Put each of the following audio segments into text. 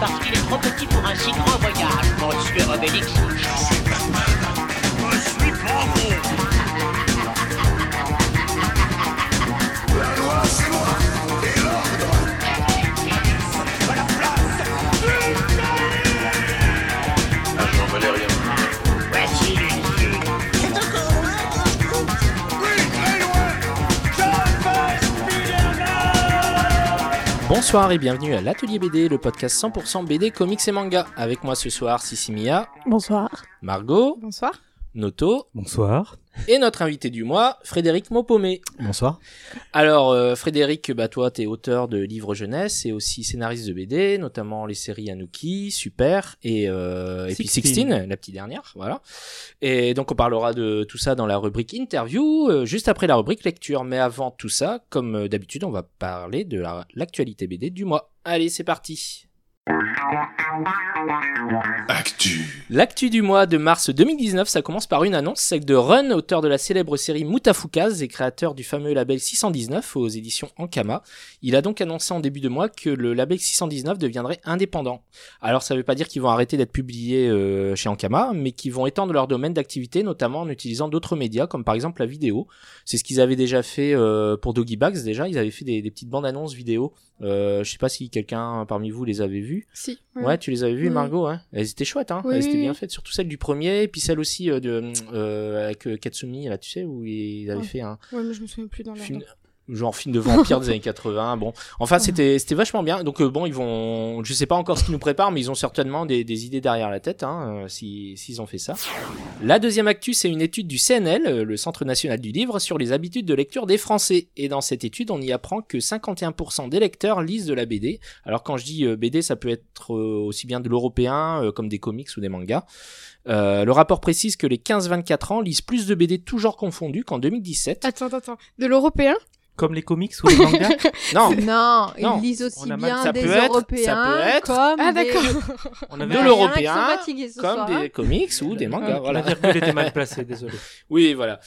Parce qu'il est trop petit pour un si grand voyage, monsieur Obélix. Je suis Batman. Je suis pas Bonsoir et bienvenue à l'Atelier BD, le podcast 100% BD, comics et manga. Avec moi ce soir, Sissimia, Bonsoir. Margot, Bonsoir. Noto Bonsoir. Et notre invité du mois, Frédéric Maupomé. Bonsoir. Alors, euh, Frédéric, bah, toi, t'es auteur de livres jeunesse et aussi scénariste de BD, notamment les séries Anouki, Super et, euh, et puis Sixteen. La petite dernière, voilà. Et donc, on parlera de tout ça dans la rubrique interview, euh, juste après la rubrique lecture. Mais avant tout ça, comme euh, d'habitude, on va parler de la- l'actualité BD du mois. Allez, c'est parti. Actu. L'actu du mois de mars 2019, ça commence par une annonce, celle de Run, auteur de la célèbre série Mutafukaz et créateur du fameux label 619 aux éditions Ankama. Il a donc annoncé en début de mois que le label 619 deviendrait indépendant. Alors ça veut pas dire qu'ils vont arrêter d'être publiés euh, chez Ankama, mais qu'ils vont étendre leur domaine d'activité, notamment en utilisant d'autres médias, comme par exemple la vidéo. C'est ce qu'ils avaient déjà fait euh, pour Doggy Bags déjà, ils avaient fait des, des petites bandes annonces vidéo. Euh, je sais pas si quelqu'un parmi vous les avait vues. Si. Ouais, tu les avais vues. Margot, hein Elles étaient chouettes, hein Oui, Elles étaient bien faites, surtout celle du premier, et puis celle aussi euh, de euh, avec euh, Katsumi, là, tu sais, où ils avaient Ouais. fait un Ouais, mais je me souviens plus dans l'ordre. Genre film de vampire des années 80. Bon, enfin, c'était c'était vachement bien. Donc euh, bon, ils vont, je sais pas encore ce qu'ils nous préparent, mais ils ont certainement des, des idées derrière la tête, hein, euh, si s'ils ont fait ça. La deuxième actu, c'est une étude du CNL, euh, le Centre national du livre, sur les habitudes de lecture des Français. Et dans cette étude, on y apprend que 51% des lecteurs lisent de la BD. Alors quand je dis euh, BD, ça peut être aussi bien de l'européen, comme des comics ou des mangas. Euh, le rapport précise que les 15-24 ans lisent plus de BD genre confondus qu'en 2017. Attends, attends, attends. De l'européen? Comme les comics ou les mangas Non, Non, Non. ils lisent aussi bien ça des peut être- ça Européens peut être- comme Ah, des d'accord. On de avait, l'européen, ce comme soir, des hein. comics ou des mangas. la Voilà. virgule était mal placée, désolé. Oui, voilà.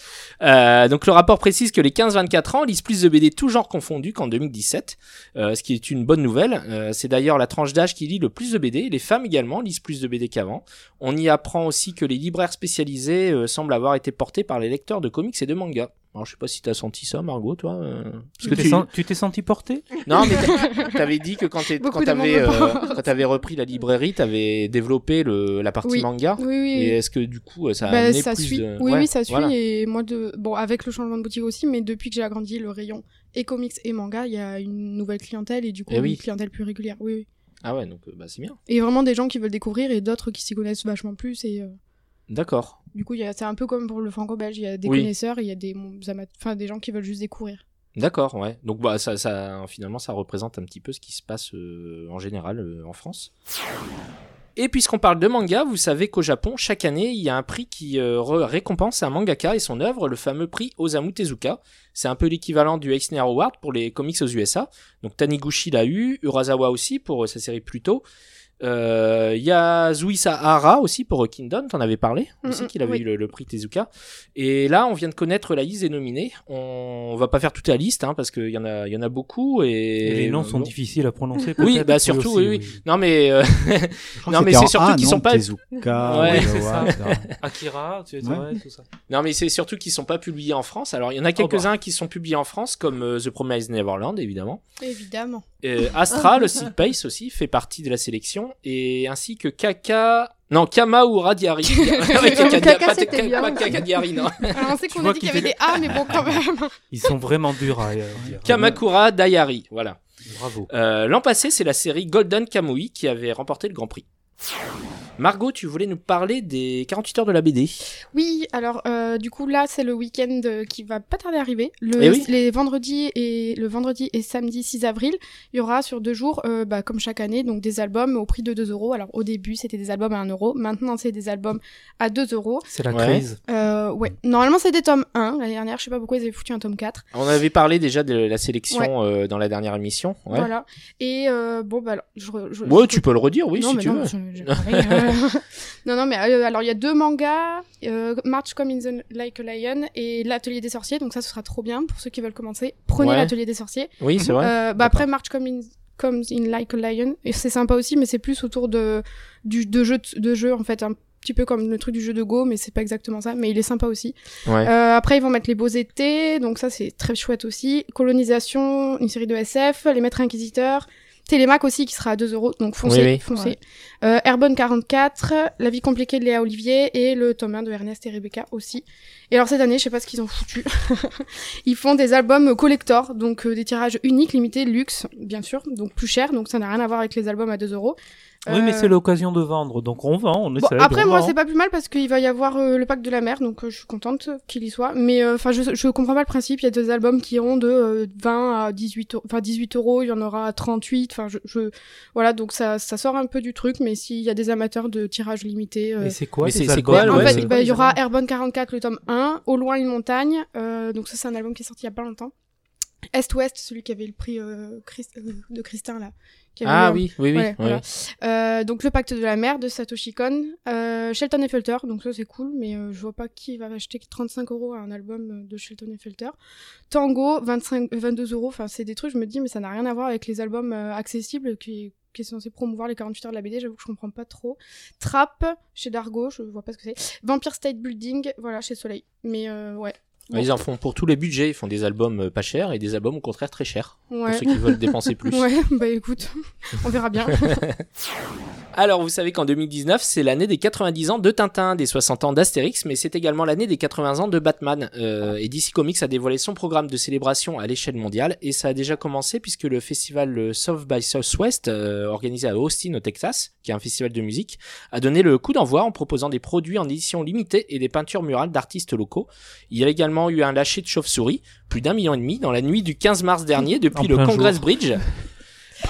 Euh, donc le rapport précise que les 15-24 ans lisent plus de BD tout genre confondus qu'en 2017, euh, ce qui est une bonne nouvelle. Euh, c'est d'ailleurs la tranche d'âge qui lit le plus de BD. Les femmes également lisent plus de BD qu'avant. On y apprend aussi que les libraires spécialisés euh, semblent avoir été portés par les lecteurs de comics et de mangas. Alors je sais pas si t'as senti ça, Margot, toi. euh, Parce Tu que t'es tu... t'es senti porté Non, mais t'a- t'avais dit que quand t'es- Beaucoup quand de t'avais monde me euh, quand t'avais repris la librairie, t'avais développé le la partie Oui. manga. Oui, oui, Et est-ce que du coup ça a Bah, amené ça plus suit. de... Oui, Ouais, oui, ça suit. voilà. Et moi, de... bon, avec le changement de boutique aussi, mais depuis que j'ai agrandi le rayon et comics et manga, il y a une nouvelle clientèle et du coup, Eh oui. une clientèle plus régulière. Oui, oui. Ah ouais, donc euh, bah c'est bien. Et vraiment des gens qui veulent découvrir et d'autres qui s'y connaissent vachement plus. Et euh, D'accord. du coup, c'est un peu comme pour le franco-belge. Il y a des Oui. connaisseurs il y a des, enfin, des gens qui veulent juste découvrir. D'accord, ouais. Donc bah ça, ça finalement ça représente un petit peu ce qui se passe euh, en général euh, en France. Et puisqu'on parle de manga, vous savez qu'au Japon, chaque année, il y a un prix qui euh, récompense un mangaka et son œuvre, le fameux prix Osamu Tezuka. C'est un peu l'équivalent du Eisner Award pour les comics aux USA. Donc Taniguchi l'a eu, Urasawa aussi pour sa série Pluto. Euh, Il y a Zuisa Hara aussi pour Kingdom, t'en avais parlé aussi Mhm, qu'il avait oui. eu le, le prix Tezuka. Et là, on vient de connaître la liste des nominés. On, on va pas faire toute la liste hein, parce qu'il y en a, il y en a beaucoup et, Et les noms sont bon. difficiles à prononcer. Oui, bah oui, surtout, aussi, oui, oui. Non mais euh, Non, mais c'est surtout qu'ils sont pas- Tezuka, Ouais, ça. Akira, tu Ouais. tout ça. non mais c'est surtout qu'ils sont pas publiés en France. Alors il y en a quelques-uns qui sont publiés en France comme euh, The Promised Neverland évidemment. Évidemment. Euh, Astra, le site Pace aussi fait partie de la sélection et ainsi que Kaka non, Kamaura Diari. Kaka, Pas- c'était pas- bien. pas Kaka Diari, non. Alors, on sait qu'on a dit qu'il y avait des A, mais bon, quand même. Ils sont vraiment durs à dire. Kamakura Diary, voilà. Bravo. Euh, L'an passé, c'est la série Golden Kamui qui avait remporté le Grand Prix. Margot, tu voulais nous parler des 48 heures de la BD. Oui, alors euh, du coup là c'est le week-end euh, qui va pas tarder à arriver. Le, Eh oui. Les vendredis et le vendredi et samedi 6 avril, il y aura sur deux jours, euh, bah, comme chaque année, donc des albums au prix de 2 euros. Alors au début c'était des albums à 1 euro, maintenant c'est des albums à 2 euros. C'est la Ouais. crise. Euh, ouais, normalement c'est des tomes 1. L'année dernière, je sais pas pourquoi ils avaient foutu un tome 4. On avait parlé déjà de la sélection euh, dans la dernière émission. Ouais, Voilà. Et euh, bon bah alors, je, re- je- Ouais, je- tu peux le redire, oui, non, si mais tu non, veux. non, non, mais euh, alors il y a deux mangas, euh, March Come in the Like a Lion et l'Atelier des Sorciers, donc ça ce sera trop bien pour ceux qui veulent commencer. Prenez Ouais. l'Atelier des Sorciers. Oui, c'est vrai. Euh, bah après March Come in, Comes in Like a Lion, et c'est sympa aussi, mais c'est plus autour de, du, de jeux de jeu en fait, un petit peu comme le truc du jeu de Go, mais c'est pas exactement ça, mais il est sympa aussi. Ouais. Euh, après, ils vont mettre les beaux étés, donc ça c'est très chouette aussi. Colonisation, une série de SF, les maîtres inquisiteurs, Télémac aussi qui sera à 2 euros, donc foncez, Oui, oui. foncez. Euh, Airborne 44, La vie compliquée de Léa Olivier et le tome 1 de Ernest et Rebecca aussi. Et alors cette année, je sais pas ce qu'ils ont foutu. Ils font des albums collector, donc euh, des tirages uniques, limités, luxe, bien sûr, donc plus cher, donc ça n'a rien à voir avec les albums à 2 euros. Oui, mais Euh, c'est l'occasion de vendre, donc on vend, on Bon, essaie. après, on moi, c'est pas plus mal parce qu'il va y avoir euh, le pack de la mer, donc euh, je suis contente qu'il y soit. Mais euh, enfin, je, je comprends pas le principe. Il y a des albums qui iront de euh, 20 à 18, euros- enfin 18 euros. Il y en aura à 38. Enfin, je, je, voilà, donc ça, ça sort un peu du truc. Mais s'il y a des amateurs de tirage limité, euh, Et c'est quoi Mais ces c'est- quoi, en ouais, fait, bah, quoi, il y aura Airborne 44, le tome 1, Au loin une montagne. euh, donc ça, c'est un album qui est sorti il y a pas longtemps. Est-Ouest, celui qui avait le prix euh, Christ- euh, de Christin là. Qui Ah oui, oui, oui. Ouais, voilà. Euh, donc le pacte de la mer de Satoshi Kon, euh, Shelton et Felter, donc ça c'est cool, mais euh, je vois pas qui va acheter 35 euros à un album de Shelton et Felter. Tango, 25, 22 euros, enfin c'est des trucs, je me dis, mais ça n'a rien à voir avec les albums accessibles qui, qui est censé promouvoir les 48 heures de la BD, j'avoue que je comprends pas trop. Trap, chez Dargo, je vois pas ce que c'est. Vampire State Building, voilà, chez Soleil. Mais euh, ouais. Ouais, Ils en font pour tous les budgets. Ils font des albums euh, pas chers et des albums au contraire très chers. Pour ceux qui veulent dépenser plus. Ouais, bah écoute, on verra bien. Alors, vous savez qu'en 2019, c'est l'année des 90 ans de Tintin, des 60 ans d'Astérix, mais c'est également l'année des 80 ans de Batman. Euh, et DC Comics a dévoilé son programme de célébration à l'échelle mondiale, et ça a déjà commencé puisque le festival South by Southwest, euh, organisé à Austin au Texas, qui est un festival de musique, a donné le coup d'envoi en proposant des produits en édition limitée et des peintures murales d'artistes locaux. Il y a également eu un lâcher de chauves-souris, plus d'un million et demi, dans la nuit du 15 mars dernier, depuis En le Congress jour. Bridge.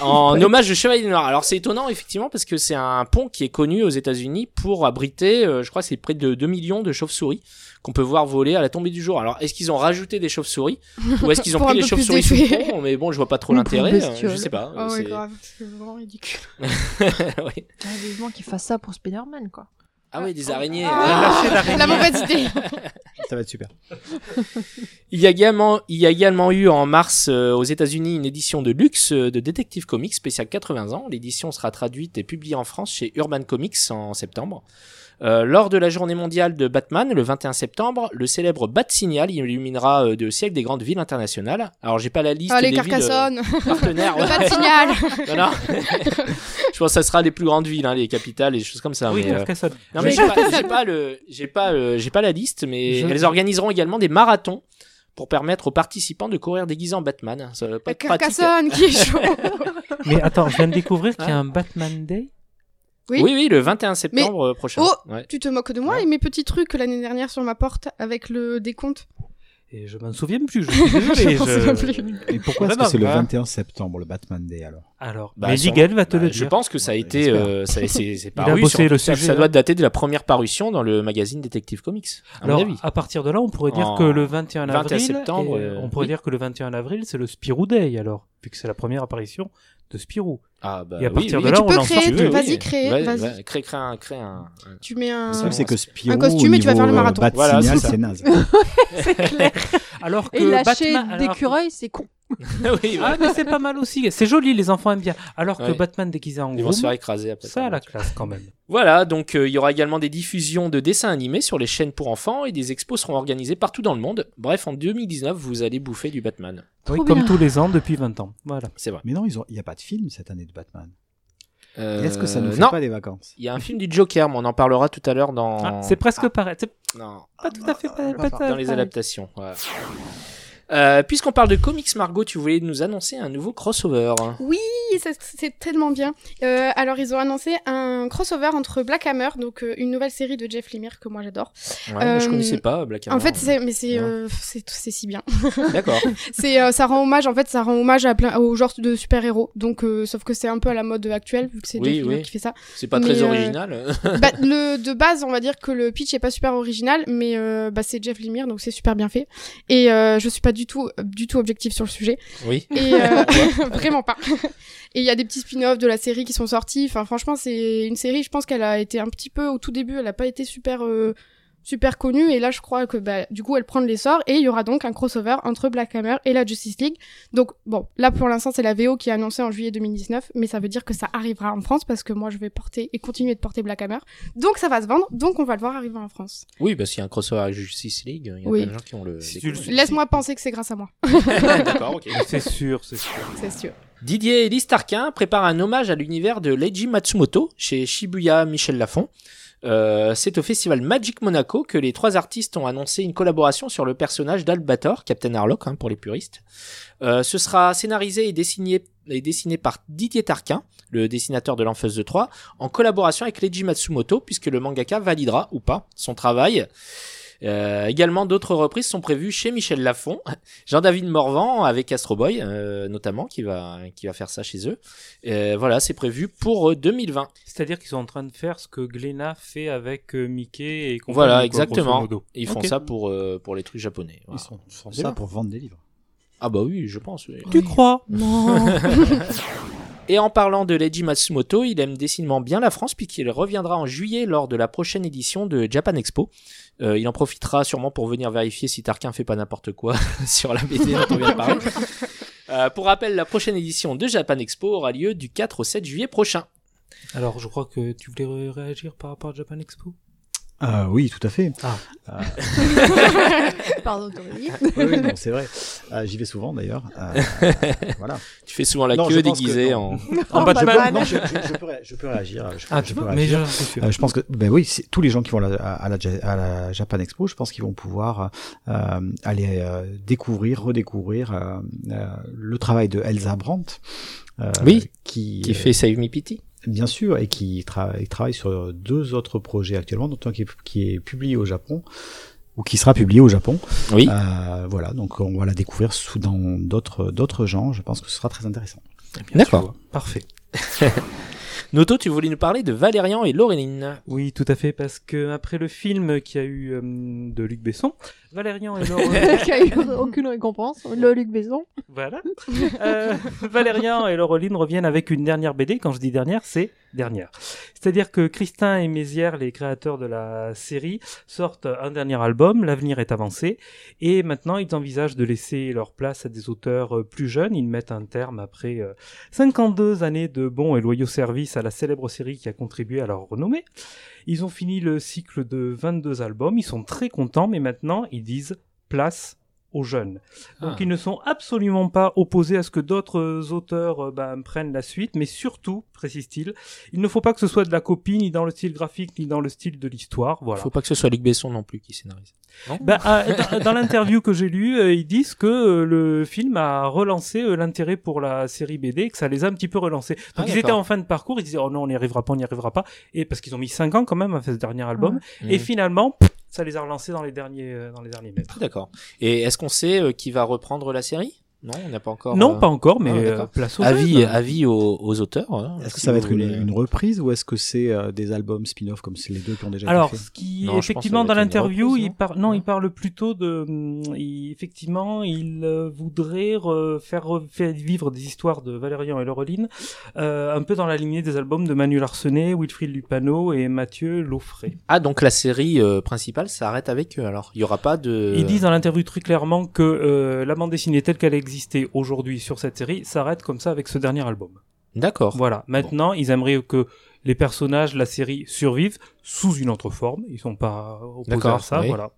En hommage de Chevalier Noir. Alors c'est étonnant effectivement parce que c'est un pont qui est connu aux États-Unis pour abriter, euh, je crois, c'est près de 2 millions de chauves-souris qu'on peut voir voler à la tombée du jour. Alors est-ce qu'ils ont rajouté des chauves-souris ou est-ce qu'ils ont pris les chauves-souris sous le pont? Mais bon, je vois pas trop l'intérêt. bestiole. Je sais pas. Ah ouais, c'est- grave, c'est vraiment ridicule. Ouais. Qu'ils fassent ça pour Spider-Man, quoi. Ah oui, des araignées. Ah, lâcher l'araignée. la mauvaise idée. Ça va être super. Il y a également, il y a également eu en mars euh, aux États-Unis une édition de luxe euh, de Detective Comics spéciale 80 ans. L'édition sera traduite et publiée en France chez Urban Comics en septembre. Euh, lors de la journée mondiale de Batman, le 21 septembre, le célèbre Bat Signal illuminera euh, le siècle des grandes villes internationales. Alors j'ai pas la liste Ah, les des villes euh, Carcassonne, partenaires. le ouais. de signal. Non, non. Je pense que ça sera les plus grandes villes, hein, les capitales et des choses comme ça. Oui, mais, euh, Carcassonne. non mais Je- j'ai pas, j'ai pas le, j'ai pas, euh, j'ai pas la liste, mais Je- elles organiseront également des marathons pour permettre aux participants de courir déguisés en Batman. Ça va pas être pratique. Carcassonne qui est chaud. Mais attends, je viens de découvrir qu'il y a un Batman Day. Oui. Oui, oui, le 21 septembre euh, prochain. Oh Ouais. Tu te moques de moi Ouais. et mes petits trucs l'année dernière sur ma porte avec le décompte. Et je m'en souviens plus, je suis désolé. Je m'en souviens plus. Et pourquoi est-ce que c'est le bah. 21 septembre, le Batman Day alors? Alors, Bah, sur- Gaga va te Bah, le je dire. pense que ça a Ouais, été, euh, ça, c'est, c'est Il a bossé le ça, sujet, ça doit dater de la première parution dans le magazine Detective Comics. À mon Alors, avis. à partir de là, on pourrait dire En que le 21 21 avril, septembre, et, euh, on pourrait oui. dire que le 21 avril, c'est le Spirou Day, alors, vu que c'est la première apparition de Spirou. Ah, bah, et à partir oui. de là, tu on peux lance créer, un tu jeu. veux, vas-y, crée, vas-y. crée, crée un, crée un, Tu mets un. Le truc, c'est que Spirou, Un costume et tu vas faire le euh, marathon. Bat Voilà, c'est c'est naze. C'est clair. Alors que Et lâcher Batman, alors que- d'écureuil, c'est con. oui, Ah, mais c'est pas mal aussi. C'est joli, les enfants aiment bien. Alors que Ouais. Batman déguisé en Ils vont se faire écraser après. ça a la classe quand même. Voilà, donc euh, il y aura également des diffusions de dessins animés sur les chaînes pour enfants et des expos seront organisés partout dans le monde. Bref, en 2019, vous allez bouffer du Batman. Oui, comme tous les ans depuis 20 ans. Voilà. C'est vrai. Mais non, il n'y a pas de film cette année de Batman. Euh, Est-ce que ça ne fait non, pas des vacances il y a un film du Joker, mais on en parlera tout à l'heure dans. Ah, c'est presque pareil. C'est Non, pas tout à fait pas, bah, pas- dans les pareil. adaptations. Euh, Puisqu'on parle de comics, Margot, tu voulais nous annoncer un nouveau crossover. Oui, c'est tellement bien. Euh, alors, ils ont annoncé un crossover entre Black Hammer, donc euh, une nouvelle série de Jeff Lemire que moi j'adore. Ouais, je connaissais pas Black Hammer. En fait, c'est mais c'est si bien. D'accord. C'est ça rend hommage en fait, ça rend hommage à plein au genre de super-héros. Donc euh, sauf que c'est un peu à la mode actuelle vu que c'est Oui, Jeff Lemire oui. qui fait ça. C'est pas Mais, très original. bah, le de base, on va dire que le pitch est pas super original, mais bah, c'est Jeff Lemire donc c'est super bien fait. Et je suis pas du tout du tout objective sur le sujet. oui. Et euh, vraiment pas. Et il y a des petits spin-offs de la série qui sont sortis. Enfin, franchement, c'est une série, je pense qu'elle a été un petit peu, au tout début, elle n'a pas été super, euh, super connue. Et là, je crois que, bah, du coup, elle prend de l'essor. Et il y aura donc un crossover entre Black Hammer et la Justice League. Donc, bon, là, pour l'instant, c'est la VO qui est annoncée en juillet 2019. Mais ça veut dire que ça arrivera en France parce que moi, je vais porter et continuer de porter Black Hammer. Donc, ça va se vendre. Donc, on va le voir arriver en France. Oui, bah s'il y a un crossover avec Justice League, il y a Oui. plein de gens qui ont le. Si. Laisse-moi penser que c'est grâce à moi. D'accord, ok. C'est sûr, c'est sûr. c'est sûr. Didier Elis Tarquin prépare un hommage à l'univers de Leiji Matsumoto chez Shibuya Michel Lafon. Euh, c'est au festival Magic Monaco que les trois artistes ont annoncé une collaboration sur le personnage d'Albator, Captain Harlock hein, pour les puristes. Euh, ce sera scénarisé et dessiné, et par Didier Tarquin, le dessinateur de l'Enfeuse de 3, en collaboration avec Leiji Matsumoto, puisque le mangaka validera ou pas son travail. Euh, également, d'autres reprises sont prévues chez Michel Lafon, Jean-David Morvan avec Astro Boy, euh, notamment, qui va, qui va faire ça chez eux. Euh, voilà, c'est prévu pour euh, 2020. C'est-à-dire qu'ils sont en train de faire ce que Glénat fait avec euh, Mickey et compagnie, Voilà, exactement. ils font ça pour, euh, pour les trucs japonais. Voilà. Ils sont, font ça bien. pour vendre des livres. Ah bah oui, je pense. oui. Tu crois? Non. Et en parlant de Leiji Matsumoto, il aime décidément bien la France puisqu'il reviendra en juillet lors de la prochaine édition de Japan Expo. Euh, il en profitera sûrement pour venir vérifier si Tarquin fait pas n'importe quoi sur la BD dont on vient de parler. Euh, pour rappel, la prochaine édition de Japan Expo aura lieu du 4 au 7 juillet prochain. Alors, je crois que tu voulais ré- réagir par rapport à Japan Expo? Ah oui, tout à fait. Ah. Pardon, Aurélie. Oui, oui, non, c'est vrai. Euh, J'y vais souvent d'ailleurs. Euh, voilà. Tu fais souvent la Non, queue déguisée non. en... En Batman Non, je, je- je peux, ré- je peux réagir. Je, Ah, peux mais réagir. je sûr. Euh, je pense que ben oui, c'est- tous les gens qui vont à la, à la, Ja- à la Japan Expo, je pense qu'ils vont pouvoir euh, aller euh, découvrir, redécouvrir euh, euh, le travail de Elsa Brandt, euh, Oui, qui, qui euh, fait Save Me Pity. Bien sûr et qui tra- il travaille sur deux autres projets actuellement, dont un qui est, qui est publié au Japon ou qui sera publié au Japon. Oui. Euh, voilà, donc on va la découvrir sous dans d'autres d'autres genres. Je pense que ce sera très intéressant. Bien D'accord. sûr. Parfait. Noto, tu voulais nous parler de Valérian et Laureline. Oui, tout à fait, parce que après le film qui a eu euh, de Luc Besson, Valérian et Laure... Qui a eu aucune récompense. Le Luc Besson. voilà. Euh, Valérian et Laureline reviennent avec une dernière BD. Quand je dis dernière, c'est dernière. C'est-à-dire que Christin et Mézières, les créateurs de la série, sortent un dernier album, L'avenir est avancé, et maintenant ils envisagent de laisser leur place à des auteurs euh, plus jeunes. Ils mettent un terme après euh, 52 années de bons et loyaux services à la célèbre série qui a contribué à leur renommée. Ils ont fini le cycle de 22 albums, ils sont très contents, mais maintenant ils disent place aux jeunes. Donc Ah. ils ne sont absolument pas opposés à ce que d'autres euh, auteurs euh, ben, prennent la suite, mais surtout, précise-t-il, il ne faut pas que ce soit de la copie, ni dans le style graphique, ni dans le style de l'histoire. Voilà. Faut pas que ce soit Luc Besson non plus qui scénarise. Non Ben, euh, dans, dans l'interview que j'ai lue, euh, ils disent que euh, le film a relancé euh, l'intérêt pour la série BD, que ça les a un petit peu relancés. Donc Ah, ils étaient en fin de parcours, ils disaient oh non on n'y arrivera pas, on n'y arrivera pas, et parce qu'ils ont mis 5 ans quand même à faire ce dernier album, et Mhm. finalement ça les a relancés dans les derniers euh, dans les derniers mètres. D'accord. Et est-ce qu'on sait euh, qui va reprendre la série? Non, on n'a pas encore. Non, euh, pas encore, mais Ah, euh, d'accord. place aux Avis, jeunes. avis aux, aux auteurs. hein, Est-ce que ça va être une, reprise ou est-ce que c'est euh, des albums spin-off comme c'est les deux qui ont déjà Alors, été faits ce qui Non, effectivement dans l'interview, reprise, il non parle non, Ouais. il parle plutôt de hum, il- effectivement, il euh, voudrait re- faire re- faire vivre des histoires de Valérian et Laureline euh, un peu dans la lignée des albums de Manu Larsenet, Wilfried Lupano et Mathieu Laufray. Ah, donc la série euh, principale s'arrête avec eux alors. Il y aura pas de. Ils disent dans l'interview très clairement que euh, la bande dessinée telle qu'elle existait aujourd'hui sur cette série s'arrête comme ça avec ce dernier album. D'accord. Voilà. Maintenant, ils aimeraient que les personnages, la série survivent sous une autre forme. Ils sont pas opposés à ça. oui. Voilà.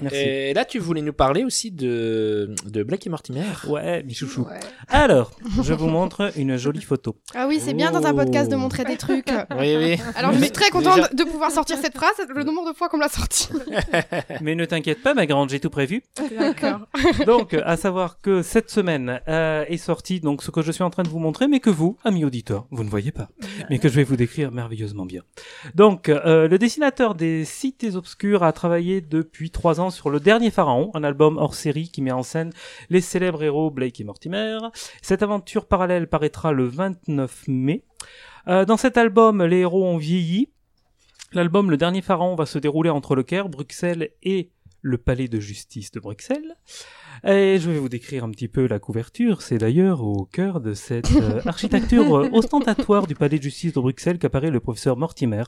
Merci. Et là, tu voulais nous parler aussi de, de Blake et Mortimer. Ouais, mes chouchous. Ouais. Alors, je vous montre une jolie photo. Ah oui, c'est bien dans un podcast de Oh. montrer des trucs. Oui, oui. Alors je suis très contente Déjà- de pouvoir sortir cette phrase, le nombre de fois qu'on me l'a sortie. Mais ne t'inquiète pas, ma grande, j'ai tout prévu. D'accord. Donc, à savoir que cette semaine euh, est sorti donc ce que je suis en train de vous montrer, mais que vous, amis auditeurs, vous ne voyez pas, mais que je vais vous décrire merveilleusement bien. Donc, euh, le dessinateur des Cités Obscures a travaillé depuis trois ans sur le dernier Pharaon, un album hors série qui met en scène les célèbres héros Blake et Mortimer. Cette aventure parallèle paraîtra le 29 mai. Euh, dans cet album, les héros ont vieilli. L'album Le Dernier Pharaon va se dérouler entre le Caire, Bruxelles et le palais de justice de Bruxelles. Et je vais vous décrire un petit peu la couverture. C'est d'ailleurs au cœur de cette euh, architecture euh, ostentatoire du palais de justice de Bruxelles qu'apparaît le professeur Mortimer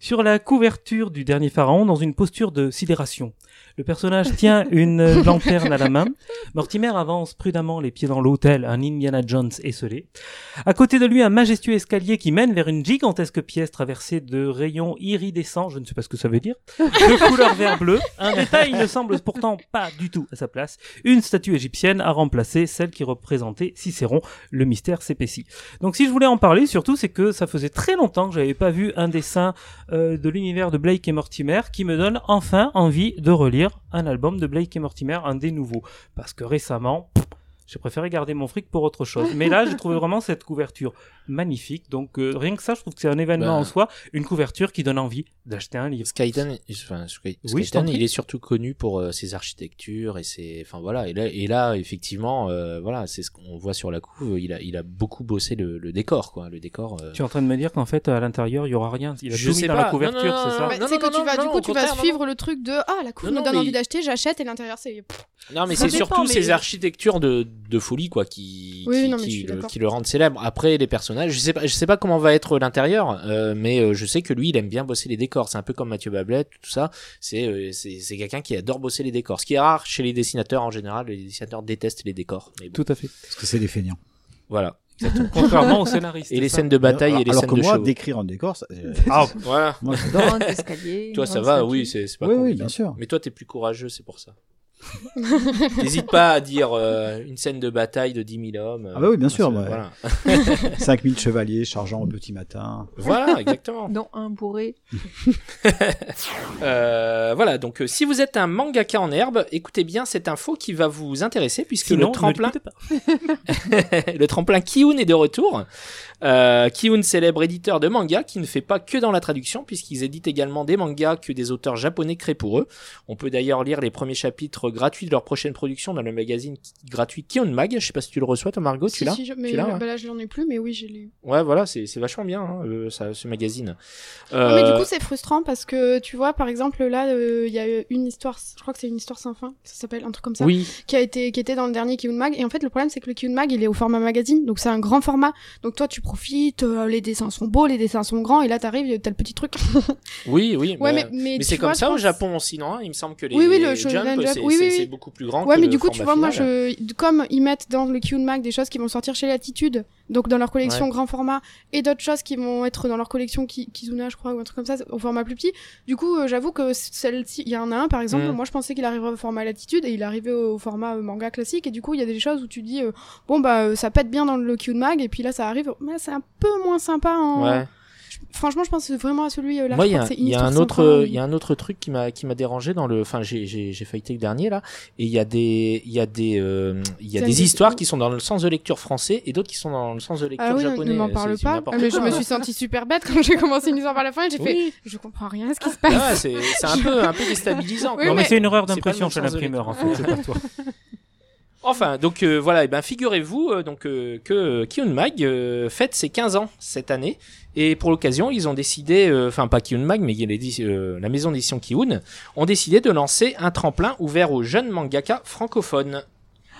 sur la couverture du dernier pharaon dans une posture de sidération. Le personnage tient une lanterne à la main. Mortimer avance prudemment les pieds dans l'autel, un Indiana Jones esselé. À côté de lui, un majestueux escalier qui mène vers une gigantesque pièce traversée de rayons iridescents, je ne sais pas ce que ça veut dire, de couleur vert-bleu. Un détail ne semble pourtant pas du tout à sa place. Une statue égyptienne a remplacé celle qui représentait Cicéron. Le mystère s'épaissit. Donc si je voulais en parler, surtout, c'est que ça faisait très longtemps que j'avais pas vu un dessin euh, de l'univers de Blake et Mortimer qui me donne enfin envie de relire un album de Blake et Mortimer, un des nouveaux. Parce que récemment, j'ai préféré garder mon fric pour autre chose. Mais là, j'ai trouvé vraiment cette couverture magnifique. Donc euh, rien que ça, je trouve que c'est un événement Bah. en soi, une couverture qui donne envie d'acheter un livre. Skyden, enfin, Sky- Oui, Skyden, il est surtout connu pour euh, ses architectures et ses, enfin voilà. Et là, et là, effectivement, euh, voilà, c'est ce qu'on voit sur la couve. Il a, il a beaucoup bossé le, le décor, quoi. Le décor. euh, Tu es en train de me dire qu'en fait, à l'intérieur, il y aura rien. Il a Je tout mis dans pas. la couverture, c'est ça non, non, c'est que non, tu vas, non, du coup, tu vas suivre le truc de ah la couve Non, me donne mais- envie d'acheter, j'achète et l'intérieur c'est Non, mais c'est surtout ces architectures de, de folie, quoi, qui, Oui, qui, non, le, qui le rendent célèbre. Après, les personnages, je sais pas, je sais pas comment va être l'intérieur, euh, mais euh, je sais que lui, il aime bien bosser les décors. C'est un peu comme Mathieu Bablet, tout ça. C'est, euh, c'est, quelqu'un qui adore bosser les décors. Ce qui est rare chez les dessinateurs en général. Les dessinateurs détestent les décors. Mais bon, Tout à fait. Parce que c'est des feignants. voilà. Contrairement au scénariste. Et les ça. scènes de bataille alors, et les alors scènes que de moi, show. décrire un décor, ça- euh, Ah, voilà. moi escalier. Toi, ça va, oui, c'est, pas Oui, bien sûr. Mais toi, t'es plus courageux, c'est pour ça. N'hésite pas à dire euh, une scène de bataille de 10 000 hommes. Ah bah oui, bien sûr, Voilà. ouais. Voilà, 5000 chevaliers chargeant au petit matin. Voilà, exactement. Dont un bourré. Euh, voilà, donc euh, si vous êtes un mangaka en herbe, écoutez bien cette info qui va vous intéresser puisque Sinon, le tremplin, pas. le tremplin Kiun est de retour. Euh, Kiun, célèbre éditeur de manga, qui ne fait pas que dans la traduction puisqu'ils éditent également des mangas que des auteurs japonais créent pour eux. On peut d'ailleurs lire les premiers chapitres gratuits de leur prochaine production dans le magazine gratuit Kiun Mag. Je sais pas si tu le reçois, toi Margot, tu Si, l'as si, je- mais Tu l'as, ouais. bah là je l'en ai plus mais oui j'ai lu. Ouais, voilà, c'est c'est vachement bien hein, euh, ça, ce magazine. Mais Euh, du coup c'est frustrant parce que tu vois par exemple là euh, il y a une histoire je crois que c'est une histoire sans fin ça s'appelle un truc comme ça oui, qui a été qui était dans le dernier Kiun Mag et en fait le problème c'est que le Kiun Mag il est au format magazine donc c'est un grand format donc toi tu euh, les dessins sont beaux les dessins sont grands et là t'arrives t'as le petit truc oui, oui. ouais mais- mais mais, Mais tu c'est comme vois, ça au Japon aussi, non? Il me semble que les Oui, oui, le Jump, c'est oui, oui, beaucoup plus grand. Ouais, que mais le du coup, tu vois, moi, je, comme ils mettent dans le Kyun Mag des choses qui vont sortir chez Latitude, donc dans leur collection Ouais. grand format, et d'autres choses qui vont être dans leur collection Ki- Kizuna, je crois, ou un truc comme ça, au format plus petit. Du coup, euh, j'avoue que celle-ci, il y en a un, par exemple, Mm. moi, je pensais qu'il arriverait au format Latitude, et il arrivait au format euh, manga classique, et du coup, il y a des choses où tu dis, euh, bon, bah, ça pète bien dans le Kyun Mag, et puis là, ça arrive, mais c'est un peu moins sympa en. Ouais. Franchement, je pense vraiment à celui euh, là. Moi, il y a, un autre, sans fin, il y a un autre truc qui m'a, qui m'a dérangé dans le, enfin, j'ai, j'ai, j'ai feuilleté le dernier là, et il y a des, il y a des, euh, il y a Ça, des c'est- histoires qui sont dans le sens de lecture français et d'autres qui sont dans le sens de lecture Ah oui, japonais. ne m'en parle pas. Ah, mais je me suis sentie super bête quand j'ai commencé une histoire par la fin et j'ai fait, je comprends rien à ce qui se passe. Ah c'est, c'est un peu, un peu déstabilisant. Oui, quoi. Non, mais mais- c'est une erreur d'impression chez l'imprimeur, en fait. C'est pas toi. Enfin, donc euh, voilà, et ben figurez-vous euh, donc euh, que Kiun Mag fête ses 15 ans cette année et pour l'occasion, ils ont décidé enfin pas Kiun Mag mais la maison d'édition Kiun ont décidé de lancer un tremplin ouvert aux jeunes mangaka francophones.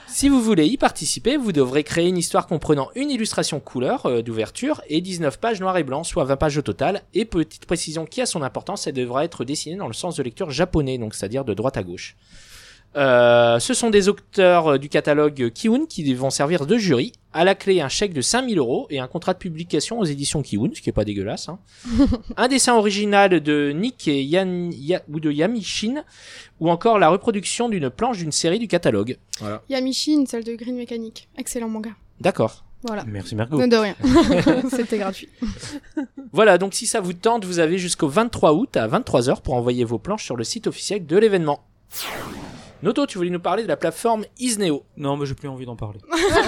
Si vous voulez y participer, vous devrez créer une histoire comprenant une illustration couleur d'ouverture et 19 pages noir et blanc, soit 20 pages au total. Et petite précision qui a son importance, elle devra être dessinée dans le sens de lecture japonais, donc c'est-à-dire de droite à gauche. Euh, ce sont des auteurs euh, du catalogue Kiun qui vont servir de jury. À la clé, un chèque de 5000 euros et un contrat de publication aux éditions Kiun, ce qui est pas dégueulasse. hein. un dessin original de Nick et Yan, Ya- ou de Yamishin, ou encore la reproduction d'une planche d'une série du catalogue. Voilà. Yamishin, celle de Green Mechanic. Excellent manga. D'accord. Voilà. Merci Margot. De rien. C'était gratuit. Voilà, donc si ça vous tente, vous avez jusqu'au 23 août à 23h pour envoyer vos planches sur le site officiel de l'événement. Noto, tu voulais nous parler de la plateforme Isneo. Non, mais j'ai plus envie d'en parler.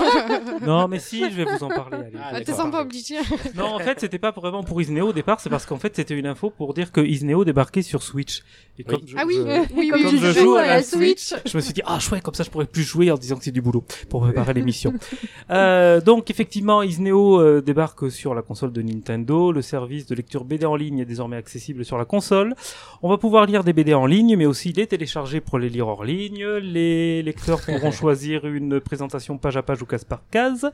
non, mais si, je vais vous en parler. Allez, Ah, je Ah, T'es en sympa obligé. Non, en fait, c'était pas vraiment pour Isneo au départ, c'est parce qu'en fait, c'était une info pour dire que Isneo débarquait sur Switch. Et comme je- Ah oui, je- oui, Comme oui, joues oui. à la Switch, je me suis dit ah chouette comme ça je pourrais plus jouer en disant que c'est du boulot pour préparer l'émission. Euh, donc effectivement Isneo euh, débarque sur la console de Nintendo, le service de lecture BD en ligne est désormais accessible sur la console. On va pouvoir lire des BD en ligne mais aussi les télécharger pour les lire hors ligne. Les lecteurs pourront choisir une présentation page à page ou case par case.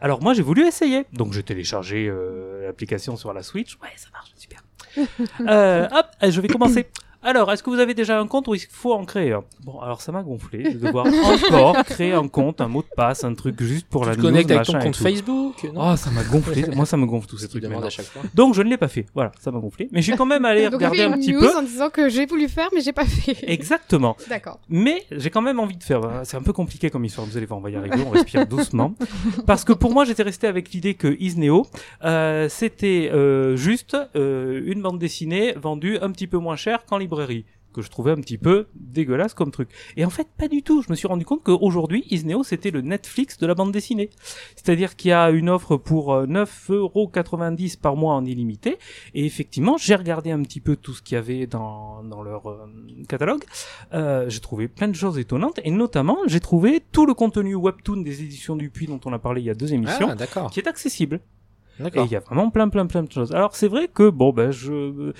Alors moi j'ai voulu essayer donc j'ai téléchargé euh, l'application sur la Switch. Ouais ça marche super. Euh, hop, je vais commencer. Alors, est-ce que vous avez déjà un compte ou il faut en créer un? Bon, alors ça m'a gonflé de devoir encore créer un compte, un mot de passe, un truc juste pour la Tu te news, connectes avec ton compte. Facebook? Non Oh, ça m'a gonflé. Moi, ça me gonfle tous ces trucs. à chaque fois. Donc, je ne l'ai pas fait. Voilà, ça m'a gonflé. Mais je suis quand même allé Donc, on regarder fait un une petit news peu. en disant que j'ai voulu faire, mais j'ai pas fait. Exactement. D'accord. Mais j'ai quand même envie de faire. euh, C'est un peu compliqué comme histoire. Vous allez voir, on va y arriver. On respire doucement. Parce que pour moi, j'étais resté avec l'idée que Isneo, euh, c'était euh, juste euh, une bande dessinée vendue un petit peu moins cher qu'en librairie que je trouvais un petit peu dégueulasse comme truc. Et en fait, pas du tout. Je me suis rendu compte qu'aujourd'hui, Isneo, c'était le Netflix de la bande dessinée. C'est-à-dire qu'il y a une offre pour euh, 9,90€ par mois en illimité. Et effectivement, j'ai regardé un petit peu tout ce qu'il y avait dans, dans leur euh, catalogue. Euh, j'ai trouvé plein de choses étonnantes. Et notamment, j'ai trouvé tout le contenu webtoon des éditions Dupuis dont on a parlé il y a deux émissions. Ah, qui est accessible. Et il y a vraiment plein, plein, plein de choses. Alors c'est vrai que bon, ben je,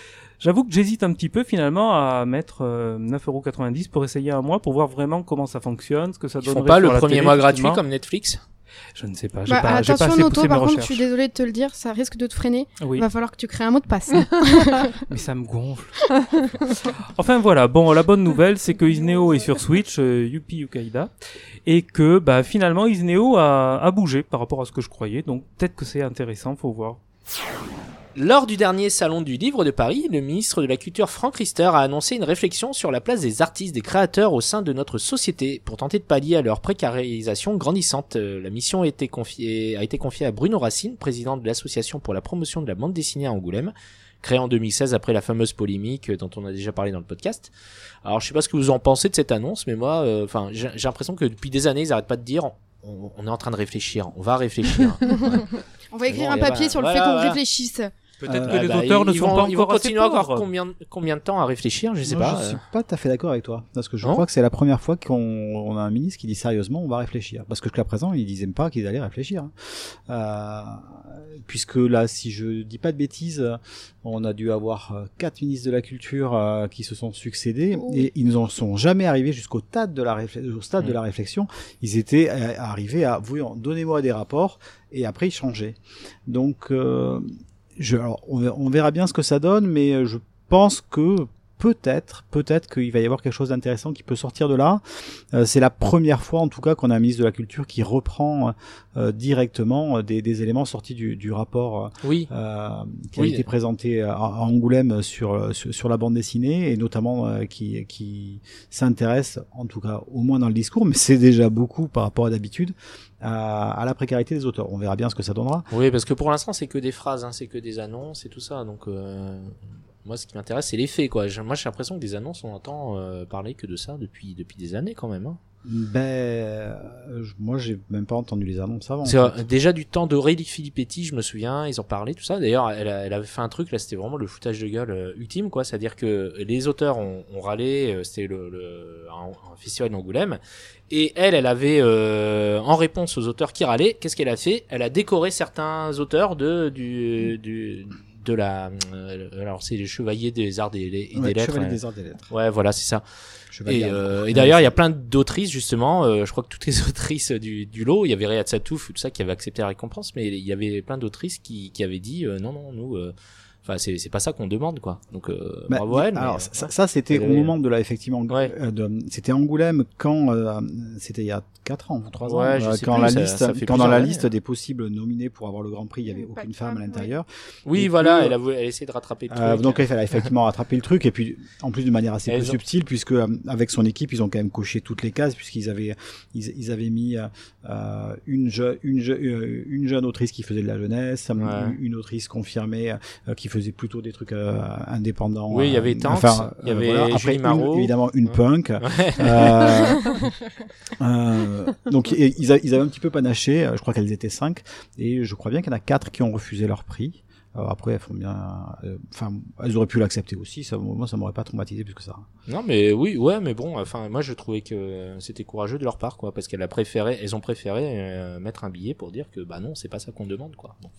j'avoue que j'hésite un petit peu finalement à mettre euh, 9,90€ pour essayer un mois pour voir vraiment comment ça fonctionne, ce que ça Ils donnerait font pas le premier télé, mois gratuit comme Netflix? Je ne sais pas. Bah, pas, pas attention, assez Noto, par contre, je suis désolée de te le dire, ça risque de te freiner. Oui, Va falloir que tu crées un mot de passe. mais ça me gonfle. enfin voilà. Bon, la bonne nouvelle, c'est que Isneo est sur Switch, euh, Yupi Yukaida, et que bah finalement Isneo a, a bougé par rapport à ce que je croyais. Donc peut-être que c'est intéressant, faut voir. Lors du dernier salon du livre de Paris, le ministre de la Culture Franck Rister a annoncé une réflexion sur la place des artistes, des créateurs au sein de notre société pour tenter de pallier à leur précarisation grandissante. Euh, La mission a été confiée, a été confiée à Bruno Racine, président de l'association pour la promotion de la bande dessinée à Angoulême, créée en 2016 après la fameuse polémique euh, dont on a déjà parlé dans le podcast. Alors je sais pas ce que vous en pensez de cette annonce, mais moi, euh, enfin, j'ai j'ai l'impression que depuis des années, ils arrêtent pas de dire on, on est en train de réfléchir, on va réfléchir. On va écrire Bon, un papier voilà, sur le voilà, fait qu'on voilà. réfléchisse. Peut-être Euh, que les bah, auteurs ne ils sont vont- pas ils vont encore assez continuer encore pauvres. combien, combien de temps à réfléchir Je sais Moi, pas. Je euh. suis pas tout à fait d'accord avec toi. Parce que je Non crois que c'est la première fois qu'on on a un ministre qui dit sérieusement on va réfléchir. Parce que jusqu'à présent, ils disaient pas qu'ils allaient réfléchir. hein. Euh, puisque là, si je dis pas de bêtises, on a dû avoir euh, quatre ministres de la culture euh, qui se sont succédés Oh. et ils ne sont jamais arrivés jusqu'au stade de la, réfle- au stade Mm. de la réflexion. Ils étaient euh, arrivés à voyons, donnez-moi des rapports et après ils changeaient. Donc euh, je, alors, on, ver- on verra bien ce que ça donne, mais euh, je pense que peut-être, peut-être qu'il va y avoir quelque chose d'intéressant qui peut sortir de là. Euh, c'est la première fois, en tout cas, qu'on a un ministre de la Culture qui reprend euh, directement euh, des, des éléments sortis du, du rapport Oui. euh, qui a été présenté à, à Angoulême sur, sur sur la bande dessinée et notamment euh, qui qui s'intéresse, en tout cas au moins dans le discours, mais c'est déjà beaucoup par rapport à d'habitude, à, la précarité des auteurs. On verra bien ce que ça donnera. Oui, parce que pour l'instant, c'est que des phrases, hein, c'est que des annonces et tout ça. Donc, euh, moi, ce qui m'intéresse, c'est les faits, quoi. Moi, j'ai l'impression que des annonces, on entend euh, parler que de ça depuis, depuis des années, quand même. Hein. Ben, euh, moi, j'ai même pas entendu les annonces avant. C'est euh, déjà du temps d'Aurélie Filippetti, je me souviens, ils en parlaient, tout ça. D'ailleurs, elle, elle avait fait un truc, là, c'était vraiment le foutage de gueule euh, ultime, quoi. C'est-à-dire que les auteurs ont, ont râlé, euh, c'était le, le, un, un festival d'Angoulême. Et elle, elle avait, euh, en réponse aux auteurs qui râlaient, qu'est-ce qu'elle a fait? Elle a décoré certains auteurs de, du, du, de la, euh, alors c'est les chevaliers des arts des, et des lettres. Chevalier ouais. des Arts des Lettres. Ouais, voilà, c'est ça. Chevalier Et, euh, et d'ailleurs, il y a plein d'autrices justement. euh, je crois que toutes les autrices du, du lot, il y avait Riyad Satouf, tout ça, qui avait accepté la récompense, mais il y avait plein d'autrices qui, qui avaient dit euh, non, non, nous, euh, enfin, c'est c'est pas ça qu'on demande, quoi. Donc, euh, Bah, bravo à elle. mais, alors euh, ça, ça, c'était au moment de la effectivement Ouais. euh, de- c'était Angoulême quand euh, c'était il y a 4 ans ou 3 ans Ouais, je euh, sais quand plus, la ça- liste ça quand dans la années, liste des possibles nominés pour avoir le Grand Prix il y avait aucune femme à l'intérieur Oui, et voilà, que- elle a, voulu- elle a essayé de rattraper le Euh, truc. donc elle a effectivement rattrapé le truc et puis en plus de manière assez peu subtile puisque euh, avec son équipe ils ont quand même coché toutes les cases puisqu'ils avaient ils, ils avaient mis euh, euh, une, je- une, je- euh, une jeune autrice qui faisait de la jeunesse Ouais. une, une autrice confirmée euh, qui faisait plutôt des trucs euh, indépendants. Oui, il y avait euh, Tanks, enfin, il y avait voilà. Après, une- évidemment une punk. Ouais. Euh, donc i- ils, avaient un petit peu panaché. Je crois qu'elles étaient cinq et je crois bien qu'il y en a quatre qui ont refusé leur prix. Alors après, elles font bien. Enfin, elles auraient pu l'accepter aussi. Ça, moi, ça m'aurait pas traumatisé plus que ça. Non, mais oui, ouais, mais bon, enfin, moi je trouvais que c'était courageux de leur part, quoi, parce qu'elles a préféré, elles ont préféré euh, mettre un billet pour dire que bah non, c'est pas ça qu'on demande, quoi. Bon.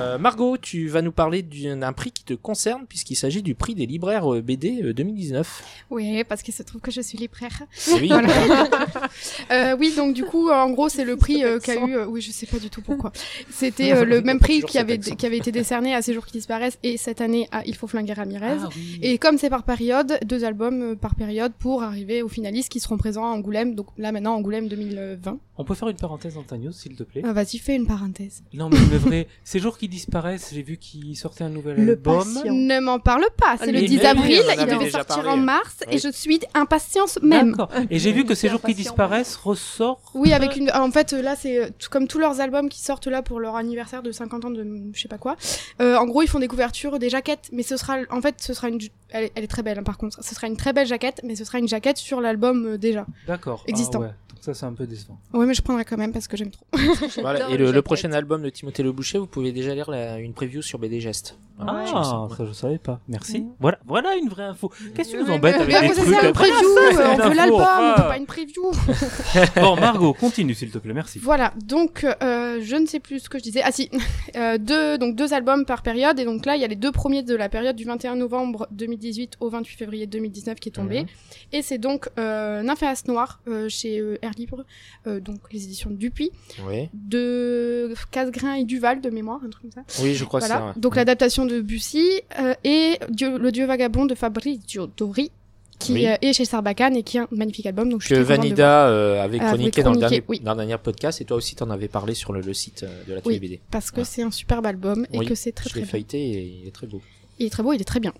Euh, Margot, tu vas nous parler d'un prix qui te concerne, puisqu'il s'agit du prix des libraires euh, BD euh, 2019. Oui, parce qu'il se trouve que je suis libraire. Et oui, Voilà. Euh, oui, donc du coup, en gros, c'est le prix euh, qu'a eu. euh, oui, je sais pas du tout pourquoi. C'était euh, le même prix qui avait qui avait été décerné à Ces jours qui disparaissent et cette année à Il faut flinguer Ramirez. Ah oui. Et comme c'est par période, deux albums euh, par période pour arriver aux finalistes qui seront présents à Angoulême. Donc là maintenant Angoulême 2020. On peut faire une parenthèse dans ta news, s'il te plaît Euh, Vas-y, fais une parenthèse. Non, mais le vrai, ces jours qui disparaissent, j'ai vu qu'il sortait un nouvel Le album. patient. Ne m'en parle pas. C'est le Mais 10 oui, avril. Il devait sortir parlé. en mars Oui. et je suis impatience même. D'accord. Et j'ai vu que ces jours qui disparaissent ressort. Oui, avec une. En fait, là, c'est euh, comme tous leurs albums qui sortent là pour leur anniversaire de 50 ans de je sais pas quoi. Euh, en gros, ils font des couvertures, des jaquettes, mais ce sera, en fait, ce sera une. Elle, est- elle est très belle, hein, par contre. Ce sera une très belle jaquette, mais ce sera une jaquette sur l'album euh, déjà. D'accord. Existant. Ah ouais. Donc ça, c'est un peu décevant. Ouais, mais je prendrai quand même parce que j'aime trop. Voilà. Et le, prochain album de Timothée Le Boucher, vous pouvez déjà lire la- une preview sur BD Geste. Voilà, je Ah, sais. ça je savais pas. Merci. Voilà, voilà une vraie info. Qu'est-ce que tu nous Ouais, embêtes mais- avec Mais des trucs c'est un Voilà, preview. euh, une on veut l'album, veut pas une preview. Bon, Margot, continue s'il te plaît, merci. Voilà, donc euh, je ne sais plus ce que je disais. Ah si, euh, deux, donc deux albums par période. Et donc là, il y a les deux premiers de la période du 21 novembre 2018 au 28 février 2019 qui est tombé. Mhm. Et c'est donc euh, Nymphéas Noir euh, chez euh, Air Libre, euh, donc les éditions Dupuis, Oui. de Casgrain et Duval de mémoire, un truc comme ça. Oui, je crois voilà, ça. donc l'adaptation de Bussy euh, et Dieu, Le Dieu vagabond de Fabrizio Dori qui Oui. est chez Sarbacane et qui est un magnifique album. Donc je suis que contente de Vanida euh, avait Ah, oui, chroniqué dans, le chroniqué, dernier, oui. dans le dernier podcast et toi aussi t'en avais parlé sur le, le site de la Oui. BD. parce que Ah. c'est un superbe album et que c'est très je très l'ai bien. feuilleté et il est très beau. Il est très beau, il est très bien.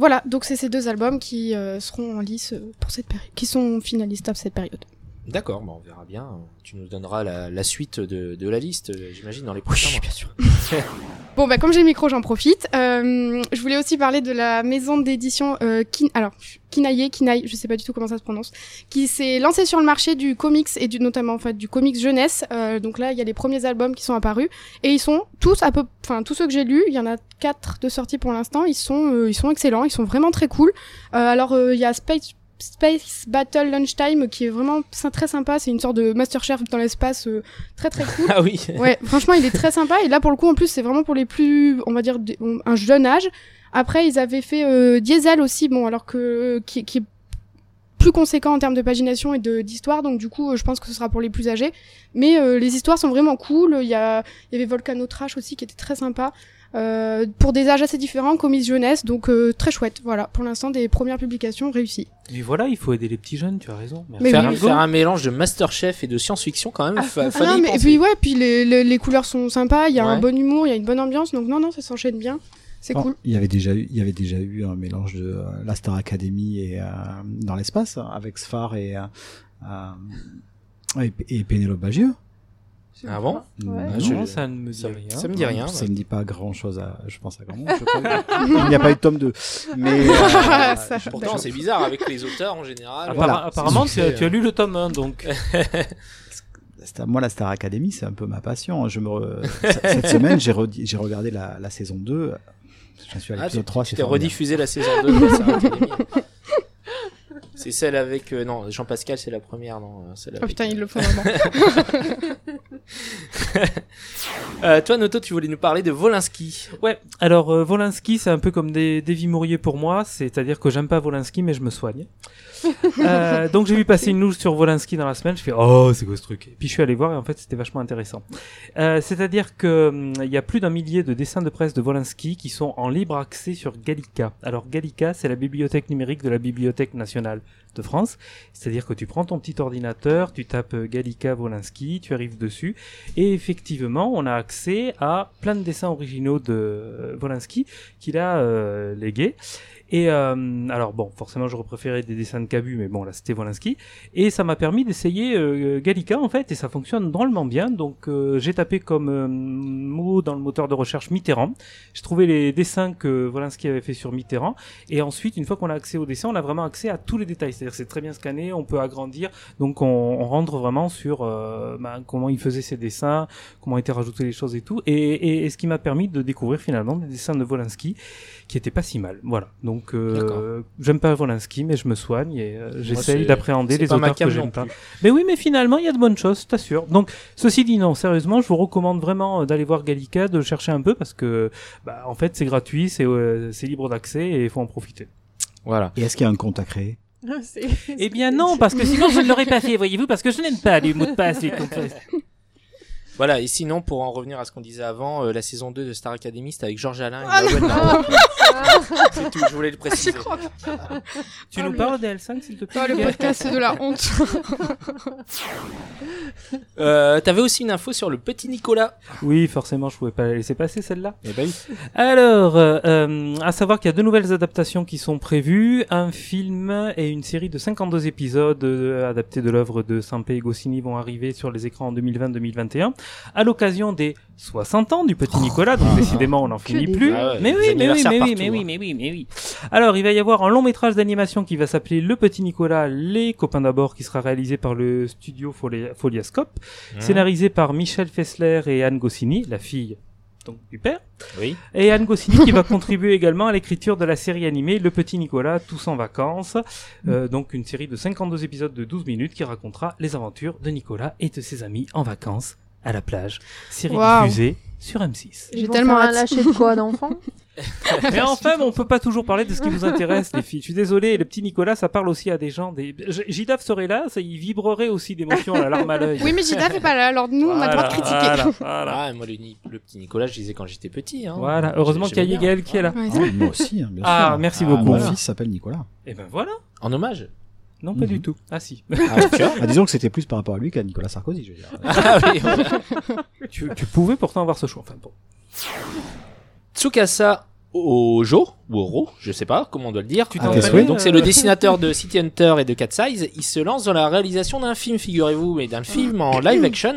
Voilà, donc c'est ces deux albums qui euh, seront en lice euh, pour cette période, qui sont finalistes à cette période. D'accord, bon, on verra bien. Tu nous donneras la, la suite de, de la liste, euh, j'imagine, dans les prochains mois. bien sûr. bon, bah comme j'ai le micro, j'en profite. Euh, je voulais aussi parler de la maison d'édition euh, Kin... alors Kinaye, Kinaï, je sais pas du tout comment ça se prononce, qui s'est lancée sur le marché du comics et du notamment en fait du comics jeunesse. Euh, donc là, il y a les premiers albums qui sont apparus et ils sont tous à peu, enfin tous ceux que j'ai lus, il y en a quatre de sortis pour l'instant. Ils sont, euh, ils sont excellents, ils sont vraiment très cool. Euh, alors euh, il y a Space Space Battle Lunchtime qui est vraiment très sympa. C'est une sorte de Masterchef dans l'espace euh, très très cool. Ah oui Ouais, franchement, il est très sympa. Et là, pour le coup, en plus, c'est vraiment pour les plus, on va dire, un jeune âge. Après, ils avaient fait euh, Diesel aussi, bon, alors que qui, qui est plus conséquent en termes de pagination et de d'histoire. Donc, du coup, euh, je pense que ce sera pour les plus âgés. Mais euh, les histoires sont vraiment cool. Il y a, il y avait Volcano Trash aussi qui était très sympa. Euh, pour des âges assez différents, comics jeunesse, donc euh, très chouette. Voilà, pour l'instant, des premières publications réussies. Mais voilà, il faut aider les petits jeunes, tu as raison. Mais faire, oui, un, oui. faire un mélange de Masterchef et de science-fiction quand même, fa- Ah fallait non, y mais et penser. puis ouais, puis les, les, les couleurs sont sympas, il y a un bon humour, il y a une bonne ambiance, donc non, non, ça s'enchaîne bien. C'est Bon, cool. Il y avait déjà eu, il y avait déjà eu un mélange de euh, la Star Academy et euh, dans l'espace avec Sfar et et, et Pénélope Bagieux. Ah bon Ouais. Ah, Non, je- ça ne me dit ça, rien. ça me dit rien. Ça ne dit pas grand chose à, je pense à grand monde. il n'y a pas eu de tome 2. Mais, euh, Pourtant, c'est bizarre avec les auteurs en général. Appara- Voilà, apparemment, tu, as, tu as lu le tome 1, donc. Moi, la Star Academy, c'est un peu ma passion. Je me, re- cette semaine, j'ai, j'ai regardé la, la saison 2. J'en suis à Ah, l'épisode tu 3. tu t'es rediffusé la saison 2 de Star Academy. C'est celle avec... euh, non, Jean-Pascal, c'est la première, non. euh, celle Oh avec- putain, ils le font vraiment. Euh, toi, Noto, tu voulais nous parler de Volinsky. Ouais, alors euh, Volinsky, c'est un peu comme des, Davy Mourier pour moi, c'est-à-dire que j'aime pas Volinsky, mais je me soigne. Euh, donc j'ai vu passer une news sur Volinsky dans la semaine, je fais oh c'est quoi ce truc? Et puis je suis allé voir et en fait c'était vachement intéressant. Euh, c'est-à-dire que hum, il y a plus d'un millier de dessins de presse de Volinsky qui sont en libre accès sur Gallica. Alors Gallica, c'est la bibliothèque numérique de la Bibliothèque nationale de France. C'est-à-dire que tu prends ton petit ordinateur, tu tapes Gallica Volinsky, tu arrives dessus et effectivement, on a accès à plein de dessins originaux de Volinsky qu'il a euh, légués. Et euh, alors bon, forcément, j'aurais préféré des dessins de Cabu, mais bon, là, c'était Wolinski. Et ça m'a permis d'essayer euh, Gallica, en fait, et ça fonctionne drôlement bien. Donc, euh, j'ai tapé comme euh, mot dans le moteur de recherche Mitterrand. J'ai trouvé les dessins que Wolinski avait fait sur Mitterrand. Et ensuite, une fois qu'on a accès aux dessins, on a vraiment accès à tous les détails. C'est-à-dire, c'est très bien scanné, on peut agrandir. Donc, on, on rentre vraiment sur bah, comment il faisait ses dessins, comment étaient rajoutées les choses et tout. Et, et, et ce qui m'a permis de découvrir finalement des dessins de Wolinski qui étaient pas si mal. Voilà. Donc, euh, j'aime pas Wolinski, mais je me soigne et euh, j'essaye d'appréhender les auteurs que j'aime pas. Mais oui, mais finalement, il y a de bonnes choses, t'assure. Donc, ceci dit, non, sérieusement, je vous recommande vraiment euh, d'aller voir Gallica, de chercher un peu parce que, bah, en fait, c'est gratuit, c'est euh, c'est libre d'accès et il faut en profiter. Voilà. Et est-ce qu'il y a un compte à créer? C'est- Eh bien non, parce que sinon je ne l'aurais pas fait, voyez-vous, parce que je n'aime pas les mots de passe, les comptes. Voilà, et sinon, pour en revenir à ce qu'on disait avant, euh, la saison 2 de Star Academy, c'était avec Georges Alain et Ah Ah. C'est tout, je voulais le préciser. Tu Ah, nous le- parles des L5, s'il te plaît Oh, le podcast de la honte. Euh, T'avais aussi une info sur le petit Nicolas. Oui, forcément, je pouvais pas la laisser passer celle-là. Eh ben oui. Alors, euh, à savoir qu'il y a deux nouvelles adaptations qui sont prévues, un film et une série de 52 épisodes adaptés de l'œuvre de Sampe et Goscinny vont arriver sur les écrans en 2020-2021, à l'occasion des 60 ans du petit Nicolas, donc décidément on n'en finit des plus. Ah ouais, mais, oui, mais oui, mais oui, mais oui, hein. mais oui, mais oui. Alors, il va y avoir un long métrage d'animation qui va s'appeler Le Petit Nicolas, les copains d'abord, qui sera réalisé par le studio Folia- Foliascope, Mmh. scénarisé par Michel Fessler et Anne Goscinny, la fille donc du père. Oui. Et Anne Goscinny qui va contribuer également à l'écriture de la série animée Le Petit Nicolas, tous en vacances. Euh, donc une série de 52 épisodes de 12 minutes qui racontera les aventures de Nicolas et de ses amis en vacances à la plage. Série Waouh. diffusée sur M6. Ils J'ai tellement hâte. lâcher de quoi d'enfant Mais enfin, on peut pas toujours parler de ce qui vous intéresse, les filles. Je suis désolé, le petit Nicolas, ça parle aussi à des gens. Des... J- Gidaf serait là, ça, il vibrerait aussi d'émotion, la larme à l'œil. Oui, mais Gida fait pas là, alors nous, on a le droit de critiquer. Voilà, voilà. Ah, moi, le, ni- le petit Nicolas, je disais quand j'étais petit. Hein. Voilà. heureusement qu'il y a J'aimais bien. Yegel qui est là. Ouais, Ah, Moi aussi, hein, bien Ah, sûr. merci Ah, beaucoup. Mon voilà. fils s'appelle Nicolas. Et ben voilà. En hommage. Non, pas Mhm. du tout. Ah si. Ah, tu vois Ah, disons que c'était plus par rapport à lui qu'à Nicolas Sarkozy, je veux dire. Ah oui, tu, tu pouvais pourtant avoir ce choix. Enfin bon. Tsukasa Ojo, ou Oro, je sais pas comment on doit le dire. Tu Ah, Euh, donc c'est le dessinateur de City Hunter et de Cat Size. Il se lance dans la réalisation d'un film, figurez-vous, mais d'un film en live action.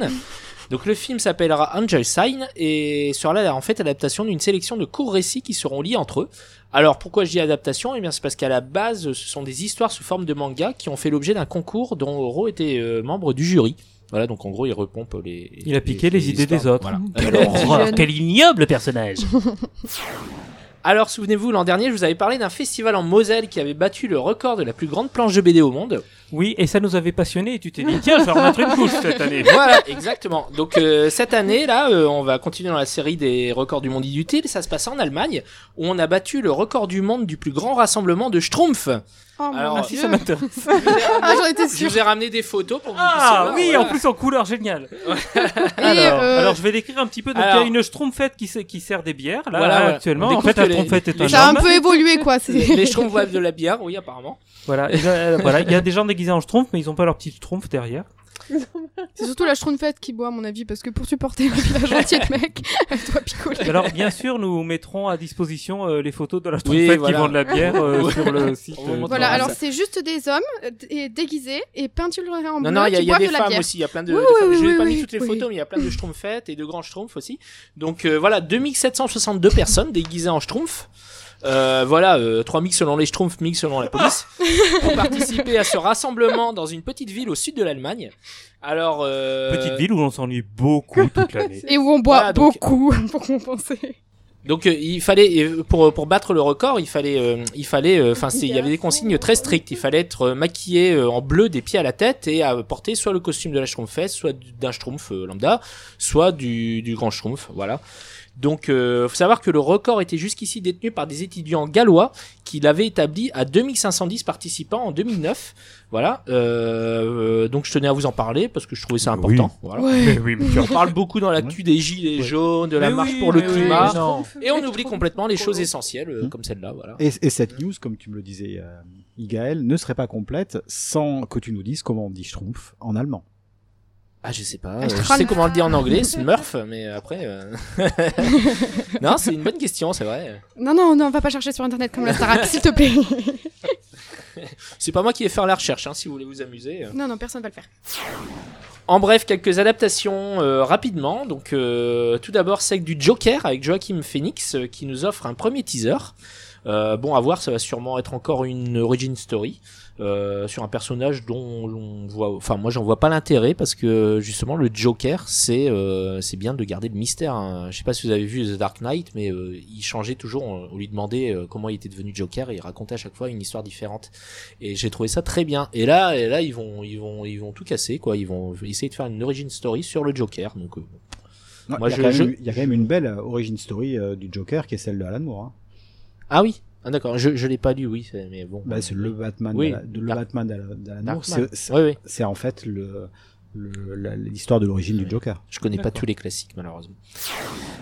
Donc le film s'appellera Angel Sign et sera là en fait adaptation d'une sélection de courts récits qui seront liés entre eux. Alors pourquoi je dis adaptation? Eh bien c'est parce qu'à la base ce sont des histoires sous forme de manga qui ont fait l'objet d'un concours dont Oro était euh, membre du jury. Voilà donc en gros il repompe les. Il a piqué les, idées des autres. Voilà. Quelle Alors, horreur, jeune. quel ignoble personnage. Alors souvenez-vous l'an dernier je vous avais parlé d'un festival en Moselle qui avait battu le record de la plus grande planche de BD au monde. Oui, et ça nous avait passionné et tu t'es dit tiens, je vais remettre une couche cette année. voilà, exactement. Donc euh, cette année là, euh, on va continuer dans la série des records du monde inutile. Ça se passe en Allemagne où on a battu le record du monde du plus grand rassemblement de Schtroumpf. Oh, Alors, Ah si, ça m'intéresse. Ah, j'en étais Je sûre. vous ai ramené des photos pour que vous Ah voir, oui, voilà. en plus en couleur, génial. Et, Alors, euh, alors je vais décrire un petit peu. Donc il y a une schtroumpfette qui, qui sert des bières là, Voilà, là, voilà. actuellement. En fait, la schtroumpfette est un Ça a un peu évolué, quoi. les Schtroumpfs boivent de la bière, oui apparemment. Voilà, euh, voilà, il y a des gens déguisés en schtroumpf, mais ils ont pas leur petite schtroumpf derrière. C'est surtout la Schtroumpfette qui boit, à mon avis, parce que pour supporter un village entier de mecs, elle doit picoler. Alors bien sûr, nous mettrons à disposition euh, les photos de la Oui, schtroumpfette voilà. qui vendent la bière euh, sur le site. Euh, Voilà, alors c'est juste des hommes euh, et déguisés et peinturés en bleu Non, non, il y a, y a des de femmes aussi, il y a plein de, Oui, de oui, femmes. oui, Je vous ai oui, pas oui, mis toutes les oui. photos, mais il y a plein de Schtroumpfettes et de grands Schtroumpfs aussi. Donc euh, voilà, 2762 personnes déguisées en Schtroumpf. Euh, voilà, euh, 3000 selon les Schtroumpfs, 1000 selon la police, pour participer à ce rassemblement dans une petite ville au sud de l'Allemagne. Alors, euh, Petite ville où on s'ennuie beaucoup toute l'année. Et où on boit Voilà, donc- beaucoup pour compenser. Donc euh, il fallait euh, pour pour battre le record, il fallait euh, il fallait enfin c'est il y avait des consignes très strictes, il fallait être euh, maquillé euh, en bleu des pieds à la tête et à porter soit le costume de la Schtroumpfesse, soit du- d'un Schtroumpf euh, lambda, soit du du grand Schtroumpf, voilà. Donc euh, faut savoir que le record était jusqu'ici détenu par des étudiants gallois qui l'avaient établi à 2510 participants en 2009. Voilà. Euh, euh, donc je tenais à vous en parler parce que je trouvais ça Oui. important. Voilà. Mais oui, mais tu On parle beaucoup dans l'actu des gilets Ouais. jaunes, de la Mais marche oui, pour le climat. Et on oublie complètement les choses essentielles, euh, Hmm. comme celle-là, voilà. Et, et cette news, comme tu me le disais, euh, Igaël, ne serait pas complète sans que tu nous dises comment on dit Schtroumpf en allemand. Ah, je sais pas. euh, je sais comment le dire en anglais, Smurf, mais après. euh, non, c'est une bonne question, c'est vrai. Non, non, non, va pas chercher sur internet comme la Starac, s'il te plaît. C'est pas moi qui vais faire la recherche, hein, si vous voulez vous amuser. non, non, personne va le faire. En bref, quelques adaptations euh, rapidement. Donc, euh, tout d'abord, celle du Joker avec Joaquin Phoenix qui nous offre un premier teaser. Bon, à voir, ça va sûrement être encore une origin story euh, sur un personnage dont on voit. Enfin, moi, j'en vois pas l'intérêt parce que justement, le Joker, c'est euh, c'est bien de garder le mystère. hein. Je sais pas si vous avez vu The Dark Knight, mais euh, il changeait toujours. On, on lui demandait euh, comment il était devenu Joker et il racontait à chaque fois une histoire différente. Et j'ai trouvé ça très bien. Et là, et là, ils vont, ils vont, ils vont tout casser, quoi. Ils vont essayer de faire une origin story sur le Joker. Donc, euh, il, y a je- y a quand même une belle origin story du Joker qui est celle de Alan Moore. hein. ah oui, ah, d'accord. Je, je l'ai pas lu, oui, mais bon. Bah, c'est le Batman, Oui. de, le Batman d'Ala- d'Alan Moore. C'est- C'est Oui, oui. c'est en fait le le- la- l'histoire de l'origine du Joker. Je connais pas tous les classiques malheureusement.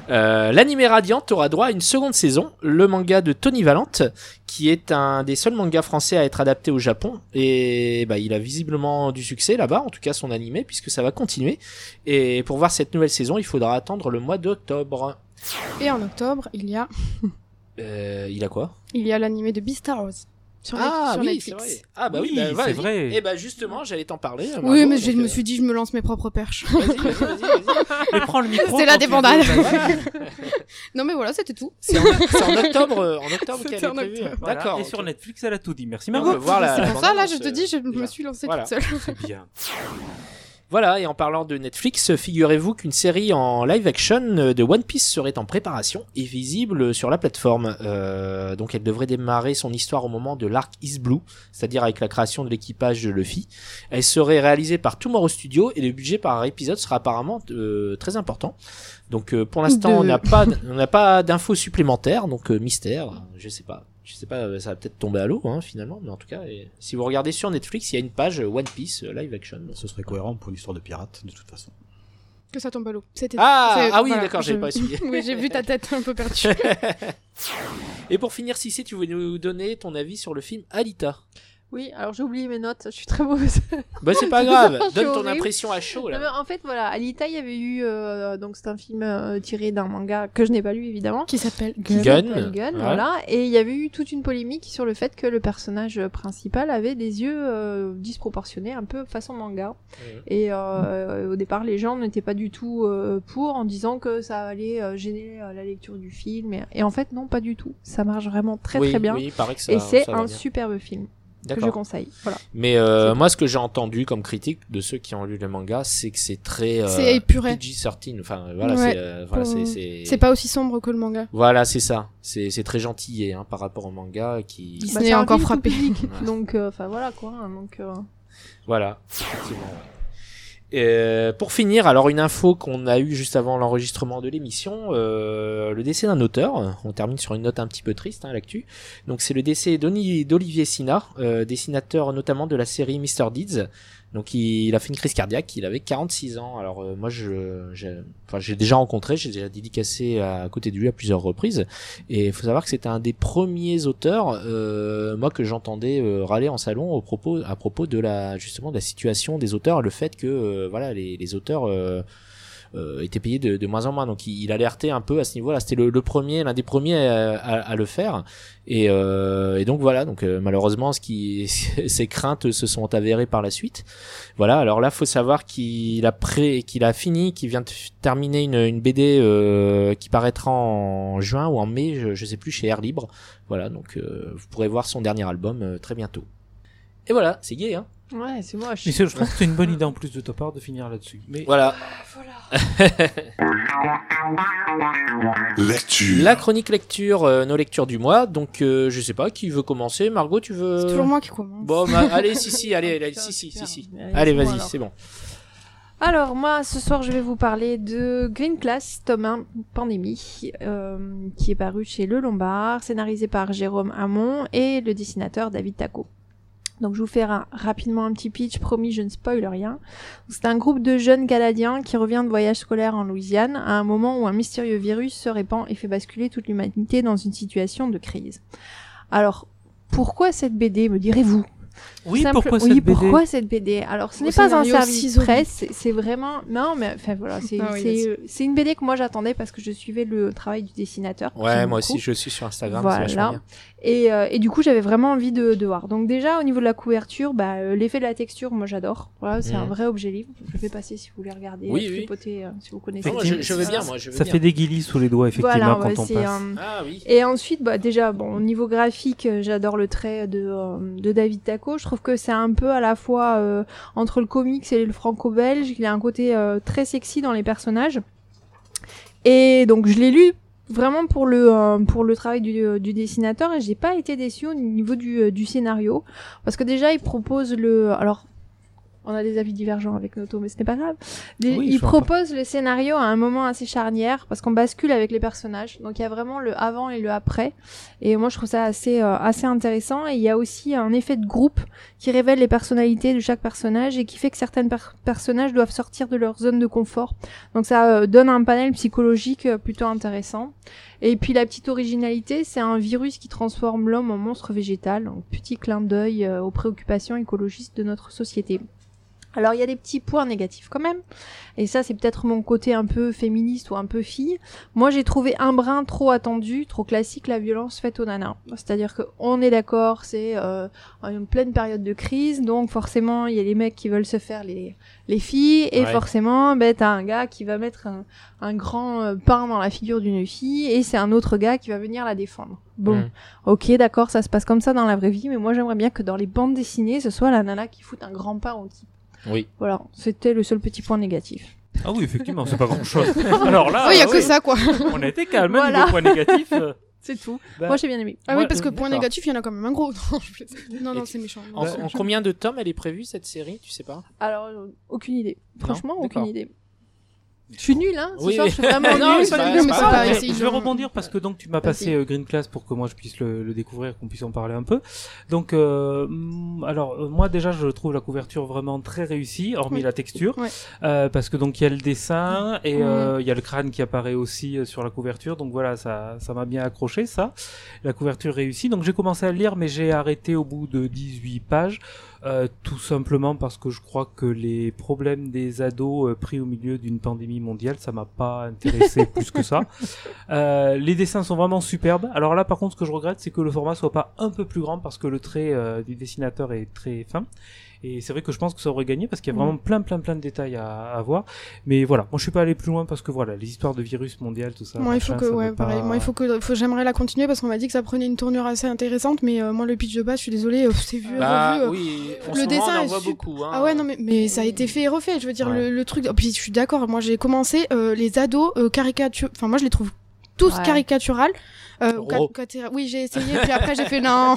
Euh, L'animé Radiant aura droit à une seconde saison, le manga de Tony Valente, qui est un des seuls mangas français à être adapté au Japon, et bah, il a visiblement du succès là-bas, en tout cas son animé, puisque ça va continuer. Et pour voir cette nouvelle saison, il faudra attendre le mois d'octobre. Et en octobre, il y a, Euh, il a quoi? Il y a l'animé de Beastars sur, Ah sur oui, c'est Netflix. vrai. Ah bah oui, Oui, bah, c'est vrai. Et bah justement, j'allais t'en parler. Oui, Margot, mais je me euh, suis dit, je me lance mes propres perches. Vas-y, vas-y, prends le micro. C'est la débandade. voilà. non, mais voilà, c'était tout. C'est en, octobre, euh, en octobre qu'elle est en prévue. octobre. Voilà. D'accord. Et sur. Netflix, elle a tout dit. Merci Margot. la- C'est pour ça, là, je te dis, je euh, me suis lancée Voilà. toute seule. C'est bien. Voilà, et en parlant de Netflix, figurez-vous qu'une série en live action de One Piece serait en préparation et visible sur la plateforme. Euh, donc elle devrait démarrer son histoire au moment de l'arc East Blue, c'est-à-dire avec la création de l'équipage de Luffy. Elle serait réalisée par Tomorrow Studio et le budget par épisode sera apparemment euh, très important. Donc euh, pour l'instant, De- on n'a pas on n'a pas d'infos supplémentaires, donc euh, mystère, je sais pas. Je sais pas, ça va peut-être tomber à l'eau hein, finalement, mais en tout cas, et- si vous regardez sur Netflix, il y a une page euh, One Piece euh, live action. Ce serait cohérent pour une histoire de pirate de toute façon. Que ça tombe à l'eau. C'était Ah, ah oui, voilà, d'accord, j'avais je- pas oui, j'ai vu ta tête un peu perdue. Et pour finir, Cissé, tu veux nous donner ton avis sur le film Alita Oui, alors j'ai oublié mes notes, je suis très mauvaise. Bah c'est pas grave, donne ton horrible. impression à chaud Non, mais là. en fait, voilà, Alita, il y avait eu. euh, donc, c'est un film euh, tiré d'un manga que je n'ai pas lu, évidemment. Qui s'appelle Gun. Gun, Ouais. voilà. Et il y avait eu toute une polémique sur le fait que le personnage principal avait des yeux euh, disproportionnés, un peu façon manga. Ouais. Et euh, au départ, les gens n'étaient pas du tout euh, pour, en disant que ça allait euh, gêner euh, la lecture du film. Et, et en fait, non, pas du tout. Ça marche vraiment très oui, très bien. Oui, il paraît que ça, et c'est un bien. superbe film que je conseille. Voilà. Mais euh, moi, ce que j'ai entendu comme critique de ceux qui ont lu le manga, c'est que c'est très euh, C'est épuré. PG-13. Enfin, voilà, Ouais. c'est euh, voilà, Pour- c'est c'est C'est pas aussi sombre que le manga. Voilà, c'est ça. C'est c'est très gentil hein, par rapport au manga qui Disney Bah, un encore frappé. public. Ouais. donc, euh, enfin voilà quoi. hein, Donc, euh, Voilà, effectivement. ouais. Euh, pour finir, alors une info qu'on a eue juste avant l'enregistrement de l'émission, euh, le décès d'un auteur. On termine sur une note un petit peu triste, hein, l'actu. Donc c'est le décès d'Olivier Sina, euh, dessinateur notamment de la série Mr. Deeds. Donc il, a fait une crise cardiaque, il avait 46 ans. Alors euh, moi je, j'ai, déjà rencontré, j'ai déjà dédicacé à, côté de lui à plusieurs reprises. Et il faut savoir que c'était un des premiers auteurs, euh, moi que j'entendais euh, râler en salon à propos de la justement de la situation des auteurs, le fait que voilà les auteurs euh, étaient payés de, de moins en moins. Donc il, il alertait un peu à ce niveau-là. C'était le, le premier, l'un des premiers à, à- à le faire. Et, euh, et donc voilà. Donc euh, malheureusement, ce qui, ces craintes se sont avérées par la suite. Voilà. Alors là, faut savoir qu'il a pré, qu'il a fini, qu'il vient de terminer une, une BD euh, qui paraîtra en juin ou en mai, je, je sais plus, chez Air Libre. Voilà. Donc euh, vous pourrez voir son dernier album euh, très bientôt. Et voilà, c'est gay, hein. Ouais, c'est moche. Mais je pense que c'est une bonne idée en plus de ta part de finir là-dessus. Mais Voilà. Lecture. La chronique lecture, euh, nos lectures du mois. Donc, euh, je sais pas qui veut commencer. Margot, tu veux C'est toujours moi qui commence. Bon, bah, allez, si, si, allez, si, si, si, si. Allez, vas-y, alors. c'est bon. Alors moi, ce soir, je vais vous parler de Green Class, tome 1, Pandémie, euh, qui est paru chez Le Lombard, scénarisé par Jérôme Hamon et le dessinateur David Taco. Donc je vous fais rapidement un petit pitch, promis, je ne spoil rien. C'est un groupe de jeunes Canadiens qui revient de voyage scolaire en Louisiane à un moment où un mystérieux virus se répand et fait basculer toute l'humanité dans une situation de crise. Alors, pourquoi cette BD, me direz-vous? Oui, Simple- pourquoi oui, cette BD pourquoi cette BD Alors, ce n'est pas un service presse, c'est- vraiment... Non, mais enfin voilà, c'est Ah oui, euh, une BD que moi j'attendais parce que je suivais le travail du dessinateur. Ouais, moi aussi, je suis sur Instagram. Voilà. Et, euh, et du coup, j'avais vraiment envie de, de voir. Donc déjà, au niveau de la couverture, bah, euh, l'effet de la texture, moi j'adore. Voilà, c'est Mhm. un vrai objet livre. Je vais passer si vous voulez regarder, Oui, oui. tripoter, euh, si vous connaissez. Non, moi, je, je veux bien, moi, je veux Ça bien. fait des guilis sous les doigts, effectivement, Voilà, quand ouais, on c'est passe. un- Ah oui. Et ensuite, bah, déjà, bon, au niveau graphique, j'adore le trait de, euh, de David Taco. Je trouve que c'est un peu à la fois euh, entre le comics et le franco-belge. Il a un côté euh, très sexy dans les personnages. Et donc, je l'ai lu vraiment pour le euh, pour le travail du, du dessinateur et j'ai pas été déçue au niveau du, du scénario parce que déjà il propose le alors on a des avis divergents avec Noto, mais ce n'est pas grave. Des- Oui, il propose le scénario à un moment assez charnière parce qu'on bascule avec les personnages. Donc il y a vraiment le avant et le après. Et moi je trouve ça assez euh, assez intéressant. Et il y a aussi un effet de groupe qui révèle les personnalités de chaque personnage et qui fait que certains per- personnages doivent sortir de leur zone de confort. Donc ça euh, donne un panel psychologique euh, plutôt intéressant. Et puis la petite originalité, c'est un virus qui transforme l'homme en monstre végétal. Donc petit clin d'œil euh, aux préoccupations écologistes de notre société. Alors il y a des petits points négatifs quand même, et ça c'est peut-être mon côté un peu féministe ou un peu fille. Moi j'ai trouvé un brin trop attendu, trop classique la violence faite aux nanas. C'est-à-dire que on est d'accord, c'est euh, une pleine période de crise, donc forcément il y a les mecs qui veulent se faire les les filles, et Ouais. forcément ben t'as un gars qui va mettre un, un grand euh, pain dans la figure d'une fille, et c'est un autre gars qui va venir la défendre. Bon, Mm. ok d'accord, ça se passe comme ça dans la vraie vie, mais moi j'aimerais bien que dans les bandes dessinées ce soit la nana qui fout un grand pain au type. Oui. Voilà, c'était le seul petit point négatif. Ah oui, effectivement, c'est pas grand chose. Alors là, il y a ah que oui, ça, quoi. on a été calme, Voilà. niveau point négatif. euh, C'est tout. bah, Moi j'ai bien aimé. Ah oui, parce que point négatif, il y en a quand même un gros. Non, non, c'est méchant. En, en combien de tomes elle est prévue cette série Tu sais pas? Alors, euh, aucune idée. Franchement, aucune idée. Je suis nulle, hein. Ce Oui, soir, oui. je suis vraiment Non, pas- mais je vais rebondir parce que donc tu m'as passé euh, Green Class pour que moi je puisse le, le découvrir, qu'on puisse en parler un peu. Donc, euh, mm, alors euh, moi déjà je trouve la couverture vraiment très réussie, hormis Oui. la texture, Ouais. Euh, parce que donc il y a le dessin et euh, il y a le crâne qui apparaît aussi sur la couverture. Donc voilà, ça ça m'a bien accroché ça. La couverture réussie. Donc j'ai commencé à le lire, mais j'ai arrêté au bout de 18 pages. Euh, tout simplement parce que je crois que les problèmes des ados euh, pris au milieu d'une pandémie mondiale, ça m'a pas intéressé plus que ça. Euh, les dessins sont vraiment superbes. Alors là, par contre, ce que je regrette, c'est que le format soit pas un peu plus grand parce que le trait du dessinateur est très fin. Et c'est vrai que je pense que ça aurait gagné parce qu'il y a vraiment plein, plein, plein de détails à, à voir. Mais voilà, moi je suis pas allé plus loin parce que voilà, les histoires de virus mondial, tout ça. Moi, il faut que, ouais, pas- pareil. Moi, il faut que, faut, j'aimerais la continuer parce qu'on m'a dit que ça prenait une tournure assez intéressante, mais euh, moi, le pitch de base, je suis désolée, euh, c'est vu, Bah revu. euh. oui, en le ce moment, dessin on en est voit sup- beaucoup. Hein. Ah ouais, non, mais, mais ça a été fait et refait. Je veux dire, Ouais. le, le truc. oh, puis je suis d'accord. Moi, j'ai commencé euh, les ados euh, caricature. Enfin, moi, je les trouve tous Ouais. caricaturales. Euh, Oh. Oui, j'ai essayé. puis après, j'ai fait non.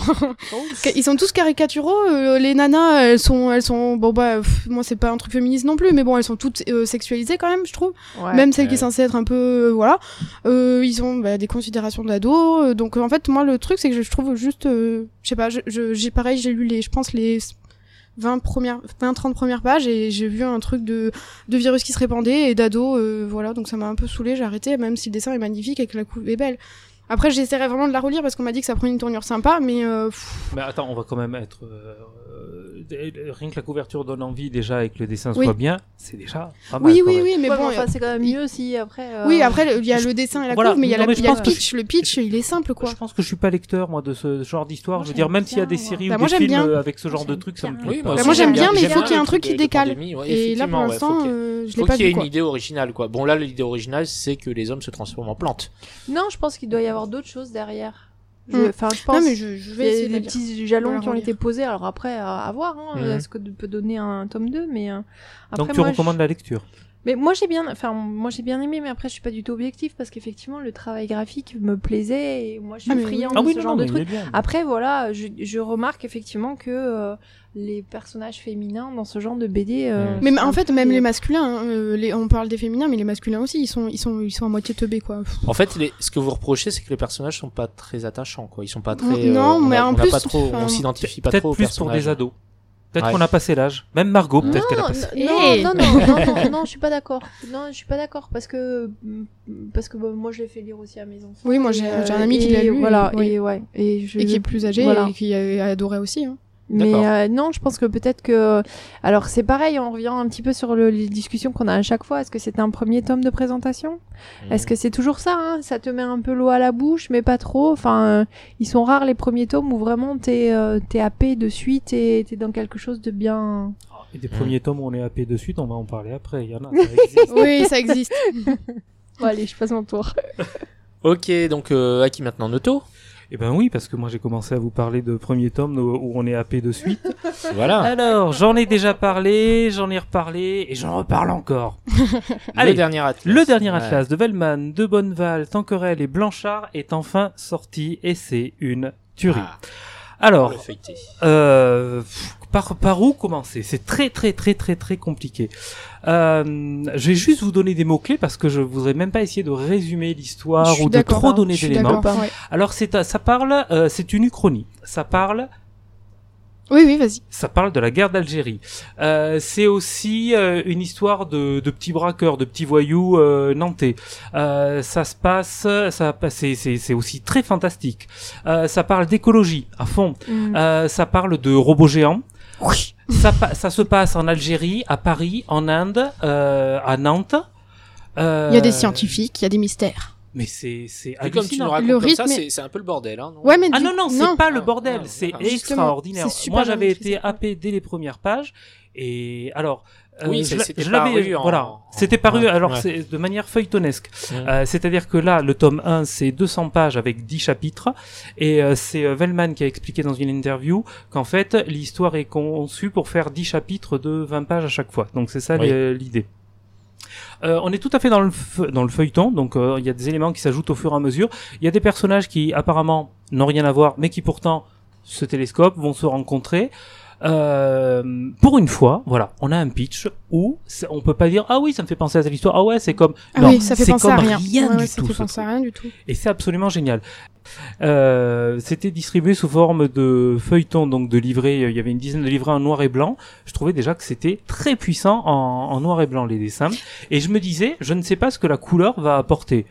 Ils sont tous caricaturaux. euh, les nanas, elles sont, elles sont. Bon bah, pff, moi, c'est pas un truc féministe non plus, mais bon, elles sont toutes euh, sexualisées quand même, je trouve. Ouais. même celles qui sont censées être un peu euh, voilà euh, ils ont bah, des considérations d'ados euh, donc euh, en fait moi le truc c'est que je, trouve juste euh, je sais pas je- je- j'ai pareil j'ai lu les je pense les 20 premières 20 30 premières pages et j'ai vu un truc de de virus qui se répandait et d'ados euh, voilà donc ça m'a un peu saoulé j'ai arrêté même si le dessin est magnifique et que la coupe est belle après j'essaierai vraiment de la relire parce qu'on m'a dit que ça prenait une tournure sympa mais euh, Mais attends, on va quand même être. Euh, rien que la couverture donne envie déjà et que le dessin Oui. soit bien, c'est déjà pas mal. oui oui oui mais Ouais, bon enfin, euh, c'est quand même mieux si après. euh, oui après il y a je- le dessin et la voilà, couve mais il y a, non, la- il y a le pitch le pitch il est simple quoi Je pense que je suis pas lecteur moi de ce genre d'histoire. Je veux dire, même s'il y a des séries Bah, ou des films bien. avec ce genre de trucs, ça me plaît Oui, pas. moi Bah, moi, j'aime bien, mais il faut qu'il y ait un truc qui décale. et là pour faut l'instant je faut l'ai pas qu'il y ait une idée originale quoi. Bon là l'idée originale c'est que les hommes se transforment en plantes. Non, je pense qu'il doit y avoir d'autres choses derrière. Je- Mm. Enfin, je pense. non mais je, je Il vais y a essayer de des petits jalons Voilà, qui ont relire. été posés. Alors après, à, à voir hein, Mhm. ce que peut donner un tome 2. Mais euh, après, Donc tu moi, recommandes je- la lecture. Mais moi j'ai bien, enfin moi j'ai bien aimé, mais après je suis pas du tout objectif parce qu'effectivement le travail graphique me plaisait et moi je suis Ah, mais friand oui. de Ah oui, ce non, genre non, de bien. Après voilà, je, je remarque effectivement que euh, les personnages féminins dans ce genre de BD. euh, Mm. Mais c'est en fait, même les masculins, hein, euh, les, on parle des féminins, mais les masculins aussi, ils sont, ils sont, ils sont à moitié teubés, quoi. En fait, les- ce que vous reprochez, c'est que les personnages sont pas très attachants, quoi. Ils sont pas très. Non, euh, mais a- en plus, pas trop, on s'identifie pas Peut-être trop aux plus pour des ados. Peut-être Ouais. qu'on a passé l'âge. Même Margot, peut-être qu'elle a Non, passé. non, Hey. non, non, non, non, non, non, je suis pas d'accord. Non, je suis pas d'accord parce que parce que bon, moi je l'ai fait lire aussi à mes enfants. Oui, moi, j'ai- euh, j'ai un ami qui l'a lu, Voilà, et- oui. et ouais, et je Et qui est plus âgé Voilà. et qui a adoré aussi. Hein. Mais euh, non, je pense que peut-être que. Alors c'est pareil, on revient un petit peu sur le- les discussions qu'on a à chaque fois. Est-ce que c'était un premier tome de présentation? Est-ce que c'est toujours ça hein? Ça te met un peu l'eau à la bouche, mais pas trop? Enfin, euh, ils sont rares les premiers tomes où vraiment t'es euh, t'es happé de suite et t'es dans quelque chose de bien. Et des premiers tomes où on est happé de suite, on va en parler après. Il y en a, ça existe. Oui, ça existe. Bon, allez, je passe mon tour. Ok, donc euh, à qui maintenant? Noto? Eh ben oui, parce que moi j'ai commencé à vous parler de premier tome où on est happé de suite. Voilà. Alors, j'en ai déjà parlé, j'en ai reparlé et j'en reparle encore. Allez, le dernier atlas. Le dernier Ouais. atlas de Vellman, de Bonneval, Tanquerel et Blanchard est enfin sorti et c'est une tuerie. Ah, Alors, euh, pff, par, par où commencer? C'est très très très très très compliqué. Euh, je vais juste vous donner des mots-clés parce que je voudrais même pas essayer de résumer l'histoire ou de trop hein, donner d'éléments. ouais. Alors c'est ça parle, euh, c'est une uchronie. Ça parle Oui, oui, vas-y. ça parle de la guerre d'Algérie. Euh, c'est aussi euh, une histoire de, de petits braqueurs, de petits voyous euh, nantais. Euh, ça se passe, ça, c'est, c'est, c'est aussi très fantastique. Euh, ça parle d'écologie à fond. Mm. Euh, ça parle de robots géants. Ça, ça se passe en Algérie, à Paris, en Inde, euh, à Nantes. Euh, Il y a des scientifiques, il y a des mystères. Mais c'est, c'est Et comme tu nous racontes Le comme ça, rythme est- c'est un peu le bordel. Hein, non Ouais, mais Ah du- non, non, c'est pas le bordel, Ah, c'est extraordinaire. Moi, j'avais été happé dès les premières pages. Et alors, euh, Oui, je l'avais- paru en- Voilà, c'était paru ouais, alors ouais. c'est de manière feuilletonesque. Euh, C'est-à-dire que là, le tome 1, c'est 200 pages avec 10 chapitres. Et euh, c'est euh, Vellman qui a expliqué dans une interview qu'en fait, l'histoire est conçue pour faire 10 chapitres de 20 pages à chaque fois. Donc c'est ça Oui. l'idée. Euh, on est tout à fait dans le, dans le feuilleton, donc euh, il y a des éléments qui s'ajoutent au fur et à mesure. Il y a des personnages qui apparemment n'ont rien à voir, mais qui pourtant se télescopent, vont se rencontrer. Euh, pour une fois, voilà, on a un pitch où on peut pas dire ah oui ça me fait penser à cette histoire ah ouais c'est comme Ah non oui, ça fait c'est penser à rien. Ouais, du ouais, ça tout fait penser à rien du tout. et c'est absolument génial. Euh, C'était distribué sous forme de feuilleton, donc de livrets. Il y avait une dizaine de livrets en noir et blanc. Je trouvais déjà que c'était très puissant en, en noir et blanc les dessins. Et je me disais, je ne sais pas ce que la couleur va apporter.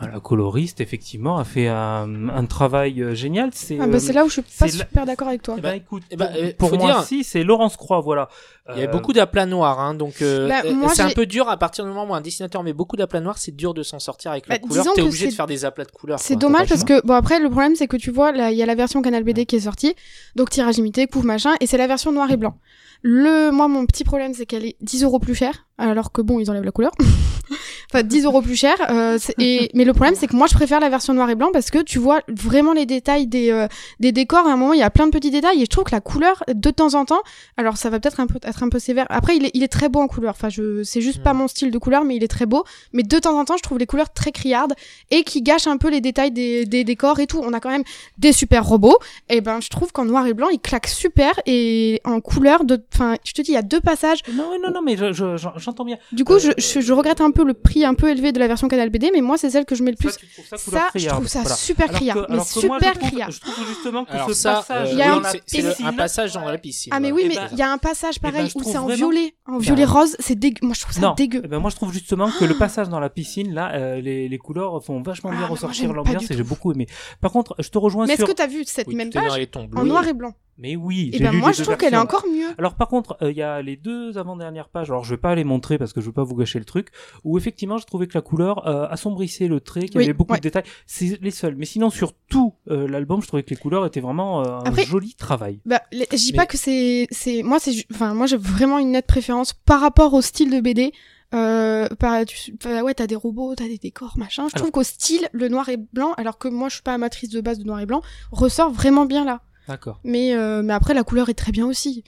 La coloriste, effectivement, a fait un, un travail euh, génial. C'est Ah bah, euh, c'est là où je suis pas la- super d'accord avec toi. eh ben, écoute, eh ben, pour, euh, pour moi, dire- si, c'est Laurence Croix, voilà. Il y Euh, beaucoup d'aplats noirs, hein, donc euh, Bah, euh, moi, c'est un peu dur à partir du moment où un dessinateur met beaucoup d'aplats noirs, c'est dur de s'en sortir avec la Bah, couleur. disons T'es obligé de faire des aplats de couleurs. C'est dommage parce que bon après le problème c'est que tu vois là il y a la version Canal BD qui est sortie donc tirage limité couvre machin et c'est la version noir et blanc. Le moi mon petit problème c'est qu'elle est 10 euros plus chère alors que bon ils enlèvent la couleur. enfin 10 euros plus cher euh, et mais le problème c'est que moi je préfère la version noir et blanc parce que tu vois vraiment les détails des euh, des décors à un moment il y a plein de petits détails et je trouve que la couleur de temps en temps alors ça va peut-être un peu être un peu sévère après il est, il est très beau en couleur enfin je c'est juste pas Mm. mon style de couleur mais il est très beau mais de temps en temps je trouve les couleurs très criardes et qui gâche un peu les détails des, des décors et tout. On a quand même des super robots. Et ben, je trouve qu'en noir et blanc, ils claquent super et en couleur de, enfin, je te dis, il y a deux passages. Non, non, non, mais je- je- j'en- j'entends bien. Du coup, je, je, je regrette un peu le prix un peu élevé de la version Canal BD, mais moi, c'est celle que je mets le plus. Ça, je trouve ça voilà. super Alors que- criard. Mais moi, super trouve- criard. Je trouve justement que Alors ce ça, passage euh, Il y a oui, un c'est- un passage dans la piscine. Ah mais oui, Eh mais ben- il y a un passage ben, pareil je où c'est en vraiment- violet, en violet rose, c'est dégueu. Moi je trouve ça non, dégueu. eh ben moi je trouve justement que le passage dans la piscine, là, euh, les, couleurs font vachement Ah, bien ressortir l'ambiance du et j'ai beaucoup aimé. Par contre, je te rejoins Mais est-ce sur. que t'as vu cette même page en noir et blanc? Mais oui, Et j'ai ben moi je trouve qu'elle est encore mieux. Alors par contre, euh, il y a les deux avant-dernières pages. Alors je vais pas les montrer parce que je veux pas vous gâcher le truc. Où effectivement, je trouvais que la couleur euh, assombrissait le trait, qu'il y Oui, avait beaucoup ouais. de détails. C'est les seuls. Mais sinon, sur tout euh, l'album, je trouvais que les couleurs étaient vraiment euh, un Après- joli travail. Bah, les- je dis Mais- pas que c'est, c'est, moi c'est, enfin moi j'ai vraiment une nette préférence par rapport au style de BD. Euh, par, tu, enfin, ouais, t'as des robots, t'as des décors, machin. Je Alors- trouve qu'au style, le noir et blanc, alors que moi je suis pas amatrice de base de noir et blanc, ressort vraiment bien là. D'accord. Mais, euh, mais après la couleur est très bien aussi.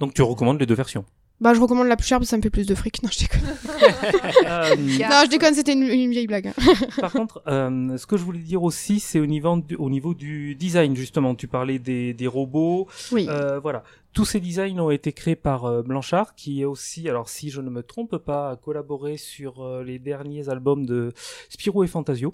Donc tu recommandes les deux versions. Bah je recommande la plus chère parce que ça me fait plus de fric. Non je déconne. Euh, Non je déconne, c'était une, une vieille blague. hein. Par contre, euh, ce que je voulais dire aussi, c'est au niveau du, au niveau du design justement. Tu parlais des, des robots, Oui. euh, voilà. Tous ces designs ont été créés par euh, Blanchard, qui est aussi, alors si je ne me trompe pas, a collaboré sur euh, les derniers albums de Spirou et Fantasio.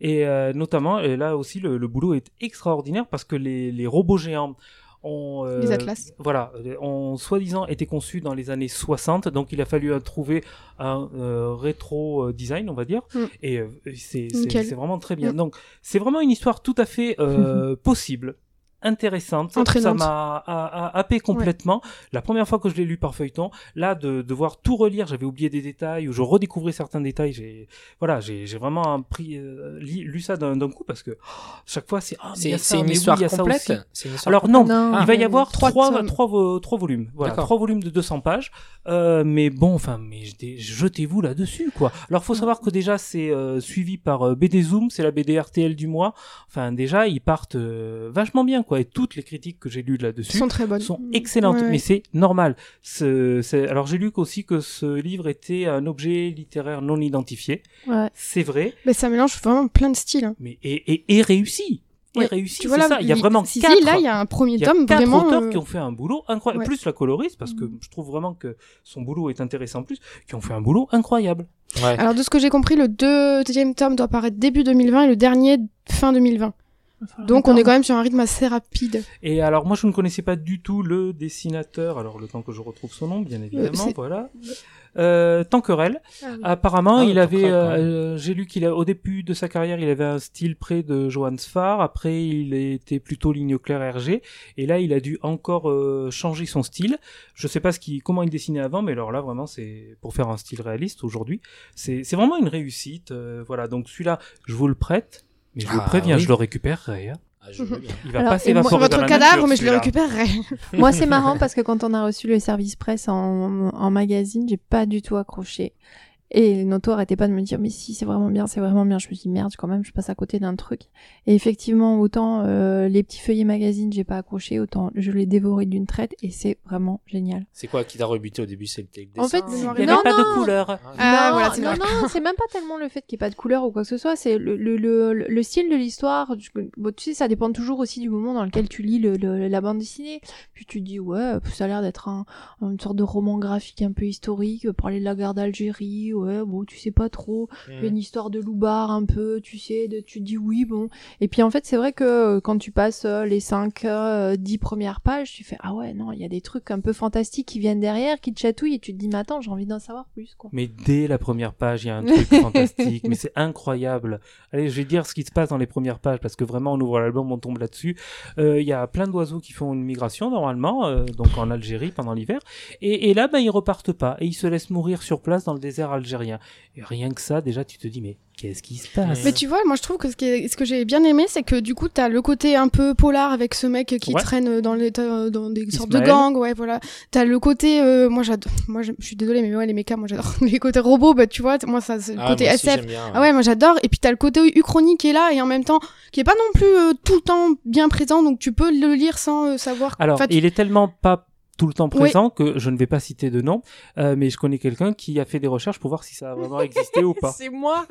Et euh, notamment, et là aussi, le, le boulot est extraordinaire parce que les, les robots géants ont euh, Les Atlas. voilà, ont soi-disant été conçus dans les années 60, donc il a fallu euh, trouver un euh, rétro euh, design, on va dire, Mm. et euh, c'est vraiment très bien. Mm. Donc c'est vraiment une histoire tout à fait euh, possible. Intéressante. Ça m'a a- a- happé complètement. La première fois que je l'ai lu par feuilleton, là, de devoir tout relire, j'avais oublié des détails ou je redécouvrais certains détails. J'ai, voilà, j'ai, j'ai vraiment pris, euh, li- lu ça d'un, coup parce que oh, chaque fois c'est, ah, C'est une oui, histoire complète. une histoire Alors non, Non. il va y Ah. avoir Trois trois, trois, trois volumes. Voilà, trois volumes de 200 pages. Euh, mais bon, enfin, mais je- jetez-vous là-dessus, quoi. Alors, faut savoir que déjà, c'est euh, suivi par euh, BD Zoom, c'est la BD RTL du mois. Enfin, déjà, ils partent euh, vachement bien, quoi. Et toutes les critiques que j'ai lues là-dessus sont très bonnes. sont excellentes. Ouais, ouais. Mais c'est normal. C'est- Alors, j'ai lu aussi que ce livre était un objet littéraire non identifié. Ouais. C'est vrai, Mais ça mélange vraiment plein de styles. hein. mais et, et, et réussi. Et Ouais. réussi, Tu vois c'est là, ça. Il y a vraiment si, si, quatre. là, il y a un premier Il y a tome quatre vraiment. auteurs euh, qui ont fait un boulot incroyable, ouais. plus la coloriste, parce que Mm. je trouve vraiment que son boulot est intéressant plus, qui ont fait un boulot incroyable. Ouais. Alors de ce que j'ai compris, le deuxième tome doit apparaître début 2020 et le dernier fin 2020. Donc on est quand même sur un rythme assez rapide. Et alors moi je ne connaissais pas du tout le dessinateur, alors le temps que je retrouve son nom, bien évidemment, c'est- voilà. Euh, Tanquerel. Apparemment, Ah, il avait, quand euh, j'ai lu qu'il a, au début de sa carrière, il avait un style près de Johan Sfar. Après, il était plutôt ligne claire RG. Et là, il a dû encore euh, changer son style. Je sais pas ce qui, comment il dessinait avant, mais alors là, vraiment, c'est pour faire un style réaliste aujourd'hui. C'est, c'est vraiment une réussite. euh, voilà. Donc celui-là, je vous le prête, mais je vous Ah, préviens, oui. je le récupérerai. hein. Ah, je veux bien. Il va Alors, pas et moi- votre la cadavre, nature, mais je le récupérerai. Moi, c'est marrant parce que quand on a reçu le service presse en, en magazine, j'ai pas du tout accroché. Et Noto arrêtait pas de me dire, mais si, c'est vraiment bien, c'est vraiment bien. Je me dis, merde, quand même, je passe à côté d'un truc. Et effectivement, autant euh, les petits feuillets magazines, j'ai pas accroché, autant je l'ai dévoré d'une traite et c'est vraiment génial. C'est quoi qui t'a rebuté au début? C'est le le En fait, dessin, Il n'y Non, avait pas non. de couleur. Ah, non, voilà, c'est non, non, c'est même pas tellement le fait qu'il n'y ait pas de couleur ou quoi que ce soit, c'est le, le, le, le style de l'histoire. Tu, bon, tu sais, ça dépend toujours aussi du moment dans lequel tu lis le, le- la bande dessinée. Puis tu te dis, ouais, ça a l'air d'être un, une sorte de roman graphique un peu historique, parler de la guerre d'Algérie, ouais, bon, tu sais pas trop. Hmm. une histoire de loubar un peu, tu sais, de, tu te dis oui, bon. Et puis en fait, c'est vrai que euh, quand tu passes euh, les 5, 10 premières pages, tu fais, ah ouais, non, il y a des trucs un peu fantastiques qui viennent derrière, qui te chatouillent, et tu te dis, mais attends, j'ai envie d'en savoir plus, quoi. Mais dès la première page, il y a un truc fantastique, mais c'est incroyable. Allez, je vais dire ce qui se passe dans les premières pages, parce que vraiment, on ouvre l'album, on tombe là-dessus. Euh, Il y a plein d'oiseaux qui font une migration, normalement, euh, donc en Algérie pendant l'hiver. Et, et là, ben, ils repartent pas, et ils se laissent mourir sur place dans le désert algérien. Et rien que ça, déjà, tu te dis, mais qu'est-ce qui se passe? Mais tu vois, moi je trouve que ce, qui est- ce que j'ai bien aimé, c'est que du coup, t'as le côté un peu polar avec ce mec qui Ouais. traîne dans, les, dans des sortes de gangs, ouais, voilà. T'as le côté, euh, moi j'adore, moi je suis désolée, mais ouais, les mechas, moi j'adore. Les côtés robots, bah tu vois, moi ça, c'est le Ah, côté aussi, SF. j'aime bien, Ah ouais, moi j'adore. Et puis t'as le côté uchronique qui est là et en même temps qui est pas non plus euh, tout le temps bien présent, donc tu peux le lire sans euh, savoir. Alors, Enfin, tu- il est tellement pas tout le temps présent que je ne vais pas citer de nom, euh, mais je connais quelqu'un qui a fait des recherches pour voir si ça a vraiment existé ou pas. C'est moi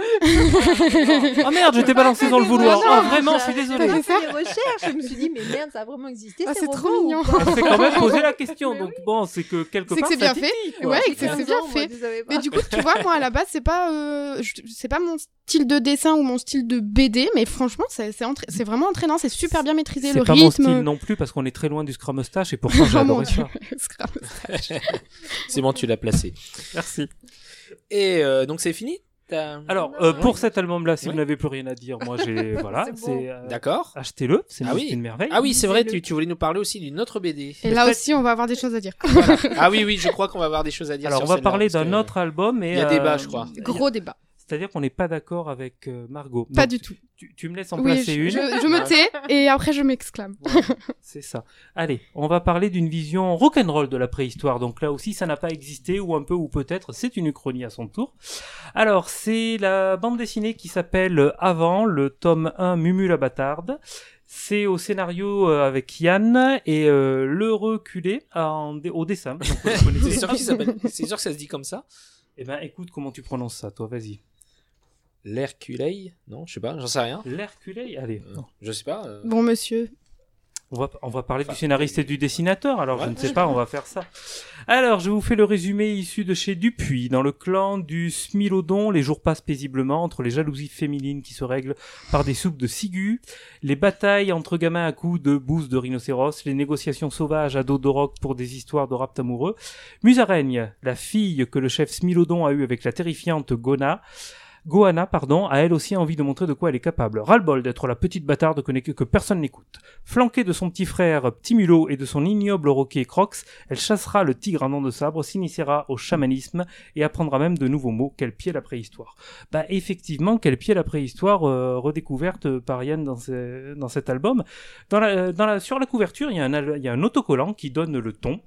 Oh merde, je t'ai balancé dans le vouloir. Non, Oh, vraiment, je suis J'ai désolé. fait des recherches, je me suis dit, mais merde, ça a vraiment existé, Ah, ces c'est trop mignon. s'est quand même posé la question, donc bon, c'est que quelque C'est que part c'est bien fait. Ouais, J'ai c'est 15 bien fait. Mais du coup, tu vois, moi à la base, c'est pas, euh, c'est pas mon style de dessin ou mon style de BD, mais franchement, c'est c'est entra- c'est vraiment entraînant, c'est super bien maîtrisé, C'est le pas mon style rythme. non plus parce qu'on est très loin du Scrum Mustache et pourtant j'ai adoré ça. Scrap. C'est bon, tu l'as placé. Merci. Et euh, donc c'est fini T'as- Alors, euh, pour cet album-là, si vous n'avez plus rien à dire, moi j'ai voilà, C'est bon. c'est euh, D'accord. achetez-le, c'est Ah une- oui. c'est une merveille. Ah oui, c'est vrai, tu, tu voulais nous parler aussi d'une autre BD. Et là aussi, on va avoir des choses à dire. ah oui, oui, je crois qu'on va avoir des choses à dire. Alors, sur on va celle-là, parler parce d'un que- autre album et il y a euh, débat, je crois. Gros débat. C'est-à-dire qu'on n'est pas d'accord avec euh, Margot. Pas Donc, du tout. Tu, tu me laisses en Oui, placer je, une. je, je me tais et après je m'exclame. Voilà, c'est ça. Allez, on va parler d'une vision rock'n'roll de la préhistoire. Donc là aussi, ça n'a pas existé, ou un peu, ou peut-être, c'est une uchronie à son tour. Alors, c'est la bande dessinée qui s'appelle Avant, le tome 1 Mumu la bâtarde. C'est au scénario euh, avec Yann et euh, le reculé en, au dessin. C'est sûr, sûr que ça se dit comme ça Eh ben, écoute comment tu prononces ça, toi, vas-y. L'Herculei Non, je sais pas, j'en sais rien. L'Herculé Allez, Euh, je sais pas. euh, Bon monsieur. On va, on va parler Enfin, du scénariste et du dessinateur, alors je ne sais pas, on va faire ça. Alors, je vous fais le résumé issu de chez Dupuis. Dans le clan du Smilodon, les jours passent paisiblement entre les jalousies féminines qui se règlent par des soupes de ciguë, les batailles entre gamins à coups de bousses de rhinocéros, les négociations sauvages à dos de roc pour des histoires de rapt amoureux. Musaraigne, la fille que le chef Smilodon a eue avec la terrifiante Gona, Gohanna, pardon, a elle aussi envie de montrer de quoi elle est capable. Ras-le-bol d'être la petite bâtarde que, que personne n'écoute. Flanquée de son petit frère Petit Mulot et de son ignoble roquet Crocs, elle chassera le tigre à dents de sabre, s'initiera au chamanisme et apprendra même de nouveaux mots. Quel pied la préhistoire. Bah effectivement, quel pied la préhistoire euh, redécouverte par Yann dans, dans cet album. La, sur la couverture, il y, a un, autocollant qui donne le ton.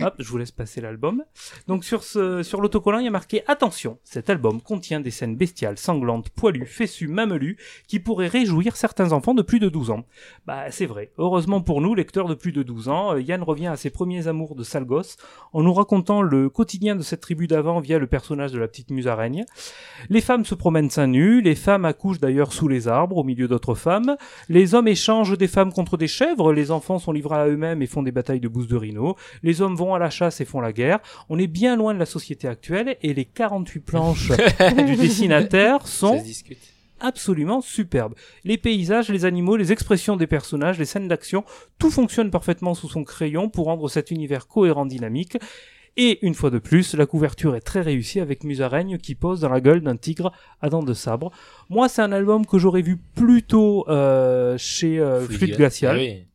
Hop, je vous laisse passer l'album. Donc sur, sur l'autocollant, il y a marqué Attention, cet album contient des scènes bestiales, sanglantes, poilues, fessues, mamelues, qui pourraient réjouir certains enfants de plus de 12 ans. Bah c'est vrai. Heureusement pour nous, lecteurs de plus de 12 ans, euh, Yann revient à ses premiers amours de sale gosse en nous racontant le quotidien de cette tribu d'avant via le personnage de la petite musaraigne. Les femmes se promènent seins nus, les femmes accouchent d'ailleurs sous les arbres, au milieu d'autres femmes. Les hommes échangent des femmes contre des chèvres, les enfants sont livrés à eux-mêmes et font des batailles de bousses de rhino. Les hommes vont à la chasse et font la guerre. On est bien loin de la société actuelle et les 48 planches du dessinateur Ça sont absolument superbes. Les paysages, les animaux, les expressions des personnages, les scènes d'action, tout fonctionne parfaitement sous son crayon pour rendre cet univers cohérent, dynamique. Et une fois de plus, la couverture est très réussie avec Musaraigne qui pose dans la gueule d'un tigre à dents de sabre. Moi, c'est un album que j'aurais vu plutôt euh, chez euh. Ah oui.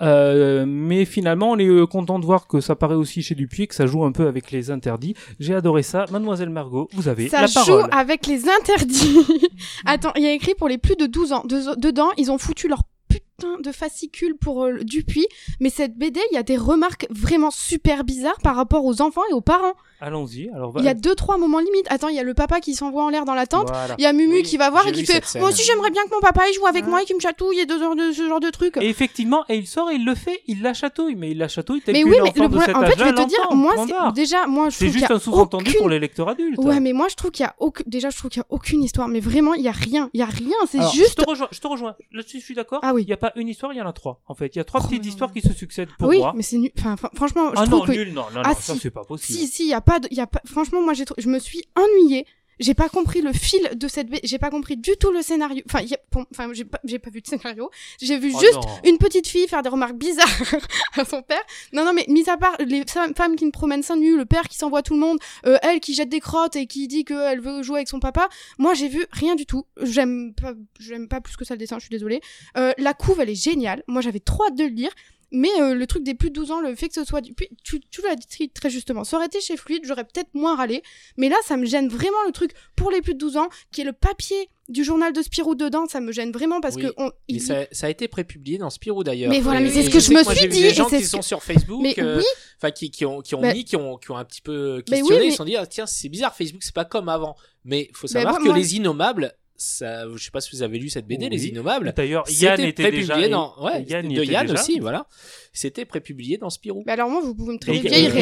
Euh, mais finalement, on est euh, content de voir que ça paraît aussi chez Dupuis, que ça joue un peu avec les interdits. J'ai adoré ça. Mademoiselle Margot, vous avez Ça la joue avec les interdits. Attends, il y a écrit pour les plus de 12 ans. De- dedans, ils ont foutu leur putain de fascicule pour euh, Dupuis. Mais cette BD, il y a des remarques vraiment super bizarres par rapport aux enfants et aux parents. Allons-y. Alors, va- Il y a deux, trois moments limites. Attends, il y a le papa qui s'envoie en l'air dans la tente. Voilà. Il y a Mumu Oui, qui va voir et qui fait. Moi aussi, j'aimerais bien que mon papa il joue avec moi et qu'il me chatouille et deux heures de ce genre de trucs. Et effectivement, et il sort et il le fait, il la chatouille, mais il la chatouille Mais oui, mais le de problème, en fait, je vais te dire, moi, c'est- déjà, moi, je C'est trouve qu'il juste y a un sous-entendu aucune- pour les lecteurs adultes. Ouais, mais moi, je trouve qu'il y a aucun. Déjà, je trouve qu'il y a aucune histoire. Mais vraiment, il y a rien. Il y a rien. C'est juste. Je te rejoins, je te rejoins. Là-dessus, je suis d'accord. Ah oui. Il n'y a pas une histoire, il y en a trois. En fait, il y a trois Oh, petites non. histoires qui se succèdent pour oui, moi. mais c'est nul. Franchement, je ah trouve non, que. nul, non, non, Ah, non, ça si. c'est pas possible. Si, il pas de, il y a pas, franchement, moi, j'ai, je me suis ennuyée. J'ai pas compris le fil de cette, j'ai pas compris du tout le scénario. Enfin, il y a- bon, enfin, j'ai pas, j'ai pas vu de scénario. J'ai vu Oh juste non. une petite fille faire des remarques bizarres à son père. Non, non, mais mis à part les femmes femmes qui me promènent seins nus, le père qui s'envoie tout le monde, euh, elle qui jette des crottes et qui dit qu'elle veut jouer avec son papa. Moi, j'ai vu rien du tout. J'aime pas, j'aime pas plus que ça le dessin. Je suis désolée. Euh, la couve, elle est géniale. Moi, j'avais trop hâte de le lire. Mais euh, le truc des plus de 12 ans, le fait que ce soit du... puis, Tu, tu l'as dit très justement. Ça aurait été chez Fluide, j'aurais peut-être moins râlé. Mais là, ça me gêne vraiment le truc pour les plus de 12 ans, qui est le papier du journal de Spirou dedans. Ça me gêne vraiment parce Oui. que... On, Mais il- ça, ça a été prépublié dans Spirou d'ailleurs. Mais voilà, mais c'est ce que je me suis dit, Des gens qui sont sur Facebook, euh, oui, enfin qui, qui ont qui ont Bah- mis, qui ont qui ont un petit peu Mais questionné, ils se sont dit ah, tiens c'est bizarre Facebook c'est pas comme avant. Mais faut Bah, savoir que moi- les innommables, ça, je sais pas si vous avez lu cette BD, Oui. les innommables. D'ailleurs, Yann C'était était prépublié déjà. dans, ouais, Yann de était Yann déjà. aussi, voilà. C'était prépublié dans Spirou. bah alors moi, vous pouvez me traiter de vieille il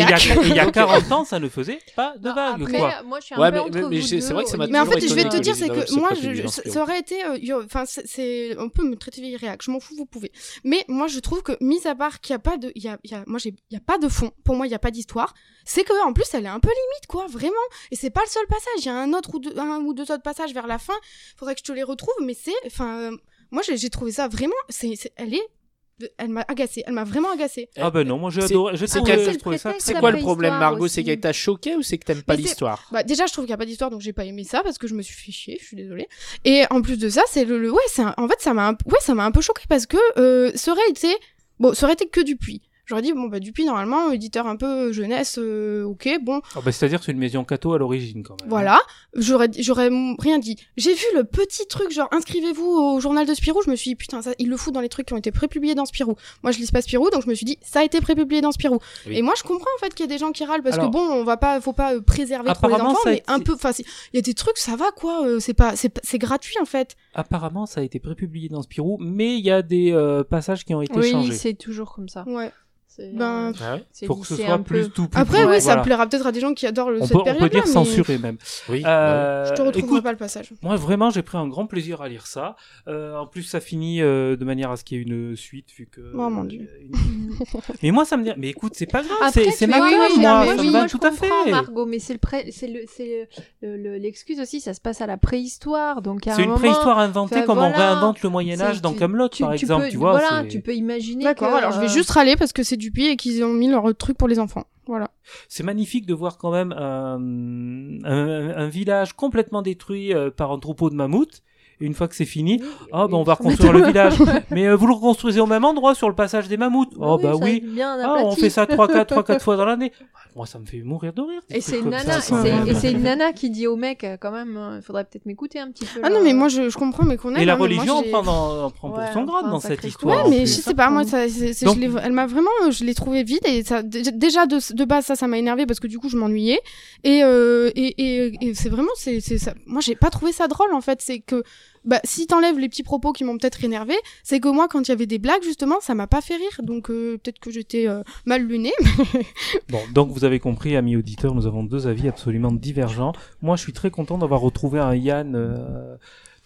il y a 40 ans, ça ne faisait pas de Non, vague, après, quoi. moi, je suis un Ouais, peu mais- entre mais- mais vous deux vrai que ça niveau Mais en fait, je vais te dire, c'est que moi, je, ça aurait été, euh, enfin, c'est, on peut me traiter vieille réac, je m'en fous, vous pouvez. Mais moi, je trouve que, mis à part qu'il y a pas de, il y a, il y a, moi, j'ai, il y a pas de fond. Pour moi, il y a pas d'histoire. C'est que, en plus, elle est un peu limite, quoi, vraiment. Et c'est pas le seul passage. Il y a un autre ou deux, un ou deux autres passages vers la fin. Faudrait que je te les retrouve, mais c'est, enfin, euh, moi, j'ai, trouvé ça vraiment, c'est, elle est, elle m'a agacée. Elle m'a vraiment agacée. Ah ben non, moi j'ai adoré. J'ai trouvé, ça. C'est quoi le problème, Margot? C'est qu'elle t'a choqué ou c'est que t'aimes pas l'histoire? Bah, déjà, je trouve qu'il y a pas d'histoire, donc j'ai pas aimé ça parce que je me suis fait chier. Je suis désolée. Et en plus de ça, c'est le, le- ouais, c'est un- en fait, ça m'a, un... ouais, ça m'a un peu choqué parce que euh, ça aurait été, bon, ça aurait été que Dupuis. J'aurais dit bon bah Dupuis normalement éditeur un peu jeunesse, euh, ok, bon, Ah bah, C'est-à-dire c'est une maison catho à l'origine quand même. voilà. J'aurais, j'aurais rien dit. J'ai vu le petit truc genre inscrivez-vous au journal de Spirou. Je me suis dit putain ça, il le fout dans les trucs qui ont été prépubliés dans Spirou. Moi je lis pas Spirou, donc je me suis dit ça a été prépublié dans Spirou. Oui. Et moi je comprends en fait qu'il y a des gens qui râlent parce Alors- que bon on va pas, faut pas euh, préserver trop les enfants, mais été- un peu, enfin il y a des trucs ça va quoi. euh, c'est pas, c'est, gratuit en fait. Apparemment, ça a été prépublié dans Spirou, mais il y a des euh, passages qui ont été Oui, changés. c'est toujours comme ça. Ouais. Ben, Ah ouais Pour que ce soit un peu. plus tout plus Après, oui, ça voilà. plaira peut-être à des gens qui adorent le, On cette peut, on période-là. peut dire mais censuré même. Oui. Euh, Je te retrouverai écoute, pas le passage. Moi, vraiment, j'ai pris un grand plaisir à lire ça. Euh, en plus, ça finit euh, de manière à ce qu'il y ait une suite, vu que. Oh, mon Dieu. euh, Mais moi, ça me dit. Mais écoute, c'est pas grave, c'est ma oui, moi, ça me va tout à fait. Margot, mais c'est le pré- c'est le, c'est le- le- l'excuse aussi, ça se passe à la préhistoire, donc C'est un une préhistoire inventée comme on réinvente le Moyen Âge dans Camelot, par exemple, tu vois. Voilà, tu peux imaginer. D'accord, alors je vais juste râler parce que c'est du et qu'ils ont mis leur truc pour les enfants. Voilà. C'est magnifique de voir quand même un, un, un village complètement détruit euh, par un troupeau de mammouths. Et une fois que c'est fini, ah ben on va reconstruire le village. Mais euh, vous le reconstruisez au même endroit sur le passage des mammouths. Oh bah ça oui. va Bien Ah, on fait ça trois quatre trois quatre fois dans l'année. Moi ça me fait mourir de rire. Et c'est une nana, et c'est une qui dit au mec, euh, quand même, il faudrait peut-être m'écouter un petit peu. Ah là. non, mais moi je, je comprends, mais qu'on aime. Et la hein, moi, religion j'ai- prend, dans, prend pour Ouais, son on grade dans cette histoire. Ouais, en mais je sais pas, moi, ça, Donc- je l'ai- elle m'a vraiment, je l'ai trouvé vide et ça, déjà de, de base, ça, ça m'a énervé parce que du coup, je m'ennuyais et, euh, et, et, et c'est vraiment, c'est, c'est ça. Moi, j'ai pas trouvé ça drôle en fait. C'est que, bah, si t'enlèves les petits propos qui m'ont peut-être énervé, c'est que moi, quand il y avait des blagues, justement, ça m'a pas fait rire. Donc, euh, peut-être que j'étais euh, mal lunée. Bon, donc vous avez compris, amis auditeurs, nous avons deux avis absolument divergents. Moi, je suis très content d'avoir retrouvé un Yann euh,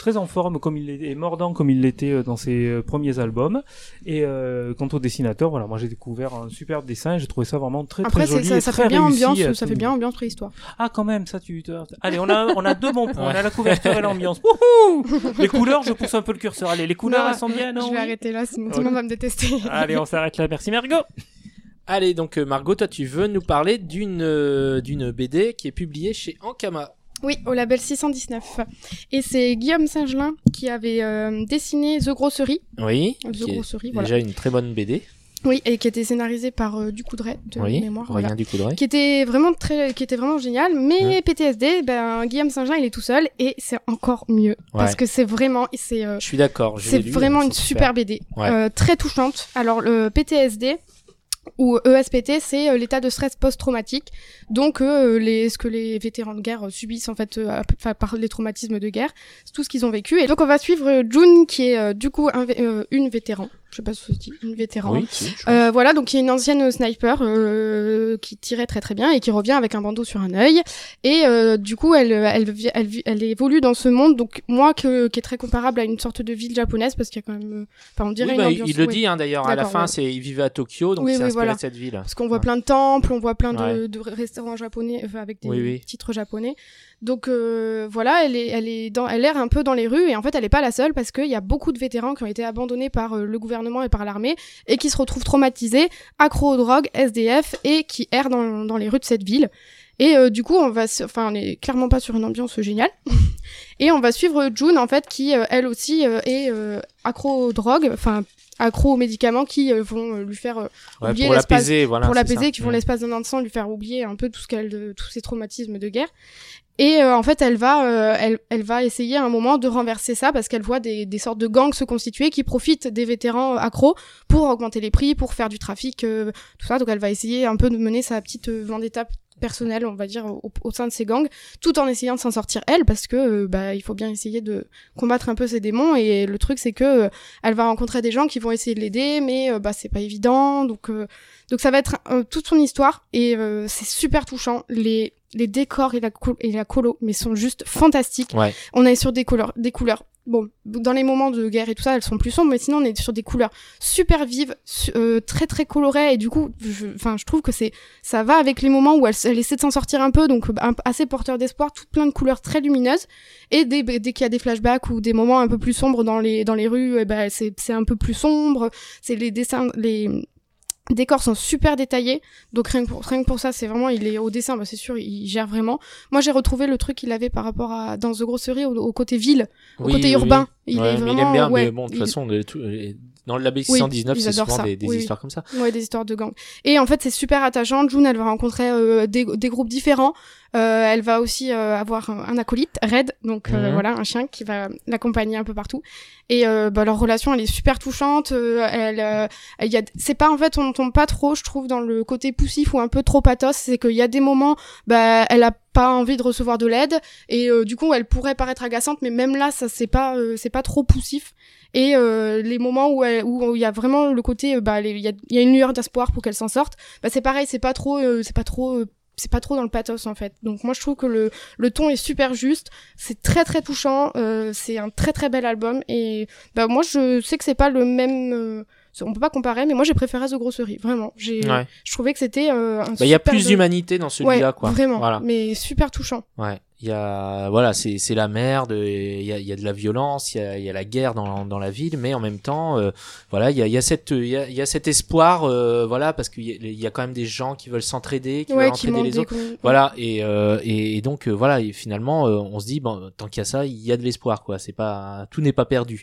très en forme, comme il est, et mordant comme il l'était euh, dans ses euh, premiers albums. Et euh, quant au dessinateur, voilà, moi j'ai découvert un superbe dessin et j'ai trouvé ça vraiment très Après, très joli ça, et ça très fait bien réussi ambiance, ça fait bien ambiance préhistoire. Ah, quand même, ça tu. te- Allez, on a on a deux bons points. On a la couverture et l'ambiance. Wouhou Les couleurs, je pousse un peu le curseur. Allez, les couleurs, Non, elles sont bien, non je vais oui arrêter là, sinon tout le monde va me détester. Allez, on s'arrête là. Merci Margot. Allez, donc Margot, toi tu veux nous parler d'une euh, d'une BD qui est publiée chez Ankama. Oui, au label 619. Et c'est Guillaume Singelin qui avait euh, dessiné The Grosserie. Oui. The qui est Grosserie, voilà. Déjà une très bonne BD. Oui, et qui était scénarisé par euh, Ducoudray de oui. mémoire. Rien voilà. du coup de vrai. Qui était vraiment très, qui était vraiment génial. Mais Ouais. PTSD, ben Guillaume Saint-Jean, il est tout seul et c'est encore mieux parce que c'est vraiment, c'est, euh, Je suis d'accord. c'est vraiment c'est une super BD, Ouais. euh, très touchante. Alors le PTSD ou ESPT, c'est euh, l'état de stress post-traumatique. Donc euh, les, ce que les vétérans de guerre euh, subissent en fait euh, par les traumatismes de guerre, c'est tout ce qu'ils ont vécu. Et donc on va suivre euh, June qui est euh, du coup un euh, une vétéran. Je sais pas si dit, une vétéran. Oui. si, je Euh, voilà, donc il y a une ancienne sniper euh, qui tirait très très bien et qui revient avec un bandeau sur un œil. Et euh, du coup, elle, elle, elle, elle évolue dans ce monde, donc moi que, qui est très comparable à une sorte de ville japonaise parce qu'il y a quand même, euh, enfin on dirait Oui, une bah, ambiance. il le dit hein, d'ailleurs à la fin, ouais. c'est il vivait à Tokyo, donc Oui, c'est voilà. de cette ville. Parce qu'on voit Ouais. plein de temples, on voit plein de, de restaurants japonais enfin, avec des titres japonais. Donc euh, voilà, elle est, elle est dans, elle erre un peu dans les rues et en fait elle est pas la seule parce qu'il y a beaucoup de vétérans qui ont été abandonnés par euh, le gouvernement et par l'armée et qui se retrouvent traumatisés, accros aux drogues, SDF et qui errent dans, dans les rues de cette ville. Et euh, du coup, on va, enfin, on est clairement pas sur une ambiance géniale. et on va suivre June en fait, qui euh, elle aussi euh, est euh, accro aux drogues, enfin accro aux médicaments qui vont lui faire Ouais, oublier pour l'espace- l'apaiser, voilà. pour l'apaiser, qui vont Mm. l'espace d'un instant lui faire oublier un peu tout ce qu'elle, de- tous ses traumatismes de guerre. Et euh, en fait, elle va, euh, elle, elle va essayer à un moment de renverser ça parce qu'elle voit des, sortes de gangs se constituer qui profitent des vétérans accros pour augmenter les prix, pour faire du trafic, euh, tout ça. Donc, elle va essayer un peu de mener sa petite vendetta personnelle, on va dire, au, au sein de ces gangs, tout en essayant de s'en sortir elle, parce que bah il faut bien essayer de combattre un peu ses démons. Et le truc, c'est que elle va rencontrer des gens qui vont essayer de l'aider, mais bah c'est pas évident. Donc donc ça va être toute son histoire et c'est super touchant. Les les décors et la col- et la colo mais sont juste fantastiques. Ouais. On est sur des couleurs des couleurs. Bon, dans les moments de guerre et tout ça, elles sont plus sombres, mais sinon on est sur des couleurs super vives, su- euh, très très colorées et du coup, je- enfin, je, trouve que c'est ça va avec les moments où elle, elle essaie de s'en sortir un peu, donc un- assez porteur d'espoir, tout plein de couleurs très lumineuses et dès, dès qu'il y a des flashbacks ou des moments un peu plus sombres dans les dans les rues, eh ben c'est c'est un peu plus sombre. C'est les dessins, les décors sont super détaillés, donc rien que pour, rien que pour ça, c'est vraiment, il est au dessin, bah c'est sûr, il gère vraiment. Moi, j'ai retrouvé le truc qu'il avait par rapport à dans The Grosserie au, au côté ville, au Oui, côté oui, urbain. oui. Il Ouais, est vraiment, il aime bien, ouais, mais bon, de toute il- façon, dans le label Oui, 619, ils c'est souvent ça, des, des oui, oui. histoires comme ça. Ouais, des histoires de gangs. Et en fait, c'est super attachant. June, elle va rencontrer euh, des, des groupes différents. Euh, elle va aussi euh, avoir un, acolyte, Red, donc Mhm. voilà, un chien qui va l'accompagner un peu partout. Et bah, leur relation, elle est super touchante. Elle, il y a, c'est pas en fait, on tombe pas trop, je trouve, dans le côté poussif ou un peu trop pathos. C'est qu'il y a des moments, bah, elle a pas envie de recevoir de l'aide et du coup, elle pourrait paraître agaçante, mais même là, ça c'est pas, c'est pas trop poussif. Et euh, les moments où elle- où il y a vraiment le côté, euh, bah, il y a, il y a une lueur d'espoir pour qu'elle s'en sorte. Bah, c'est pareil, c'est pas trop, euh, c'est pas trop. euh, c'est pas trop dans le pathos en fait. Donc moi je trouve que le, le ton est super juste, c'est très très touchant, euh, c'est un très très bel album et bah moi je sais que c'est pas le même euh, On peut pas comparer, mais moi j'ai préféré The Grossery, vraiment. J'ai, Ouais. je trouvais que c'était euh, un Bah, il y a plus d'humanité dans celui-là, Ouais, quoi. vraiment, Voilà. mais super touchant. Ouais, il y a voilà, c'est c'est la merde, il y a, il y a de la violence, il y a, il y a la guerre dans, dans la ville, mais en même temps, euh, voilà, il y a, il y a cette il y a, il y a cet espoir, euh, voilà, parce qu'il y, y a quand même des gens qui veulent s'entraider, qui ouais, veulent qui entraider les autres. Voilà, et, euh, et, et donc euh, voilà, et finalement, euh, on se dit bon, tant qu'il y a ça, il y a de l'espoir, quoi. C'est pas tout n'est pas perdu.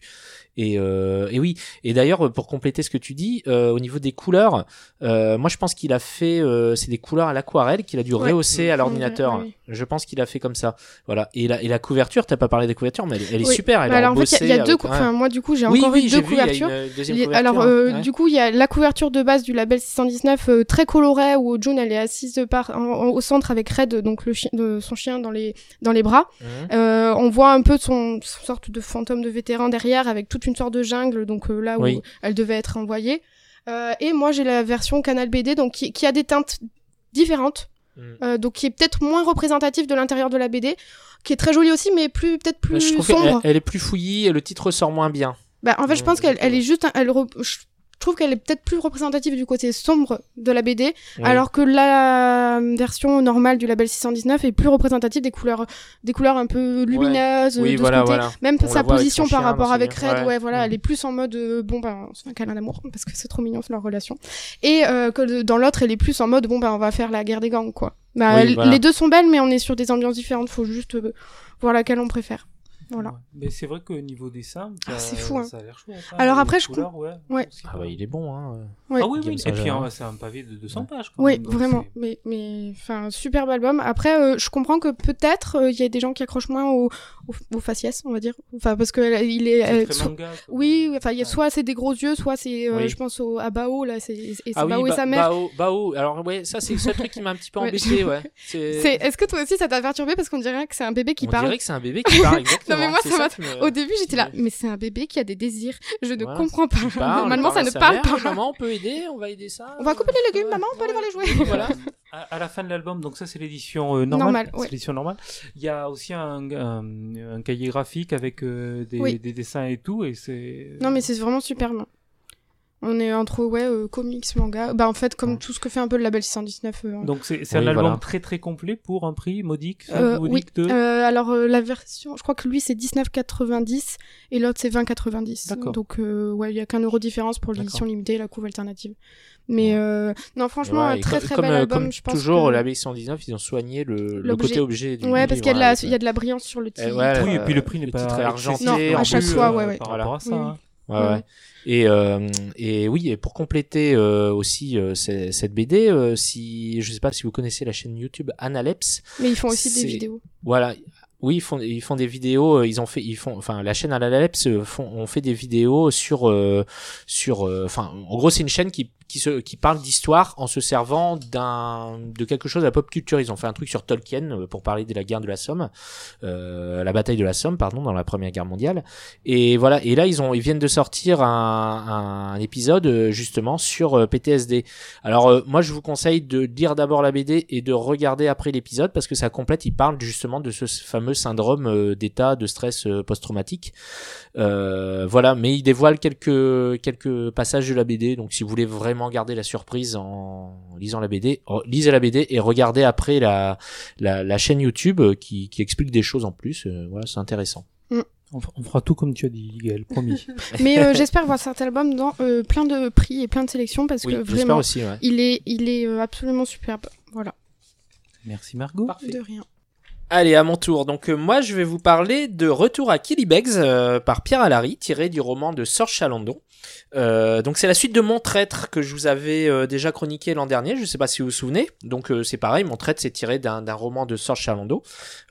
Et, euh, et oui, et d'ailleurs pour compléter ce que tu dis, euh, au niveau des couleurs, euh, moi je pense qu'il a fait, euh, c'est des couleurs à l'aquarelle qu'il a dû Ouais. rehausser à On l'ordinateur. Je pense qu'il a fait comme ça. Voilà. Et la, et la couverture, t'as pas parlé des couvertures, mais elle, elle est Oui. super. Elle Bah alors en fait, il y a- il y, a deux, cou- enfin moi du coup j'ai oui, encore oui, eu deux vu, couvertures. deuxième Les- couverture. Alors, euh, ouais. du coup, il y a la couverture de base du label 619 euh, très colorée où June elle est assise par, en- en- au centre avec Red, donc le chien, de son chien dans les dans les bras. Euh, on voit un peu son, son sorte de fantôme de vétéran derrière avec toute une sorte de jungle, donc euh, là où Oui. elle devait être envoyée. Euh, et moi j'ai la version Canal BD, donc qui, qui a des teintes différentes, Mhm. euh, donc qui est peut-être moins représentative de l'intérieur de la BD, qui est très jolie aussi, mais plus peut-être plus je trouve sombre. elle est plus fouillie et le titre ressort moins bien. Bah, en fait, je Ouais, pense qu'elle elle est juste, un- elle, re- je trouve qu'elle est peut-être plus représentative du côté sombre de la BD, alors que la euh, version normale du label 619 est plus représentative des couleurs, des couleurs un peu lumineuses oui, de ce voilà, côté. voilà. Même On sa position par chien rapport avec ce Red, ouais, voilà, Mm. elle est plus en mode euh, bon ben on se fait un câlin d'amour parce que c'est trop mignon leur relation. Et euh, que dans l'autre, elle est plus en mode bon ben on va faire la guerre des gangs quoi. Bah, Oui, elle- voilà. Les deux sont belles, mais on est sur des ambiances différentes. Faut juste euh, voir laquelle on préfère. Voilà. Ouais. Mais c'est vrai qu'au niveau dessin, Ah, ça- c'est fou, hein. Ça a l'air chouette. hein. Alors après, je couleurs, ouais, Ouais. Ah bah, il est bon. Hein. Ouais. Ah oui, oui. Et puis hein, c'est un pavé de 200 pages. Quand Oui, même, vraiment. Mais, mais, enfin, superbe album. Après, euh, je comprends que peut-être euh, il y a des gens qui accrochent moins au, au, au faciès, on va dire. Enfin, parce que euh, il est. C'est euh, très so- manga, oui, enfin, il y a Ouais. soit c'est des gros yeux, soit c'est, euh, Oui. je pense au, à Bao là, c'est et c'est Ah oui, Bao et sa mère. Bao, Bao. Alors ouais, ça c'est le seul truc qui m'a un petit peu embêté, ouais. Est-ce que toi aussi ça t'a perturbé? Parce qu'on dirait que c'est un bébé qui On parle. dirait que c'est un bébé qui parle exactement. Non, mais moi, C'est ça me- Au début, j'étais là, mais c'est un bébé qui a des désirs. Je ne Voilà. comprends pas. Normalement, ça ne parle pas. Maman, on peut aider, on va aider ça. On va couper les légumes, Ouais. maman, on peut aller voir les jouets. Voilà. À, à la fin de l'album, donc ça c'est l'édition euh, normale. Ouais. l'édition normale. Il y a aussi un, un, un cahier graphique avec euh, des, Oui. des dessins et tout, et c'est. Non, mais c'est vraiment superbe. On est entre ouais, euh, comics, manga. Bah, en fait, comme tout ce que fait un peu le label 619. euh, Donc c'est Oui, un album voilà. très très complet pour un prix modique. ça, Euh, oui. modique de... Euh, alors euh, la version, je crois que lui c'est 19,90 et l'autre c'est 20,90. D'accord. Donc euh, ouais, il y a qu'un euro de différence pour l'édition limitée et la couve alternative. Mais euh, non, franchement, Ouais, un très très comme, bel album. comme je pense toujours, que... la B119, ils ont soigné le, le côté objet du Ouais, parce qu'il y, a de la- avec, il y a de la brillance sur le titre. ouais, oui, et puis le prix n'est le pas est argenté Non, à chaque fois, ouais, ouais. Ouais. Et, euh, et oui, et pour compléter euh, aussi euh, ce- cette BD, euh, si je sais pas si vous connaissez la chaîne YouTube Analepse, Mais ils font aussi des vidéos. voilà. Oui, ils font ils font des vidéos, euh, ils ont fait ils font enfin la chaîne Analepse euh, font on fait des vidéos sur euh, sur euh, enfin en gros c'est une chaîne qui qui se qui parle d'histoire en se servant d'un de quelque chose à la pop culture. Ils ont fait un truc sur Tolkien euh, pour parler de la guerre de la Somme, euh, la bataille de la Somme pardon dans la Première Guerre mondiale. Et voilà, et là ils ont ils viennent de sortir un, un épisode euh, justement sur euh, PTSD. Alors euh, moi je vous conseille de lire d'abord la BD et de regarder après l'épisode parce que ça complète, il parle justement de ce fameux syndrome d'état de stress post-traumatique. Euh, voilà, mais il dévoile quelques quelques passages de la BD, donc si vous voulez vraiment garder la surprise en lisant la BD, lisez la BD et regardez après la la, la chaîne YouTube qui qui explique des choses en plus. Euh, voilà, c'est intéressant. On, f- on fera tout comme tu as dit, Gaël, promis. Mais euh, j'espère voir cet album dans euh, plein de prix et plein de sélections parce Oui, que j'espère vraiment, aussi. Ouais. il est, il est euh, absolument superbe. Voilà, Merci Margot. Parfait. de rien. Allez, à mon tour. Donc euh, moi, je vais vous parler de Retour à Killybegs euh, par Pierre Alary, tiré du roman de Sorge Chalandon. Euh, donc c'est la suite de Mon Traître que je vous avais euh, déjà chroniqué l'an dernier. Je sais pas si vous vous souvenez. Donc c'est pareil, Mon Traître c'est tiré d'un roman de Sorge Chalandon.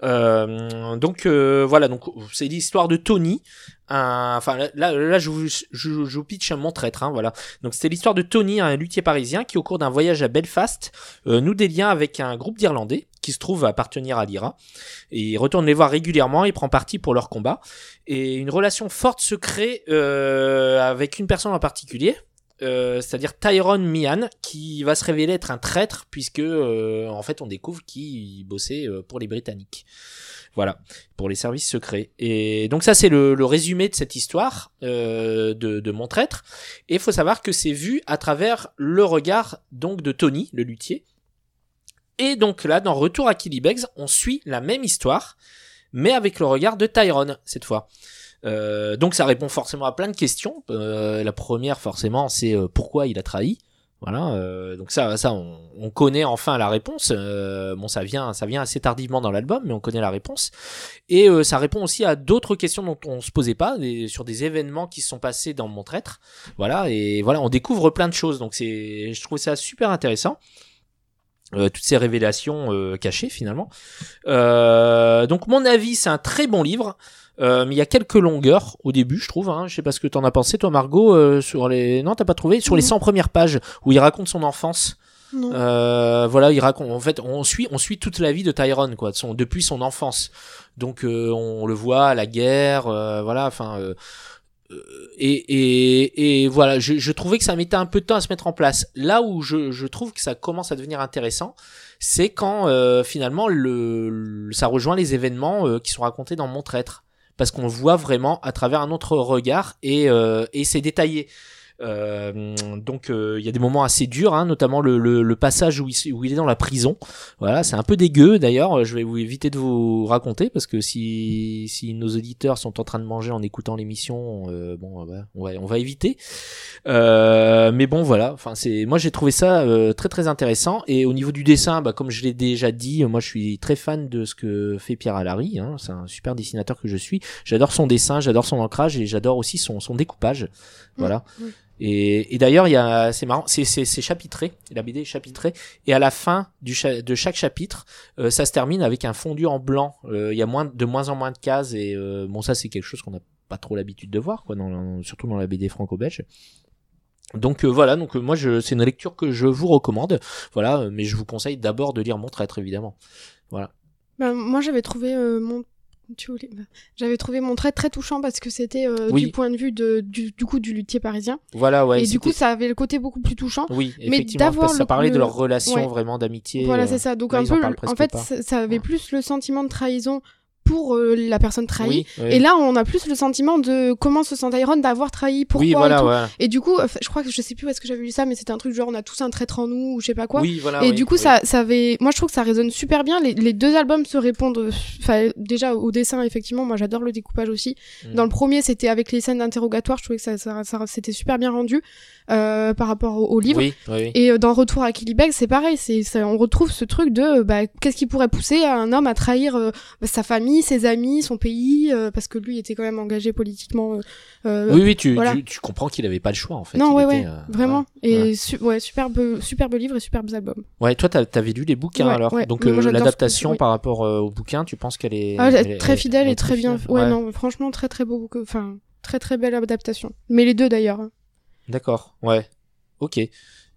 Donc voilà, donc c'est l'histoire de Tony. Un, enfin là, là, je vous, je, vous pitch mon traître, hein, voilà. Donc c'était l'histoire de Tony, un luthier parisien qui au cours d'un voyage à Belfast euh, noue des liens avec un groupe d'Irlandais qui se trouve appartenir à l'IRA. Et il retourne les voir régulièrement, il prend parti pour leur combat. Et une relation forte se crée euh, avec une personne en particulier. euh, c'est-à-dire Tyrone Mian, qui va se révéler être un traître puisque euh, en fait on découvre qu'il bossait pour les Britanniques. Voilà, pour les services secrets. Et donc ça c'est le, résumé de cette histoire de, de mon traître. Et il faut savoir que c'est vu à travers le regard donc de Tony, le luthier. Et donc là, dans Retour à Killybegs, on suit la même histoire, mais avec le regard de Tyrone cette fois. Euh, donc ça répond forcément à plein de questions. Euh, la première forcément c'est euh, pourquoi il a trahi. Voilà, euh, donc ça, ça on, on connaît enfin la réponse. Euh, bon, ça vient, ça vient assez tardivement dans l'album, mais on connaît la réponse. Et euh, ça répond aussi à d'autres questions dont on se posait pas, des- sur des événements qui se sont passés dans mon traître. Voilà, et voilà, on découvre plein de choses. Donc c'est, je trouve ça super intéressant. Euh, toutes ces révélations euh, cachées finalement. Euh, donc mon avis, c'est un très bon livre. Euh, mais il y a quelques longueurs au début, je trouve. Hein. Je sais pas ce que t'en as pensé, toi, Margot, euh, sur les. Non, t'as pas trouvé? Sur les Non. 100 premières pages où il raconte son enfance. Euh, voilà, il raconte. En fait, on suit, on suit toute la vie de Tyrone, quoi, de son, depuis son enfance. Donc, euh, on le voit à la guerre, euh, voilà. Enfin, euh, et, et, et voilà, je, je trouvais que ça mettait un peu de temps à se mettre en place. Là où je, trouve que ça commence à devenir intéressant, c'est quand euh, finalement le, le- ça rejoint les événements euh, qui sont racontés dans Mon Traître, parce qu'on voit vraiment à travers un autre regard et, euh, et c'est détaillé. Euh, donc euh, il y a des moments assez durs, hein, notamment le, le, le passage où il, où il est dans la prison. Voilà, c'est un peu dégueu d'ailleurs. Je vais vous éviter de vous raconter parce que si, si nos auditeurs sont en train de manger en écoutant l'émission, euh, bon, euh, on va on va éviter. Euh, mais bon, voilà. Enfin, c'est moi j'ai trouvé ça euh, très très intéressant. Et au niveau du dessin, bah, comme je l'ai déjà dit, moi je suis très fan de ce que fait Pierre Alary. Hein, c'est un super dessinateur que je suis. J'adore son dessin, j'adore son ancrage et j'adore aussi son son découpage. Voilà. oui. Et, et d'ailleurs, il y a, c'est marrant, c'est, c'est, c'est chapitré, la BD est chapitrée, et à la fin du cha- de chaque chapitre, euh, ça se termine avec un fondu en blanc. Euh, Il y a moins, de moins en moins de cases, et euh, bon, ça c'est quelque chose qu'on n'a pas trop l'habitude de voir, quoi, dans, surtout dans la BD franco-belge. Donc euh, voilà, donc euh, moi je, c'est une lecture que je vous recommande, voilà, euh, mais je vous conseille d'abord de lire Mon Traître évidemment. Ben, moi, j'avais trouvé euh, mon. Bah, J'avais trouvé mon trait très touchant parce que c'était euh, Oui. du point de vue de, du, du coup du luthier parisien. Voilà, ouais. et du coup, ça avait le côté beaucoup plus touchant. oui, mais d'avoir ça le- parlait de le- leur relation ouais. vraiment d'amitié. Voilà, euh, c'est ça. Donc là, un en peu, en fait, ça, ça avait Ouais. plus le sentiment de trahison pour euh, la personne trahie. Oui, oui. Et là, on a plus le sentiment de comment se sent Iron d'avoir trahi, pourquoi oui, et voilà, tout. voilà. Et du coup, enfin, je crois que je sais plus où est-ce que j'avais lu ça, mais c'était un truc genre on a tous un traître en nous ou je sais pas quoi. Oui, voilà. et du coup, ça, ça avait. Moi, je trouve que ça résonne super bien. Les, les deux albums se répondent. euh, Enfin, déjà au dessin, effectivement. Moi, j'adore le découpage aussi. Mm. Dans le premier, c'était avec les scènes d'interrogatoire. Je trouvais que ça, ça, ça- c'était super bien rendu euh, par rapport au, au livre. Oui, oui. Et euh, dans Retour à Killybegs, c'est pareil. C'est, on retrouve ce truc de bah, qu'est-ce qui pourrait pousser un homme à trahir euh, sa famille, ses amis, son pays, euh, parce que lui était quand même engagé politiquement. euh, Oui, oui, tu, voilà. tu, tu comprends qu'il avait pas le choix en fait. non, ouais, était, ouais, vraiment. Et su- ouais, superbe, superbe livre et superbes albums. Ouais, toi, t'avais lu les bouquins alors. Donc l'adaptation oui. par rapport au bouquin, tu penses qu'elle est, Ah, est- très fidèle elle et très bien. fidèle Ouais, non, franchement, très très beau. Enfin, très très belle adaptation. Mais les deux d'ailleurs. D'accord. Ouais. Ok.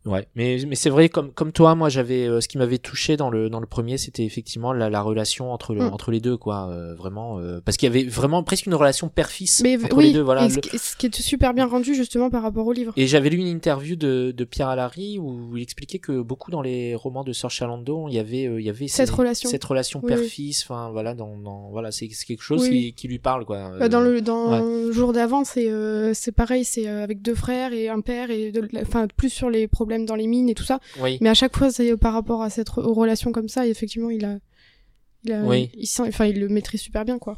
Ouais. Mais mais c'est vrai comme comme toi, moi j'avais euh, ce qui m'avait touché dans le dans le premier, c'était effectivement la, la relation entre le, Mm. entre les deux quoi. euh, vraiment euh, parce qu'il y avait vraiment presque une relation père-fils Mais entre oui, les deux. Voilà. et Le- qui- ce qui est super bien rendu justement par rapport au livre. Et j'avais lu une interview de, de Pierre Alary où il expliquait que beaucoup dans les romans de Sir Chalando, il y avait, euh, il y avait Cette ces- relation. cette relation père-fils. Enfin voilà, dans, dans voilà, c'est c'est quelque chose Oui, qui, qui lui parle quoi. Bah, dans Euh, le dans le jour d'avant, c'est euh, c'est pareil, c'est euh, avec deux frères et un père et de, enfin plus sur les problèmes dans les mines et tout ça. Oui. Mais à chaque fois, c'est par rapport à cette re- aux relations comme ça. Et effectivement, il a, il a, Oui. il sent, enfin, il le maîtrise super bien quoi.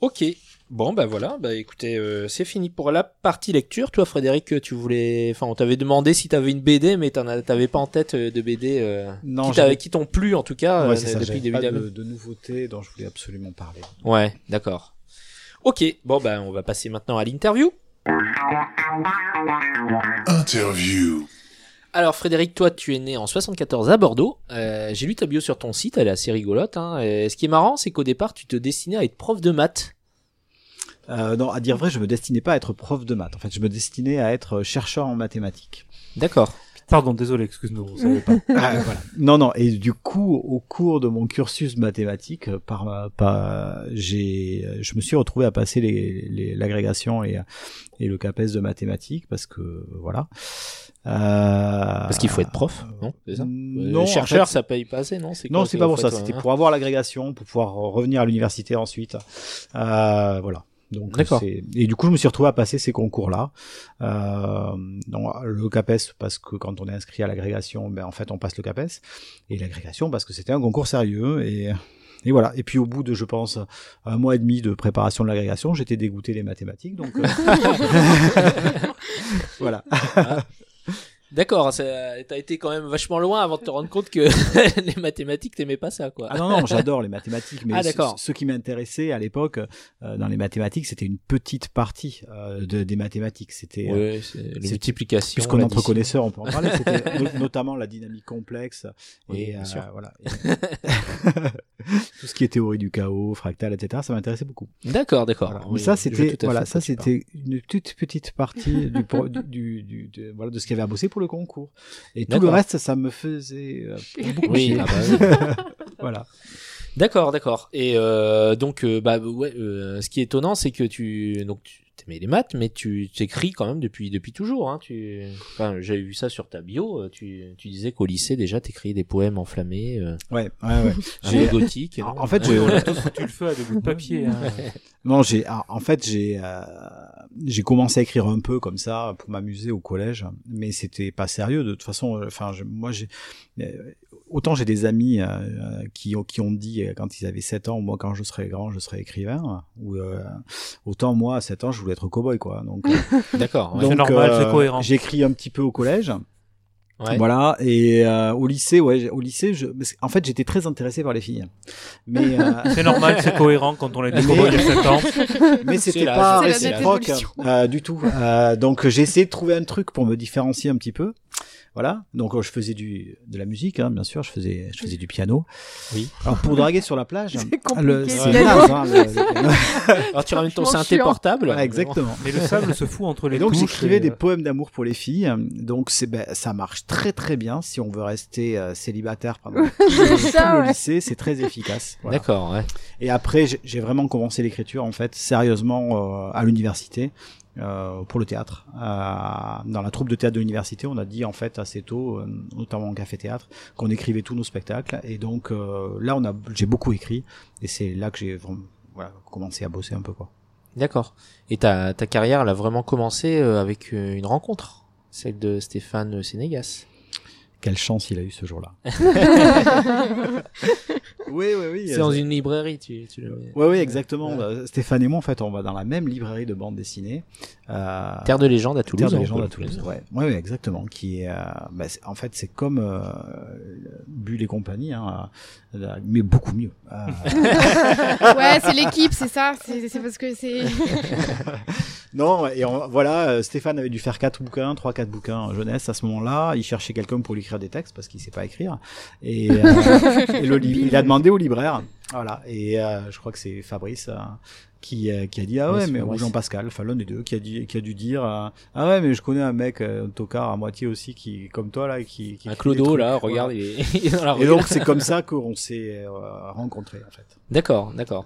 Ok. Bon bah voilà, bah écoutez, euh, c'est fini pour la partie lecture. Toi Frédéric, tu voulais, enfin on t'avait demandé si t'avais une BD, mais t'en as- t'avais pas en tête euh, de BD euh, Non, qui, qui t'ont plu en tout cas Ouais, euh, c'est ça, depuis début pas d'année. de, de nouveautés dont je voulais absolument parler. Ouais, d'accord. Ok, bon bah on va passer maintenant à l'interview. Interview. Alors Frédéric, toi tu es né en 74 à Bordeaux. Euh, J'ai lu ta bio sur ton site, elle est assez rigolote. Hein. Et ce qui est marrant, c'est qu'au départ tu te destinais à être prof de maths. Euh, non, à dire vrai, je me destinais pas à être prof de maths. En fait, je me destinais à être chercheur en mathématiques. D'accord. Pardon, désolé, excuse-nous. on savait pas. Ah, voilà. Non, non. Et du coup, au cours de mon cursus mathématique, euh, par, par, j'ai, je me suis retrouvé à passer les, les- l'agrégation et, et le CAPES de mathématiques parce que voilà. Euh, Parce qu'il faut être prof, non? C'est ça? Non, Euh, chercheur, en fait, ça paye pas assez, non? Non, c'est pas pour ça. C'était hein? pour avoir l'agrégation, pour pouvoir revenir à l'université ensuite. Euh, voilà. Donc, Et du coup, je me suis retrouvé à passer ces concours-là. Euh, donc, le CAPES, parce que quand on est inscrit à l'agrégation, ben, en fait, on passe le CAPES. Et l'agrégation, parce que c'était un concours sérieux. Et, et voilà. Et puis, au bout de, je pense, un mois et demi de préparation de l'agrégation, j'étais dégoûté des mathématiques. Donc, euh, voilà. D'accord, t'as été quand même vachement loin avant de te rendre compte que les mathématiques, t'aimais pas ça, quoi. Ah non, non, j'adore les mathématiques, mais Ah, ce, qui m'intéressait à l'époque euh, dans les mathématiques, c'était une petite partie euh, de, des mathématiques. C'était euh, Ouais, c'est les multiplications. puisqu'on est entre connaisseurs, on peut en parler. C'était no- notamment la dynamique complexe Oui, et bien euh, sûr. voilà. tout ce qui est théorie du chaos, fractal, etc. Ça m'intéressait beaucoup. D'accord, d'accord. Voilà. Oui, Mais ça, c'était voilà, ça c'était une toute petite partie du, pro- du, du, du- de, voilà de ce qu'il y avait à bosser pour le concours. Et tout le reste, ça me faisait euh, beaucoup. Oui, chier. ah bah oui. Voilà. D'accord, d'accord. Et euh, donc, euh, bah ouais, euh, ce qui est étonnant, c'est que tu donc tu aimais les maths, mais tu t'écris quand même depuis depuis toujours. Hein. Tu, enfin, j'avais vu ça sur ta bio. euh, Tu, tu disais qu'au lycée déjà, t'écrivais des poèmes enflammés, euh, Ouais, ouais, ouais. un. En- fait, on a tous foutu le feu à des bouts de papier. hein. Non, j'ai ah, en fait j'ai euh, j'ai commencé à écrire un peu comme ça pour m'amuser au collège, mais c'était pas sérieux de toute façon. euh, Enfin, je- moi j'ai euh, autant j'ai des amis euh, euh, qui ont qui ont dit quand ils avaient 7 ans, moi quand je serai grand, je serai écrivain. Ou euh, autant moi à 7 ans, je voulais être cow-boy quoi. Donc, D'accord. Donc, normal, euh, c'est cohérent. J'écris un petit peu au collège. Ouais. Voilà et euh, au lycée ouais au lycée je qu'en fait j'étais très intéressé par les filles mais euh, C'est normal, c'est cohérent quand on est des Mais- cowboys il y a 7 ans. mais c'était pas réciproque euh, du tout. Euh, donc j'ai essayé de trouver un truc pour me différencier un petit peu. Voilà. Donc je faisais du de la musique, hein, bien sûr. Je faisais je faisais du piano. Oui. Alors pour draguer sur la plage, C'est compliqué, le c'est hein, le-. Alors tu ramènes ton synthé chiant. portable. Voilà, exactement. Mais le sable se fout entre les Et donc j'écrivais et, des euh, poèmes d'amour pour les filles. Donc c'est ben, ça marche très très bien si on veut rester euh, célibataire pendant tout ça, le ouais. lycée, c'est très efficace. Voilà. D'accord. Ouais. Et après, j'ai- j'ai vraiment commencé l'écriture, en fait, sérieusement, euh, à l'université, euh, pour le théâtre. Euh, dans la troupe de théâtre de l'université, on a dit, en fait, assez tôt, euh, notamment en café-théâtre, qu'on écrivait tous nos spectacles. Et donc, euh, là, on a, j'ai beaucoup écrit. Et c'est là que j'ai voilà, commencé à bosser un peu, quoi. D'accord. Et ta ta carrière, elle a vraiment commencé euh, avec une rencontre, celle de Stéphane Sénégas. Quelle chance il a eu ce jour-là. oui, oui, oui. C'est dans une librairie, tu, tu le Oui, oui, exactement. Euh, Stéphane et moi, en fait, on va dans la même librairie de bande dessinée. Euh, Terre de légende à Toulouse. Terre de hein, légende à Toulouse. Ouais, ouais, ouais, exactement. Qui est, euh, bah, en fait, c'est comme euh, Bulle et compagnie, hein, euh, mais beaucoup mieux. Euh, Ouais, c'est l'équipe, c'est ça. C'est c'est parce que c'est. non, et on- voilà, euh, Stéphane avait dû faire quatre bouquins, trois, quatre bouquins en jeunesse à ce moment-là. Il cherchait quelqu'un pour lui écrire des textes parce qu'il sait pas écrire. Et, euh, et le li- il a demandé au libraire. Voilà. Et euh, je crois que c'est Fabrice. euh, qui, euh, qui a dit ah ouais mais ou. Jean-Pascal enfin l'un des deux qui a dit qui a dû dire euh, ah ouais mais je connais un mec euh, un tocard à moitié aussi qui comme toi là qui, qui Un clodo trucs. là, Voilà. regarde, il est, il est dans la rue. Et donc c'est comme ça qu'on s'est euh, rencontrés en fait. D'accord, d'accord.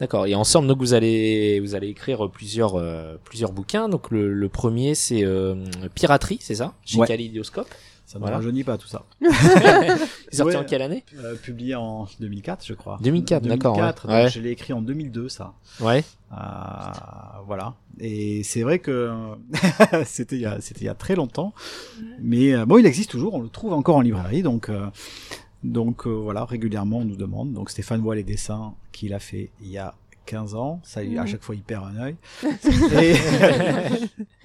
D'accord. Et ensemble, donc vous allez vous allez écrire plusieurs euh, plusieurs bouquins. Donc le, le premier c'est euh, Piraterie, c'est ça, chez Ouais. Ça ne Voilà. rajeunit pas tout ça. C'est sorti Ouais. en quelle année? Euh, publié en 2004 je crois. 2004, d'accord, ouais. 2004, donc Ouais. Je l'ai écrit en 2002 ça. Ouais. Euh, voilà. Et c'est vrai que c'était il y a c'était il y a très longtemps. Mais euh, bon il existe toujours, on le trouve encore en librairie donc. euh, donc euh, voilà, régulièrement on nous demande. Donc Stéphane voit les dessins qu'il a fait il y a 15 ans. Ça, à Mhm. chaque fois, il perd un œil. et,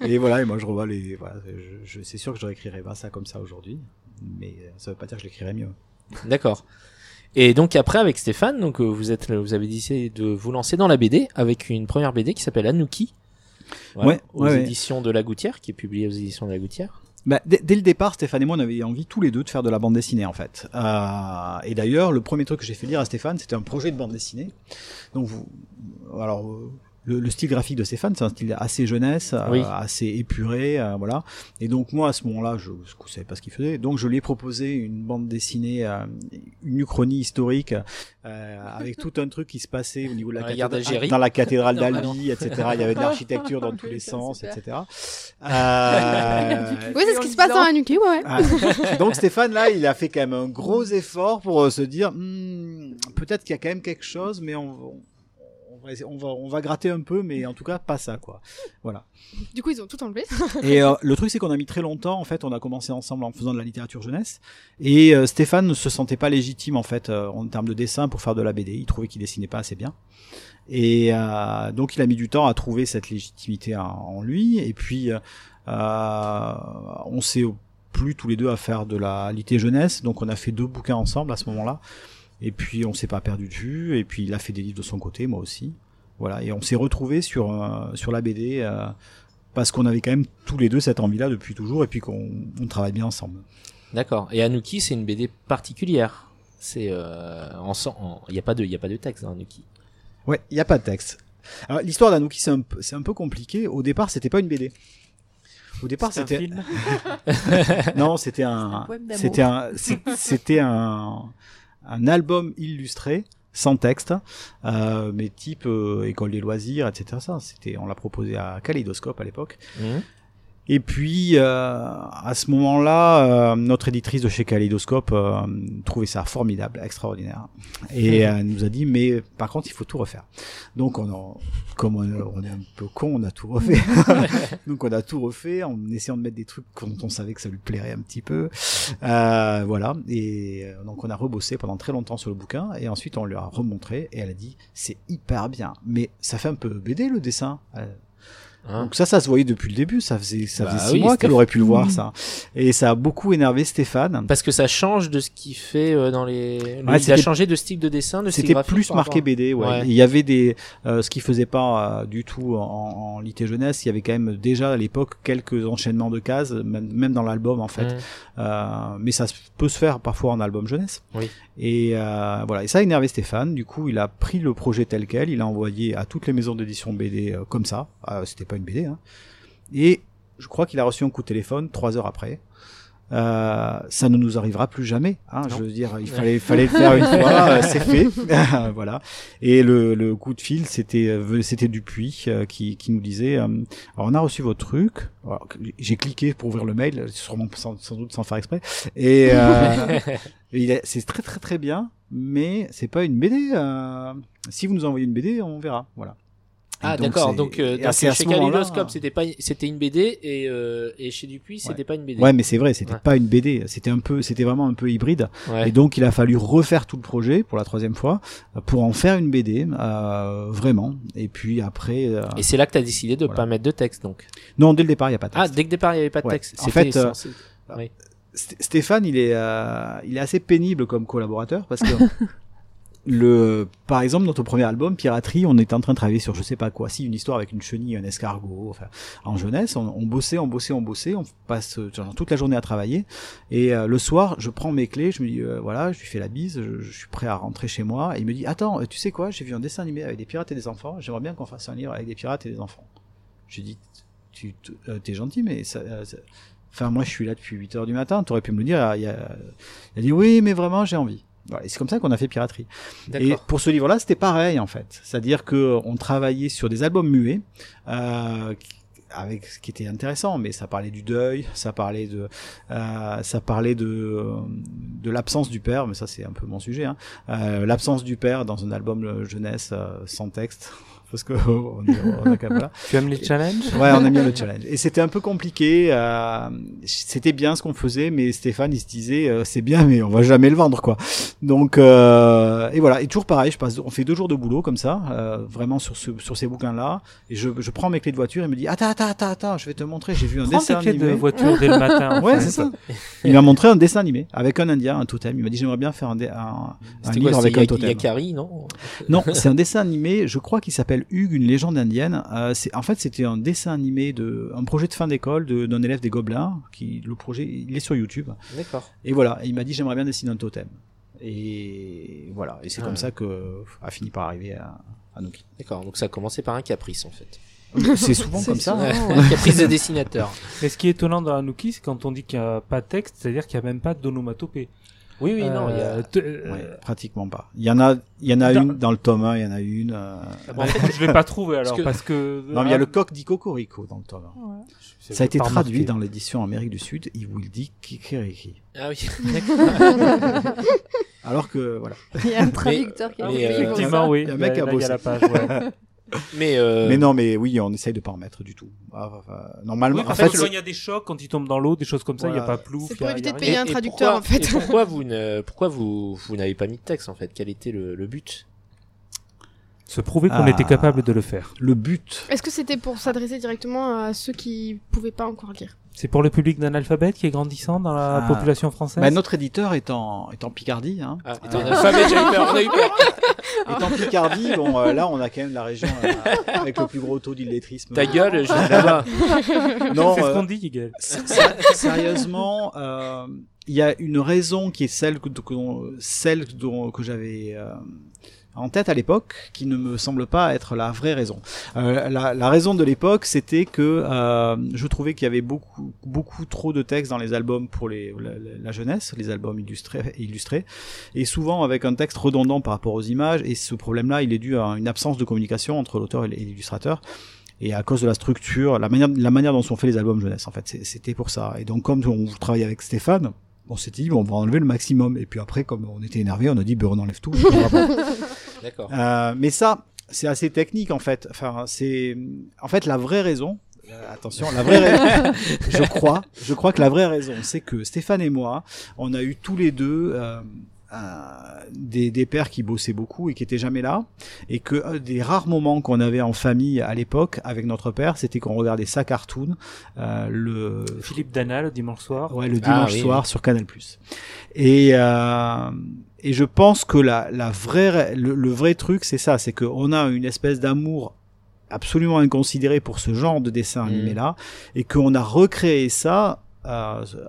et voilà, et moi je revois les. Voilà, je, je- c'est sûr que je réécrirais pas ça comme ça aujourd'hui, mais euh, ça veut pas dire que je l'écrirais mieux. D'accord. Et donc après avec Stéphane, donc euh, vous êtes vous avez décidé de vous lancer dans la BD avec une première BD qui s'appelle Anouki. Ouais, aux ouais, ouais. éditions de La Gouttière, qui est publiée aux éditions de La Gouttière. Bah, dès, le départ, Stéphane et moi, on avait envie tous les deux de faire de la bande dessinée, en fait. Euh, et d'ailleurs, le premier truc que j'ai fait lire à Stéphane, c'était un projet de bande dessinée. Donc, vous, alors, euh, le, le style graphique de Stéphane, c'est un style assez jeunesse, euh, assez épuré, euh, voilà. Et donc moi à ce moment-là, je ne savais pas ce qu'il faisait, donc je lui ai proposé une bande dessinée, euh, une uchronie historique euh, avec tout un truc qui se passait au niveau de la Dans la guerre cathédrale, d'Algérie. dans la cathédrale d'Albi, etc. Il y avait de l'architecture dans tous les sens, etc. Euh, Oui, c'est ce qui se passe dans Anuki, ouais. ouais. ah. Donc Stéphane là, il a fait quand même un gros effort pour se dire Hmm, peut-être qu'il y a quand même quelque chose, mais on, on, va, on va on va gratter un peu, mais en tout cas pas ça quoi. Voilà. Du coup, ils ont tout enlevé. Et euh, le truc c'est qu'on a mis très longtemps. En fait, on a commencé ensemble en faisant de la littérature jeunesse. Et euh, Stéphane ne se sentait pas légitime en fait euh, en termes de dessin pour faire de la BD. Il trouvait qu'il dessinait pas assez bien. Et donc il a mis du temps à trouver cette légitimité en, en lui. Et puis on s'est plu tous les deux à faire de la litté jeunesse. Donc on a fait deux bouquins ensemble à ce moment-là. Et puis on s'est pas perdu de vue. Et puis il a fait des livres de son côté, moi aussi. Voilà. Et on s'est retrouvés sur euh, sur la BD. euh, parce qu'on avait quand même tous les deux cette envie-là depuis toujours et puis qu'on on travaille bien ensemble. D'accord. Et Anuki, c'est une BD particulière. C'est euh, il y a pas de il y a pas de texte dans Anuki. Ouais, il n'y a pas de texte. Alors, l'histoire d'Anouki, c'est un, un peu compliqué. Au départ, c'était pas une BD. Au départ, C'est un c'était film. non, c'était un c'était un, c'était un, un album illustré sans texte, euh, mais type euh, école des loisirs, etc. Ça, c'était, on l'a proposé à Kaleidoscope à l'époque. Mhm. Et puis, euh, à ce moment-là, euh, notre éditrice de chez Kaleidoscope euh, trouvait ça formidable, extraordinaire. Et euh, nous a dit, mais par contre, il faut tout refaire. Donc, on a, comme on, on est un peu con, on a tout refait. Donc, on a tout refait en essayant de mettre des trucs dont on savait que ça lui plairait un petit peu. Euh, voilà. Et euh, donc, on a rebossé pendant très longtemps sur le bouquin. Et ensuite, on lui a remontré. Et elle a dit, c'est hyper bien. Mais ça fait un peu BD, le dessin. Euh, Hein donc ça, ça se voyait depuis le début. Ça faisait, ça Bah faisait six oui, mois qu'elle aurait pu le voir, ça. Et ça a beaucoup énervé Stéphane. Parce que ça change de ce qu'il fait euh, dans les. le- Ouais, il a changé de style de dessin, de style C'était plus marqué BD, ouais. Ouais. Il y avait des, euh, ce qui faisait pas euh, du tout en, en litté jeunesse. Il y avait quand même déjà à l'époque quelques enchaînements de cases, même, même dans l'album en fait. Euh, mais ça peut se faire parfois en album jeunesse. Oui. Et voilà, et ça a énervé Stéphane. Du coup, il a pris le projet tel quel, il a envoyé à toutes les maisons d'édition BD comme ça. C'était pas une BD. Hein. Et je crois qu'il a reçu un coup de téléphone trois heures après. Euh, ça ne nous arrivera plus jamais. Hein, je veux dire, il fallait, fallait le faire une fois, euh, c'est fait, voilà. Et le, le coup de fil, c'était euh, c'était Dupuis euh, qui, qui nous disait, alors on a reçu votre truc. Alors, J'ai cliqué pour ouvrir le mail, sûrement sans, sans doute sans faire exprès. Et il a- c'est très très très bien, mais c'est pas une BD. si vous nous envoyez une BD, on verra. Voilà. Ah d'accord. Donc, euh, donc, chez ce c'était pas c'était une BD et euh, et chez Dupuis, c'était Ouais. pas une BD. Ouais, mais c'est vrai, c'était Ouais. pas une BD, c'était un peu, c'était vraiment un peu hybride. Ouais. Et donc il a fallu refaire tout le projet pour la troisième fois euh, pour en faire une BD, euh, vraiment. Et puis après, euh, Et c'est là que tu as décidé de Voilà. pas mettre de texte donc. non, dès le départ, il y a pas de Ah, texte. dès que départ, il n'y avait pas de texte. En fait, euh, censé- Stéphane, il est, euh, il est assez pénible comme collaborateur parce que le, par exemple, notre premier album, Piraterie, on était en train de travailler sur je sais pas quoi, si une histoire avec une chenille, un escargot, enfin, en jeunesse, on, on bossait, on bossait, on bossait, on passe euh, genre, toute la journée à travailler, et euh, le soir, je prends mes clés, je me dis euh, voilà, je lui fais la bise, je, je suis prêt à rentrer chez moi, et il me dit attends, euh, tu sais quoi, j'ai vu un dessin animé avec des pirates et des enfants, j'aimerais bien qu'on fasse un livre avec des pirates et des enfants. J'ai dit tu euh, t'es gentil, mais ça, ça- Enfin, moi, je suis là depuis 8 heures du matin. T'aurais pu me le dire. Il, a... il a dit oui, mais vraiment, j'ai envie. Voilà, et c'est comme ça qu'on a fait Piraterie. Et pour ce livre-là, c'était pareil en fait. C'est-à-dire que on travaillait sur des albums muets. Euh, avec ce qui était intéressant, mais ça parlait du deuil, ça parlait de, euh, ça parlait de, de l'absence du père, mais ça c'est un peu mon sujet, hein. Euh, l'absence du père dans un album euh, jeunesse euh, sans texte, parce que on, a quand même, voilà. Tu aimes les challenges? Ouais, on a mis le challenge. Et c'était un peu compliqué. euh, c'était bien ce qu'on faisait, mais Stéphane, il se disait, euh, c'est bien, mais on va jamais le vendre, quoi. Donc, euh, et voilà. Et toujours pareil, je passe, on fait deux jours de boulot comme ça, euh, vraiment sur ce, sur ces bouquins-là. Et je, je prends mes clés de voiture et il me dit, attends, attends, attends, attends, je vais te montrer. J'ai vu un Prends dessin tes clés de animé. voiture dès le matin. Ouais, c'est ça. Il m'a montré un dessin animé avec un Indien, un totem. Il m'a dit, j'aimerais bien faire un, un, un livre quoi avec un totem. Yakari, non? Non, c'est un dessin animé, je crois qu'il s'appelle Hugues, une légende indienne. Euh, c'est, en fait, c'était un dessin animé de, un projet de fin d'école de- d'un élève des Gobelins, qui, le projet, il est sur YouTube. D'accord. Et voilà, Et il m'a dit, j'aimerais bien dessiner un totem. Et voilà, et c'est Ah comme ouais. ça que a fini par arriver à, Anouki. D'accord, donc ça a commencé par un caprice en fait. C'est souvent comme ça. souvent, ouais. un caprice de dessinateur. Mais ce qui est étonnant dans Anouki, c'est quand on dit qu'il n'y a pas de texte, c'est-à-dire qu'il n'y a même pas d'onomatopée. Oui, oui, non, il y a. Euh, euh, Ouais, pratiquement pas. Il y en a, il y en a Dans- une dans le tome 1, il y en a une. euh, bah, je l'ai pas trouvé alors Parce parce que- que, Non, mais il y a le coq dit Cocorico dans le tome 1. Ouais. Ça a été traduit remarqué. dans l'édition Amérique du Sud où il dit Kikiriki. Ah oui. Alors que, voilà. Il y a un traducteur qui a écrit euh, Effectivement, ça. oui. Il y a un mec qui a Mais, euh, Mais non, mais oui, on essaye de pas en mettre du tout. Ah, normalement, Oui, en fait, quand il y a des chocs, quand il tombe dans l'eau, des choses comme ça, il n'y a pas plouf. C'est pour éviter de payer un et traducteur, pourquoi- en fait. Et pourquoi vous ne, pourquoi vous, vous n'avez pas mis de texte en fait? Quel était le, le but? Se prouver qu'on Ah. était capable de le faire. le but. Est-ce que c'était pour s'adresser directement à ceux qui pouvaient pas encore lire? C'est pour le public d'analphabète qui est grandissant dans la Ah. population française. Bah, notre éditeur est en, est en Picardie. Hein. Ah, étant analphabète, j'ai eu peur, on a eu peur. Est en Picardie, bon, euh, là, on a quand même la région euh, avec le plus gros taux d'illettrisme. Ta gueule, je là-bas. Non, c'est ce euh, qu'on dit. S- Sérieusement, euh, il y a une raison qui est celle que, que- celle dont, que j'avais euh, en tête à l'époque, qui ne me semble pas être la vraie raison. Euh, la, la raison de l'époque, c'était que euh, je trouvais qu'il y avait beaucoup, beaucoup trop de textes dans les albums pour les, la, jeunesse, les albums illustrés, illustrés, et souvent avec un texte redondant par rapport aux images. Et ce problème-là, il est dû à une absence de communication entre l'auteur et l'illustrateur et à cause de la structure, la manière, la manière dont sont faits les albums jeunesse, en fait, c'était pour ça. Et donc, comme on travaille avec Stéphane, on s'est dit, on va enlever le maximum. Et puis après, comme on était énervé, on a dit, ben, on enlève tout. D'accord. Euh, mais ça, c'est assez technique, en fait. Enfin, c'est, en fait, la vraie raison, euh, attention, la vraie raison, je crois, je crois que la vraie raison, c'est que Stéphane et moi, on a eu tous les deux, euh, des, des pères qui bossaient beaucoup et qui étaient jamais là, et que des rares moments qu'on avait en famille à l'époque avec notre père, c'était qu'on regardait sa cartoon, euh, le Philippe Dana, le dimanche soir. Ouais, le Ah, dimanche oui, soir sur Canal+. Et euh, et je pense que la la vraie le, le vrai truc c'est ça, c'est qu'on a une espèce d'amour absolument inconsidéré pour ce genre de dessin Mhm. animé là et qu'on a recréé ça euh, euh,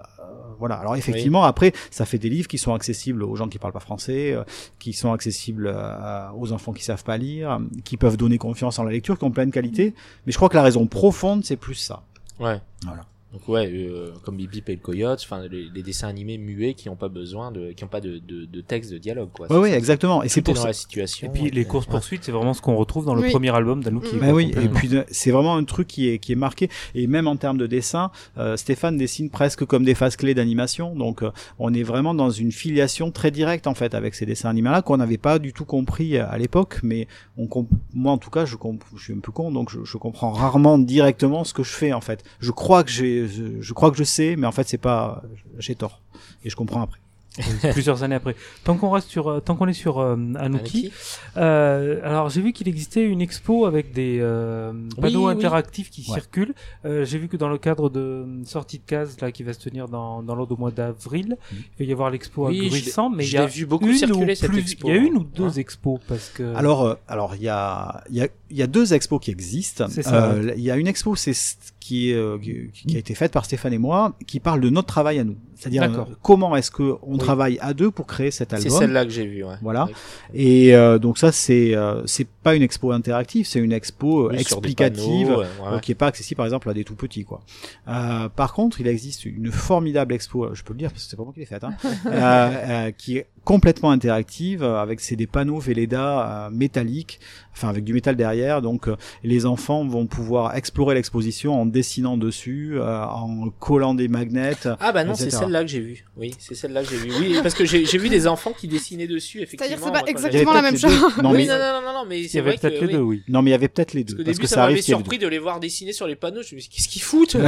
voilà. Alors effectivement, après, ça fait des livres qui sont accessibles aux gens qui parlent pas français, euh, qui sont accessibles euh, aux enfants qui savent pas lire, qui peuvent donner confiance en la lecture, qui ont plein de qualités. Mais je crois que la raison profonde, c'est plus ça. Ouais. Voilà. Donc ouais, euh, comme Bip Bip et le Coyote, enfin les, les dessins animés muets qui n'ont pas besoin de, qui n'ont pas de, de, de texte de dialogue quoi. Ouais, oui, ça. exactement. Et c'est pour dans ça. la situation. Et puis les courses poursuites, c'est vraiment ce qu'on retrouve dans le Oui. premier album d'Anouki. Mm. Bah oui, et puis euh, c'est vraiment un truc qui est qui est marqué et même en termes de dessin, euh, Stéphane dessine presque comme des phases clés d'animation, donc euh, on est vraiment dans une filiation très directe en fait avec ces dessins animés là qu'on n'avait pas du tout compris à l'époque, mais on comp- moi en tout cas je, comp- je suis un peu con donc je, je comprends rarement directement ce que je fais en fait. Je crois que j'ai je, crois que je sais, mais en fait c'est pas j'ai tort et je comprends après. plusieurs années après. Tant qu'on reste sur, euh, tant qu'on est sur euh, Anouki, euh, alors j'ai vu qu'il existait une expo avec des euh, panneaux oui. interactifs qui Ouais. circulent. Euh, j'ai vu que dans le cadre de euh, sortie de case là qui va se tenir dans dans l'ordre au mois d'avril, Mhm. il va y avoir l'expo Oui, à Gruissant, mais il y a vu beaucoup une circuler, ou cette plus- expo, Il y a une hein. ou deux Hein expos parce que Alors, euh, alors il y a, il y a, il y a deux expos qui existent. C'est ça, Euh, Il y a une expo, c'est ce qui euh, qui qui a été faite par Stéphane et moi, qui parle de notre travail à nous. C'est-à-dire euh, comment est-ce que on Oui. travaille à deux pour créer cet C'est album. celle-là que j'ai vue. Ouais. Voilà. Et euh, donc ça, c'est, euh, c'est pas une expo interactive, c'est une expo euh, Oui, explicative. panneaux, ouais, ouais. euh, qui est pas accessible par exemple à des tout petits quoi. Euh, par contre, il existe une formidable expo, je peux le dire parce que c'est pas moi qui l'ai faite, hein, qui est complètement interactive euh, avec c'est des panneaux Velleda euh, métalliques, enfin avec du métal derrière. Donc euh, les enfants vont pouvoir explorer l'exposition en dessinant dessus, euh, en collant des magnets. Ah bah non, c'est celle-là que j'ai vue. Oui, c'est celle-là que j'ai vue. Oui, parce que j'ai vu des enfants qui dessinaient dessus, effectivement. C'est-à-dire, c'est pas exactement la même chose. Non oui, mais non, non, non, non, mais il y c'est avait vrai peut-être les oui. deux, oui. non mais il y avait peut-être les Parce deux parce début, que ça m'avait surpris de les voir dessiner sur les panneaux. Je me suis dit, qu'est-ce qu'ils foutent?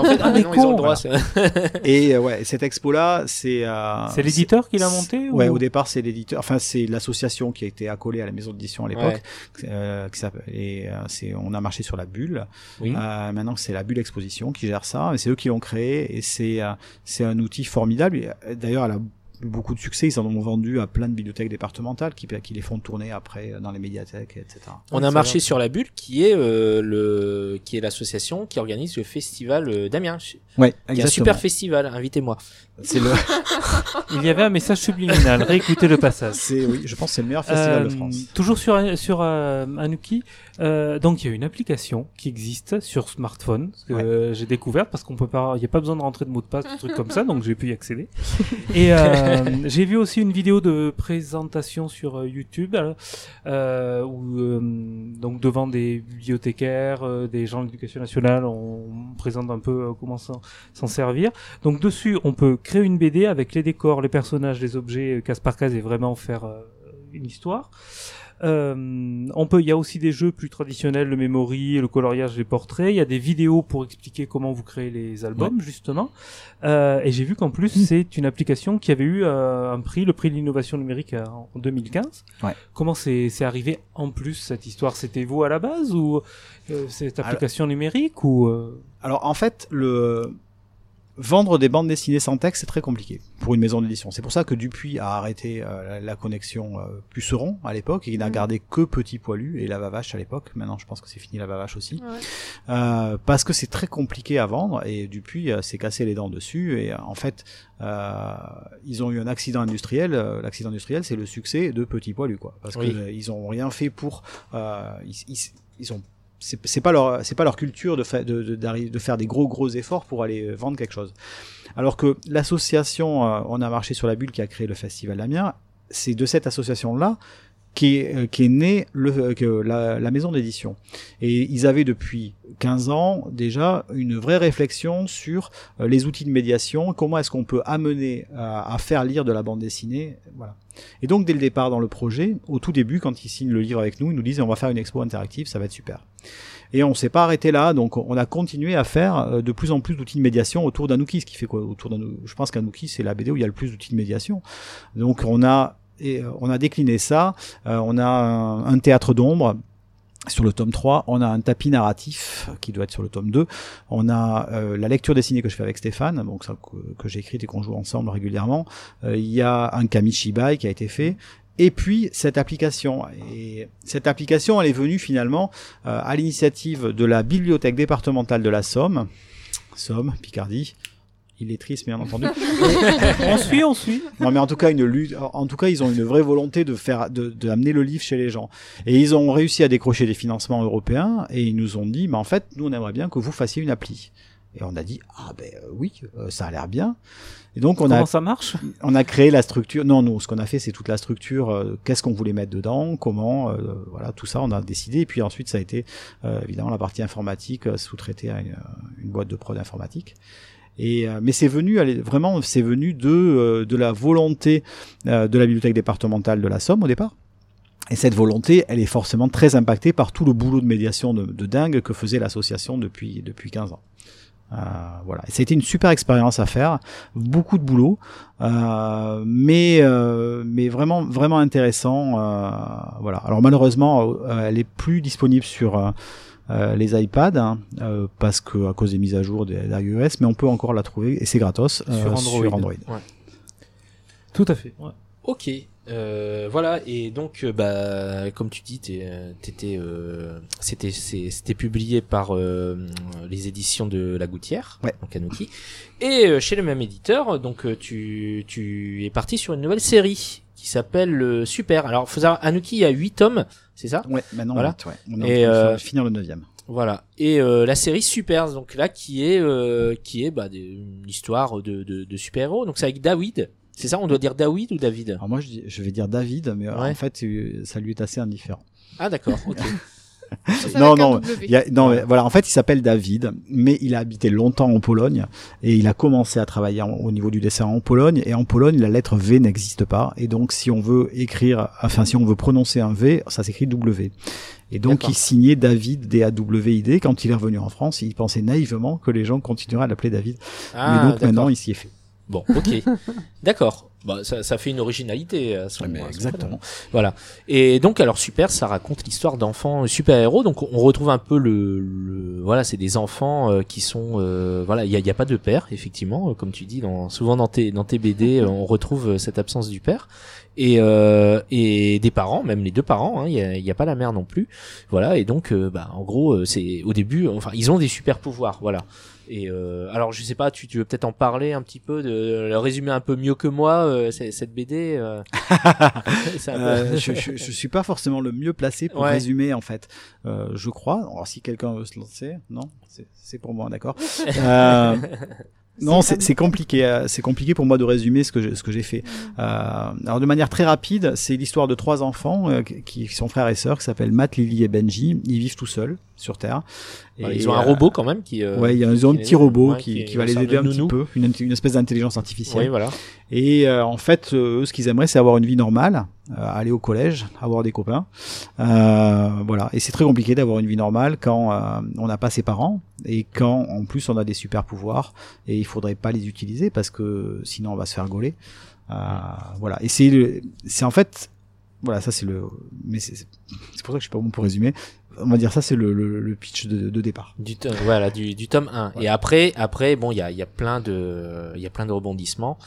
En fait, ah, non, ils ont le droit. Et euh, ouais, cette expo là, c'est euh, C'est l'éditeur qui l'a monté Ouais, ou- au départ c'est l'éditeur, enfin c'est l'association qui a été accolée à la maison d'édition à l'époque, euh, et euh, c'est on a marché sur la bulle. Oui. Euh, maintenant c'est la bulle exposition qui gère ça, c'est eux qui l'ont créé et c'est c'est un outil formidable. D'ailleurs, elle a beaucoup de succès. Ils en ont vendu à plein de bibliothèques départementales qui, qui les font tourner après dans les médiathèques, etc. On a marché sur la bulle, qui est euh, le, qui est l'association qui organise le festival d'Amiens. Ouais, un super festival. Invitez-moi. C'est le, Il y avait un message subliminal. Réécoutez le passage. c'est, oui, je pense que c'est le meilleur festival de Euh, France. Toujours sur sur euh, Anuki, euh, donc il y a une application qui existe sur smartphone que Ouais. euh, j'ai découverte parce qu'on peut pas, il y a pas besoin de rentrer de mot de passe, des trucs comme ça, donc j'ai pu y accéder. Et euh, j'ai vu aussi une vidéo de présentation sur euh, YouTube euh, où euh, donc devant des bibliothécaires, euh, des gens de l'éducation nationale, on, présente un peu euh, comment s'en s'en servir. Donc dessus, on peut créer une BD avec les décors, les personnages, les objets euh, case par case et vraiment faire euh, une histoire. Euh, on peut, il y a aussi des jeux plus traditionnels, le memory, le coloriage, les portraits. Il y a des vidéos pour expliquer comment vous créez les albums, justement. Euh, et j'ai vu qu'en plus, c'est une application qui avait eu euh, un prix, le prix de l'innovation numérique en 2015. Ouais. Comment c'est arrivé en plus cette histoire? C'était vous à la base ou cette Alors- application numérique ou Alors en fait, le vendre des bandes dessinées sans texte, c'est très compliqué pour une maison d'édition. C'est pour ça que Dupuis a arrêté euh, la, la connexion euh, Puceron à l'époque et il n'a Mhm. gardé que Petit Poilu et La Vavache à l'époque. Maintenant, je pense que c'est fini La Vavache aussi. Ouais. Euh, parce que c'est très compliqué à vendre et Dupuis euh, s'est cassé les dents dessus et euh, en fait euh, ils ont eu un accident industriel. L'accident industriel, c'est le succès de Petit Poilu quoi, parce Oui. euh, ils ont rien fait pour euh, ils, ils, ils ont c'est pas leur pas leur culture de, fa- de, de, faire des gros gros efforts pour aller euh, vendre quelque chose. Alors que l'association euh, On a marché sur la bulle qui a créé le festival d'Amiens, c'est de cette association là qui est, euh, qui est née le, euh, que la, la maison d'édition. Et ils avaient depuis 15 ans déjà une vraie réflexion sur euh, les outils de médiation, comment est-ce qu'on peut amener à, faire lire de la bande dessinée, voilà. Et donc dès le départ dans le projet, au tout début, quand ils signent le livre avec nous, ils nous disent on va faire une expo interactive, ça va être super. Et on s'est pas arrêté là, donc on a continué à faire de plus en plus d'outils de médiation autour d'Anouki, ce qui fait quoi autour Je pense qu'Anouki c'est la BD où il y a le plus d'outils de médiation. Donc on a et euh, on a décliné ça. Euh, on a un, théâtre d'ombre sur le tome 3, on a un tapis narratif qui doit être sur le tome 2. On a euh, la lecture dessinée que je fais avec Stéphane, donc ça que, que j'ai écrite et qu'on joue ensemble régulièrement. Il y a un Kamishibai qui a été fait. Et puis cette application. Et cette application, elle est venue finalement à l'initiative de la bibliothèque départementale de la Somme, Somme, Picardie. Il est triste, bien entendu. on suit, on suit. Non, mais en tout cas, une lutte. En tout cas, ils ont une vraie volonté de faire, de, de amener le livre chez les gens. Et ils ont réussi à décrocher des financements européens. Et ils nous ont dit, mais en fait, nous, on aimerait bien que vous fassiez une appli. Et on a dit, ah ben euh, oui, euh, ça a l'air bien. Et donc on Comment a, ça marche? on a créé la structure. Non, nous, ce qu'on a fait, c'est toute la structure. euh, Qu'est-ce qu'on voulait mettre dedans, comment, euh, voilà, tout ça, on a décidé. Et puis ensuite, ça a été euh, évidemment la partie informatique euh, sous-traitée à une, une boîte de prod informatique. Euh, mais c'est venu, vraiment, c'est venu de euh, de la volonté euh, de la bibliothèque départementale de la Somme au départ. Et cette volonté, elle est forcément très impactée par tout le boulot de médiation de, dingue que faisait l'association depuis depuis 15 ans. Euh, voilà, et ça a été une super expérience à faire, beaucoup de boulot, mais mais vraiment vraiment intéressant. voilà. Alors malheureusement, elle est plus disponible sur euh, les iPads hein, euh, parce que à cause des mises à jour d'iOS, mais on peut encore la trouver et c'est gratos euh, Sur Android. Sur Android. Ouais. Tout à fait. ouais. Ok, euh, voilà et donc euh, bah comme tu dis, t'étais, euh, c'était, c'était publié par euh, les éditions de La Gouttière, Ouais. donc Anouki, et euh, chez le même éditeur, donc tu, tu es parti sur une nouvelle série qui s'appelle euh, Super. Alors faut savoir, Anouki il y a 8 tomes, c'est ça Ouais, maintenant Voilà. on, est- ouais, on est Et, en train de euh, finir le neuvième. Voilà. Et euh, la série Super, donc là qui est euh, qui est bah, des- une histoire de, de, de super héros. Donc c'est avec David. C'est ça, on doit dire David ou David? Alors moi je, dis- je vais dire David, mais Ouais. en fait ça lui est assez indifférent. Ah d'accord. Ok. Non, non, W. Il y a- non, mais voilà, en fait, il s'appelle David, mais il a habité longtemps en Pologne et il a commencé à travailler en- au niveau du dessin en Pologne. Et en Pologne, la lettre V n'existe pas. Et donc, si on veut écrire, enfin, si on veut prononcer un V, ça s'écrit W. Et donc, il signait David, D-A-W-I-D. Quand il est revenu en France, il pensait naïvement que les gens continueraient à l'appeler David. Ah, mais donc, maintenant, il s'y est fait. Bon, ok. D'accord. Bah, ça, ça fait une originalité à son, Ouais, mais à son exactement. Voilà. Et donc, alors super, ça raconte l'histoire d'enfants super-héros. Donc, on retrouve un peu le, le- voilà, c'est des enfants euh, qui sont, euh, voilà, il y a, y a pas de père, effectivement, euh, comme tu dis, dans, souvent dans tes, dans tes BD, euh, on retrouve euh, cette absence du père. Et, euh, et des parents, même les deux parents, hein, il y, a, y a pas la mère non plus. Voilà. Et donc, euh, bah, en gros, euh, c'est au début, enfin, ils ont des super pouvoirs, voilà. Et euh, alors, je sais pas, tu, tu veux peut-être en parler un petit peu, de le résumer un peu mieux que moi, euh, cette BD. euh. Peu- je, je, je suis pas forcément le mieux placé pour Ouais. résumer en fait. Euh, je crois. Alors si quelqu'un veut se lancer, non, c'est- c'est pour moi, d'accord. Non, c'est c'est compliqué. euh, C'est compliqué pour moi de résumer ce que je- ce que j'ai fait. Euh, alors de manière très rapide, c'est l'histoire de trois enfants euh, qui qui sont frères et sœurs, qui s'appellent Matt, Lily et Benji. Ils vivent tout seuls sur Terre. Et, ils ont un euh, robot quand même qui. euh, Ouais, ils ont un petit robot ouais, qui, qui va les aider de un petit nounou. peu, une, une espèce d'intelligence artificielle. Oui, voilà. Et euh, en fait, euh, eux, ce qu'ils aimeraient, c'est avoir une vie normale, euh, aller au collège, avoir des copains. Euh, voilà. Et c'est très compliqué d'avoir une vie normale quand euh, on n'a pas ses parents et quand, en plus, on a des super pouvoirs. Et il faudrait pas les utiliser parce que sinon, on va se faire gauler. Euh, voilà. Et c'est, en fait, voilà, ça c'est le, mais c'est, c'est pour ça que je suis pas bon pour résumer. On va dire ça, c'est le, le, le pitch de, de départ. Du tome, voilà, du, du tome 1. Et après, après, bon, il y a, y a plein de, il y a plein de rebondissements.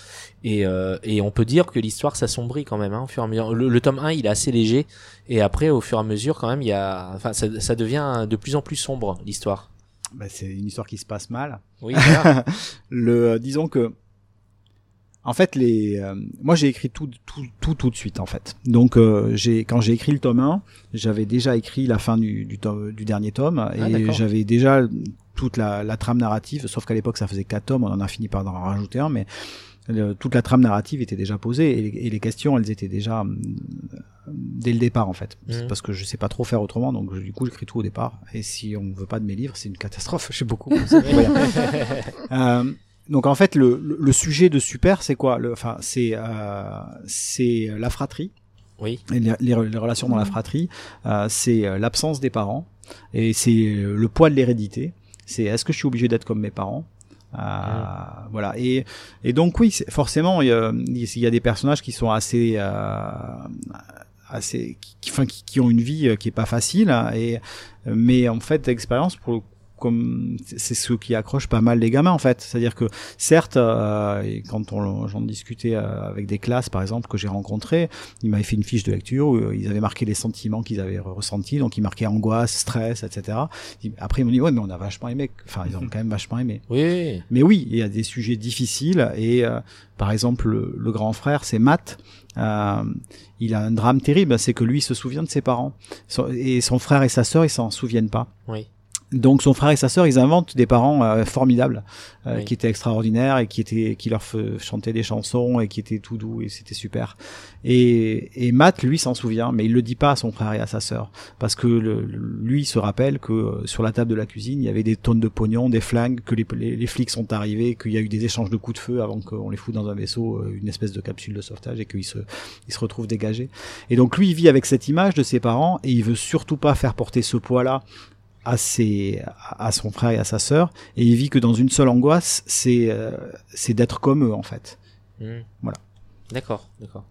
Et, euh, et on peut dire que l'histoire s'assombrit quand même, hein, au fur et à mesure. Le, le tome 1, il est assez léger. Et après, au fur et à mesure, quand même, il y a, enfin, ça, ça devient de plus en plus sombre, l'histoire. Bah, c'est une histoire qui se passe mal. Oui, le euh, disons que en fait les euh, moi j'ai écrit tout tout tout tout de suite en fait donc euh, j'ai quand j'ai écrit le tome 1 j'avais déjà écrit la fin du du, tome- du dernier tome et Ah, d'accord. j'avais déjà toute la, la trame narrative sauf qu'à l'époque ça faisait quatre tomes on en a fini par en rajouter un mais le- toute la trame narrative était déjà posée et les, et les questions elles étaient déjà hum, dès le départ en fait Mhm. parce que je sais pas trop faire autrement donc je- du coup j'écris tout au départ et si on veut pas de mes livres c'est une catastrophe j'ai beaucoup bossé pour rien. Euh, donc en fait le, le, le sujet de super c'est quoi? Le enfin c'est euh, c'est la fratrie. Oui. les, les re- les relations dans la fratrie. Euh, c'est euh, l'absence des parents. Et c'est euh, le poids de l'hérédité. C'est est-ce que je suis obligé d'être comme mes parents? Euh, voilà. Et et donc oui forcément il y, a, il y a des personnages qui sont assez euh, assez qui, qui, qui, ont une vie qui est pas facile. Et mais en fait d'expérience pour le comme c'est ce qui accroche pas mal les gamins en fait c'est-à-dire que certes euh, et quand on j'en discutais euh, avec des classes par exemple que j'ai rencontrées ils m'avaient fait une fiche de lecture où euh, ils avaient marqué les sentiments qu'ils avaient ressentis donc ils marquaient angoisse stress etc après ils m'ont dit ouais mais on a vachement aimé enfin ils ont quand même vachement aimé Oui. mais oui, il y a des sujets difficiles et euh, par exemple le, le grand frère, c'est Matt. Euh, il a un drame terrible, c'est que lui il se souvient de ses parents Son- et son frère et sa sœur ils s'en souviennent pas. Oui. Donc son frère et sa sœur ils inventent des parents euh, formidables euh, Oui. qui étaient extraordinaires et qui étaient qui leur chantaient des chansons et qui étaient tout doux et c'était super. Et, et Matt lui s'en souvient mais il le dit pas à son frère et à sa sœur parce que le, lui il se rappelle que euh, sur la table de la cuisine il y avait des tonnes de pognon, des flingues, que les, les, les flics sont arrivés, qu'il y a eu des échanges de coups de feu avant qu'on les foute dans un vaisseau, euh, une espèce de capsule de sauvetage et qu'ils se il se retrouve dégagé. Et donc lui il vit avec cette image de ses parents et il veut surtout pas faire porter ce poids là à ses à son frère et à sa sœur et il vit que dans une seule angoisse c'est euh, c'est d'être comme eux en fait Hmm. Voilà. D'accord, d'accord.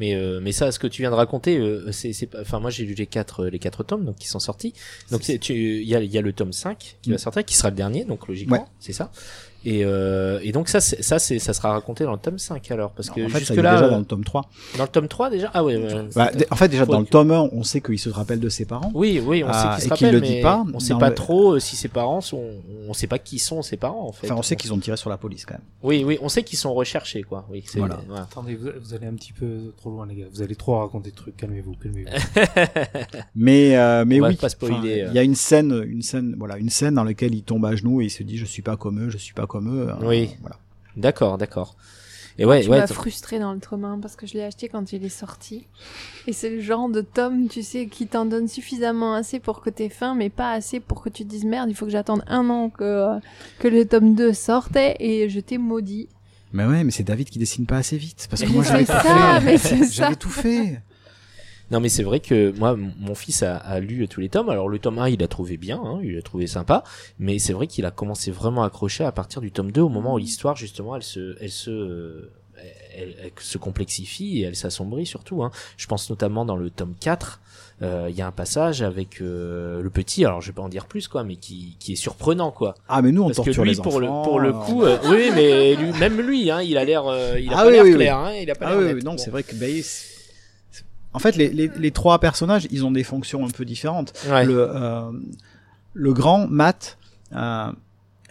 Mais euh, mais ça, ce que tu viens de raconter, euh, c'est. Enfin, moi, j'ai lu les quatre euh, les quatre tomes donc qui sont sortis. Donc il y a il y a le tome 5 qui va Mm. sortir, qui sera le dernier, donc logiquement, Ouais. c'est ça. Et euh, et donc ça ça c'est ça sera raconté dans le tome 5 alors parce que en fait ça jusque est là déjà dans le tome 3 dans le tome 3 déjà? Ah ouais, Bah, en fait déjà dans le tome 1 on sait qu'il se rappelle de ses parents Oui, oui, on Ah, sait se et qu'il rappellent, le dit mais pas on sait pas le- trop euh, si ses parents sont, on sait pas qui sont ses parents en fait. enfin on sait qu'ils ont tiré sur la police quand même Oui, oui, on sait qu'ils sont recherchés quoi. Oui, c'est- Voilà. Attendez, vous, vous allez un petit peu trop loin, les gars. Vous allez trop raconter de trucs. Calmez-vous, calmez-vous. mais euh, mais On oui euh. il y a une scène une scène voilà une scène dans laquelle il tombe à genoux et il se dit je suis pas comme eux je suis pas comme eux Euh, Oui. voilà D'accord, d'accord. Et ouais, tu ouais. m'as frustré dans le tome 1 parce que je l'ai acheté quand il est sorti. Et c'est le genre de tome, tu sais, qui t'en donne suffisamment assez pour que t'aies faim, mais pas assez pour que tu te dises merde, il faut que j'attende un an que, euh, que le tome 2 sortait et je t'ai maudit. mais ouais mais c'est David qui dessine pas assez vite parce que Mais moi j'avais tout fait j'avais tout fait Non mais c'est vrai que moi, mon fils a, a lu tous les tomes. Alors le tome 1, il a trouvé bien, hein, il a trouvé sympa, mais c'est vrai qu'il a commencé vraiment à accrocher à partir du tome 2, au moment où l'histoire justement, elle se, elle se, euh, elle, elle se complexifie et elle s'assombrit surtout. Hein. Je pense notamment dans le tome 4, euh, il y a un passage avec euh, le petit, alors je vais pas en dire plus quoi, mais qui, qui est surprenant quoi. Ah, mais nous, on Parce que torture lui, les pour le, pour le coup, euh, oui, mais lui, même lui, hein, il a l'air, euh, il a Ah pas oui, l'air oui, oui. clair, hein, il a pas Ah l'air oui, net. oui, non, Bon. c'est vrai que c'est- en fait les, les, les trois personnages, ils ont des fonctions un peu différentes. Ouais. Le euh, le grand Matt, euh,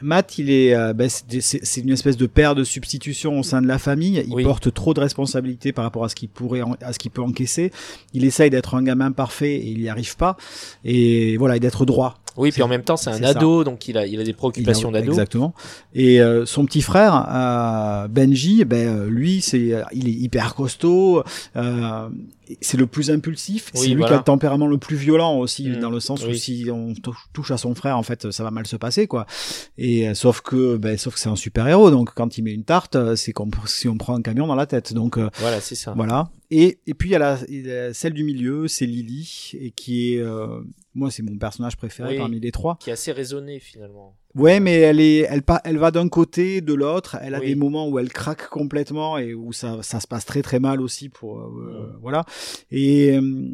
Matt, il est, euh, bah, c'est une espèce de père de substitution au sein de la famille. Il Oui. porte trop de responsabilités par rapport à ce qu'il pourrait, à ce qu'il peut encaisser. Il essaye d'être un gamin parfait et il n'y arrive pas. Et voilà, et d'être droit. Oui, puis en même temps, c'est un ado, donc il a, il a des préoccupations d'ado. Exactement. Et euh, son petit frère, euh, Benji, ben euh, lui, c'est, euh, il est hyper costaud. Euh, c'est le plus impulsif. Oui, c'est lui qui a le tempérament le plus violent aussi, Mm. dans le sens où si on touche, à son frère, en fait, ça va mal se passer, quoi. Et euh, sauf que, ben, sauf que c'est un super héros. Donc quand il met une tarte, c'est comme si on prend un camion dans la tête. Donc euh, Voilà, c'est ça. voilà. Et, et puis il y a la, il y a celle du milieu, c'est Lily, et qui est, euh, moi c'est mon personnage préféré Oui. parmi les trois. Qui est assez raisonné finalement. Ouais, mais elle est, elle, elle va d'un côté, de l'autre. Elle a Oui. des moments où elle craque complètement et où ça, ça se passe très très mal aussi pour, euh, voilà. Et, euh,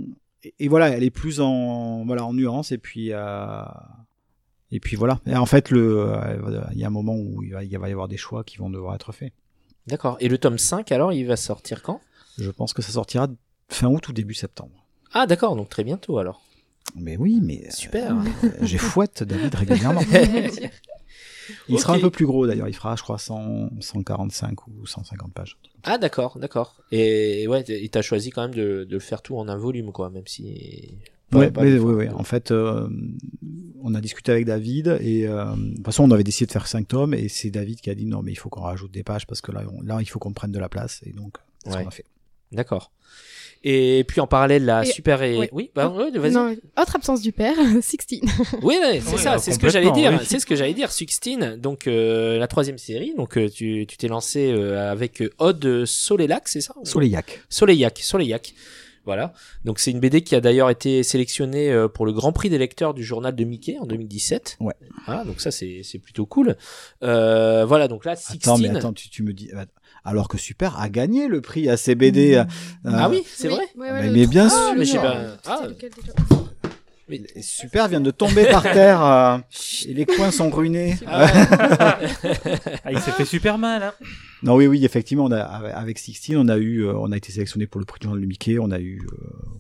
et, voilà, elle est plus en, voilà, en nuance et puis, euh, et puis voilà. Et en fait, le, euh, il y a un moment où il va, il va y avoir des choix qui vont devoir être faits. D'accord. Et le tome 5, alors, il va sortir quand? Je pense que ça sortira fin août ou début septembre. Ah, d'accord, donc très bientôt alors. Mais oui, mais euh, Super. j'ai fouette David régulièrement. Il sera un peu plus gros d'ailleurs. Il fera, je crois, 100, 145 ou 150 pages. ah, d'accord, d'accord. Et ouais, t- et t'as choisi quand même de, de le faire tout en un volume, quoi, même si. Ouais, pas mais, des oui, fois. oui. En fait, euh, on a discuté avec David et euh, de toute façon, on avait décidé de faire 5 tomes et c'est David qui a dit non, mais il faut qu'on rajoute des pages parce que là, on- là, il faut qu'on prenne de la place et donc, c'est ce qu'on a fait. D'accord. Et puis en parallèle, la Et- super et... ouais. Oui, bah, ouais, vas-y. Non, autre absence du père, 16. Oui, ouais, c'est Ouais, ça, c'est ce que j'allais dire. oui. C'est ce que j'allais dire. 16, donc euh, la troisième série. Donc euh, tu tu t'es lancé euh, avec euh, Odd Soleillac, c'est ça? Soleillac. Soleillac, Soleillac. Voilà. Donc c'est une BD qui a d'ailleurs été sélectionnée euh, pour le Grand Prix des lecteurs du journal de Mickey en 2017. Ouais. Voilà, donc ça c'est c'est plutôt cool. Euh, voilà, donc là 16. Attends, mais attends, tu, tu me dis. Euh, Alors que Super a gagné le prix à CBD. euh, Ah oui, c'est Oui, vrai. ouais, ouais, Mais- bien sûr. Mais pas- Ah. Mais- et Super vient de tomber par terre euh, et les coins sont ruinés. Ah. Ah, il s'est fait super mal. Hein. Non, oui, oui, effectivement, on a, avec 16, on a eu, euh, on a été sélectionné pour le prix de Mickey. On a eu euh,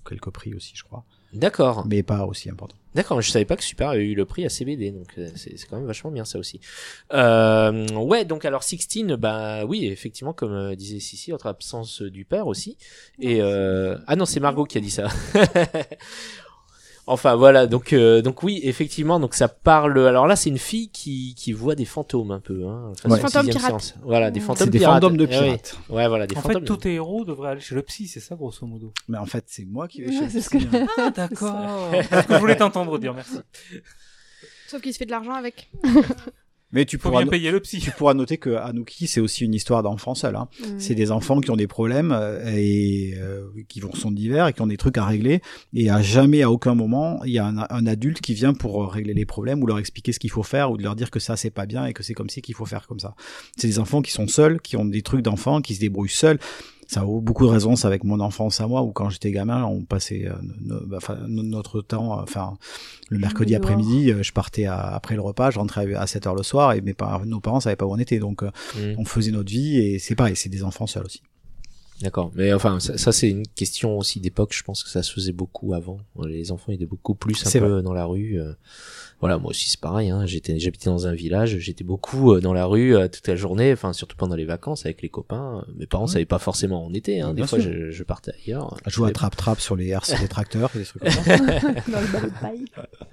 quelques prix aussi, je crois, D'accord. mais pas aussi important. D'accord, mais je savais pas que Super avait eu le prix à CBD, donc euh, c'est quand même vachement bien ça aussi. Euh, ouais, donc alors 16, bah oui, effectivement, comme euh, disait Sissi, autre absence du père aussi. Et euh... ah non, c'est Margot qui a dit ça. enfin voilà, donc euh, donc oui, effectivement, donc ça parle. Alors là, c'est une fille qui qui voit des fantômes un peu. Hein, Ouais. c'est la Fantômes pirates. séance. Voilà, des fantômes C'est des pirates. fantômes de Eh oui. pirates. Ouais, voilà, des En fait, fantômes. tout héros devrait aller chez le psy, c'est ça, grosso modo. Mais en fait, c'est moi qui vais Ouais, chez le c'est ce que psy, je- hein. Ah, d'accord. C'est ce que je voulais t'entendre dire, merci. Sauf qu'il se fait de l'argent avec. Mais tu Faut pourras, bien no- payer le psy. tu pourras noter que Anouki, c'est aussi une histoire d'enfant seul. Hein. C'est des enfants qui ont des problèmes euh, et euh, qui vont sont divers et qui ont des trucs à régler. Et à jamais, à aucun moment, il y a un, un adulte qui vient pour euh, régler les problèmes ou leur expliquer ce qu'il faut faire ou de leur dire que ça c'est pas bien et que c'est comme ci qu'il faut faire comme ça. C'est des enfants qui sont seuls, qui ont des trucs d'enfants, qui se débrouillent seuls. Ça a beaucoup de résonance avec mon enfance à moi où quand j'étais gamin, on passait euh, no- no- enfin, no- notre temps, enfin le mercredi après-midi, euh, je partais à- après le repas, je rentrais à 7 heures le soir et mes parents, nos parents savaient pas où on était, donc euh, Mm. on faisait notre vie et c'est pareil, c'est des enfants seuls aussi. D'accord. Mais enfin, ça, ça, c'est une question aussi d'époque. Je pense que ça se faisait beaucoup avant. Les enfants étaient beaucoup plus un peu dans la rue. euh. Voilà, moi aussi c'est pareil. Hein. J'étais, j'habitais dans un village. J'étais beaucoup euh, dans la rue euh, toute la journée. Enfin, surtout pendant les vacances avec les copains. Mes parents Ouais. savaient pas forcément où on était. Hein. Des fois, je, je partais ailleurs. À jouer à trappe-trappe sur les RC des tracteurs et des trucs comme ça. Dans le ballon de paille.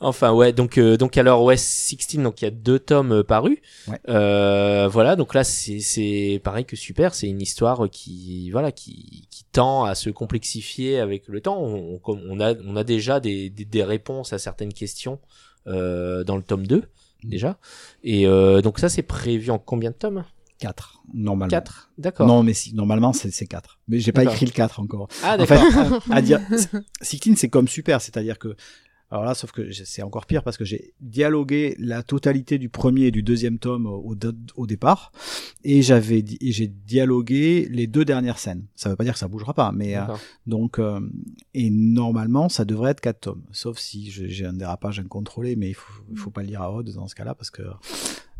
Enfin ouais, donc euh, donc alors ouais 16 donc il y a deux tomes euh, parus. Ouais. Euh, voilà, donc là c'est c'est pareil que super, c'est une histoire qui voilà qui qui tend à se complexifier avec le temps. On, on, on a on a déjà des des, des réponses à certaines questions euh, dans le tome 2 déjà. Et euh, donc ça c'est prévu en combien de tomes? 4, normalement. 4 D'accord. Non, mais si, normalement, c'est c'est 4. Mais j'ai pas D'accord. écrit le 4 encore. Ah, En fait, d'accord. à dire, 16, c'est comme super, c'est-à-dire que, alors là, sauf que c'est encore pire parce que j'ai dialogué la totalité du premier et du deuxième tome au, départ, et j'avais, j'ai dialogué les deux dernières scènes. Ça veut pas dire que ça bougera pas, mais euh, donc, euh, et normalement, ça devrait être 4 tomes, sauf si j'ai un dérapage incontrôlé, mais il faut, il faut pas le dire à Aude dans ce cas-là parce que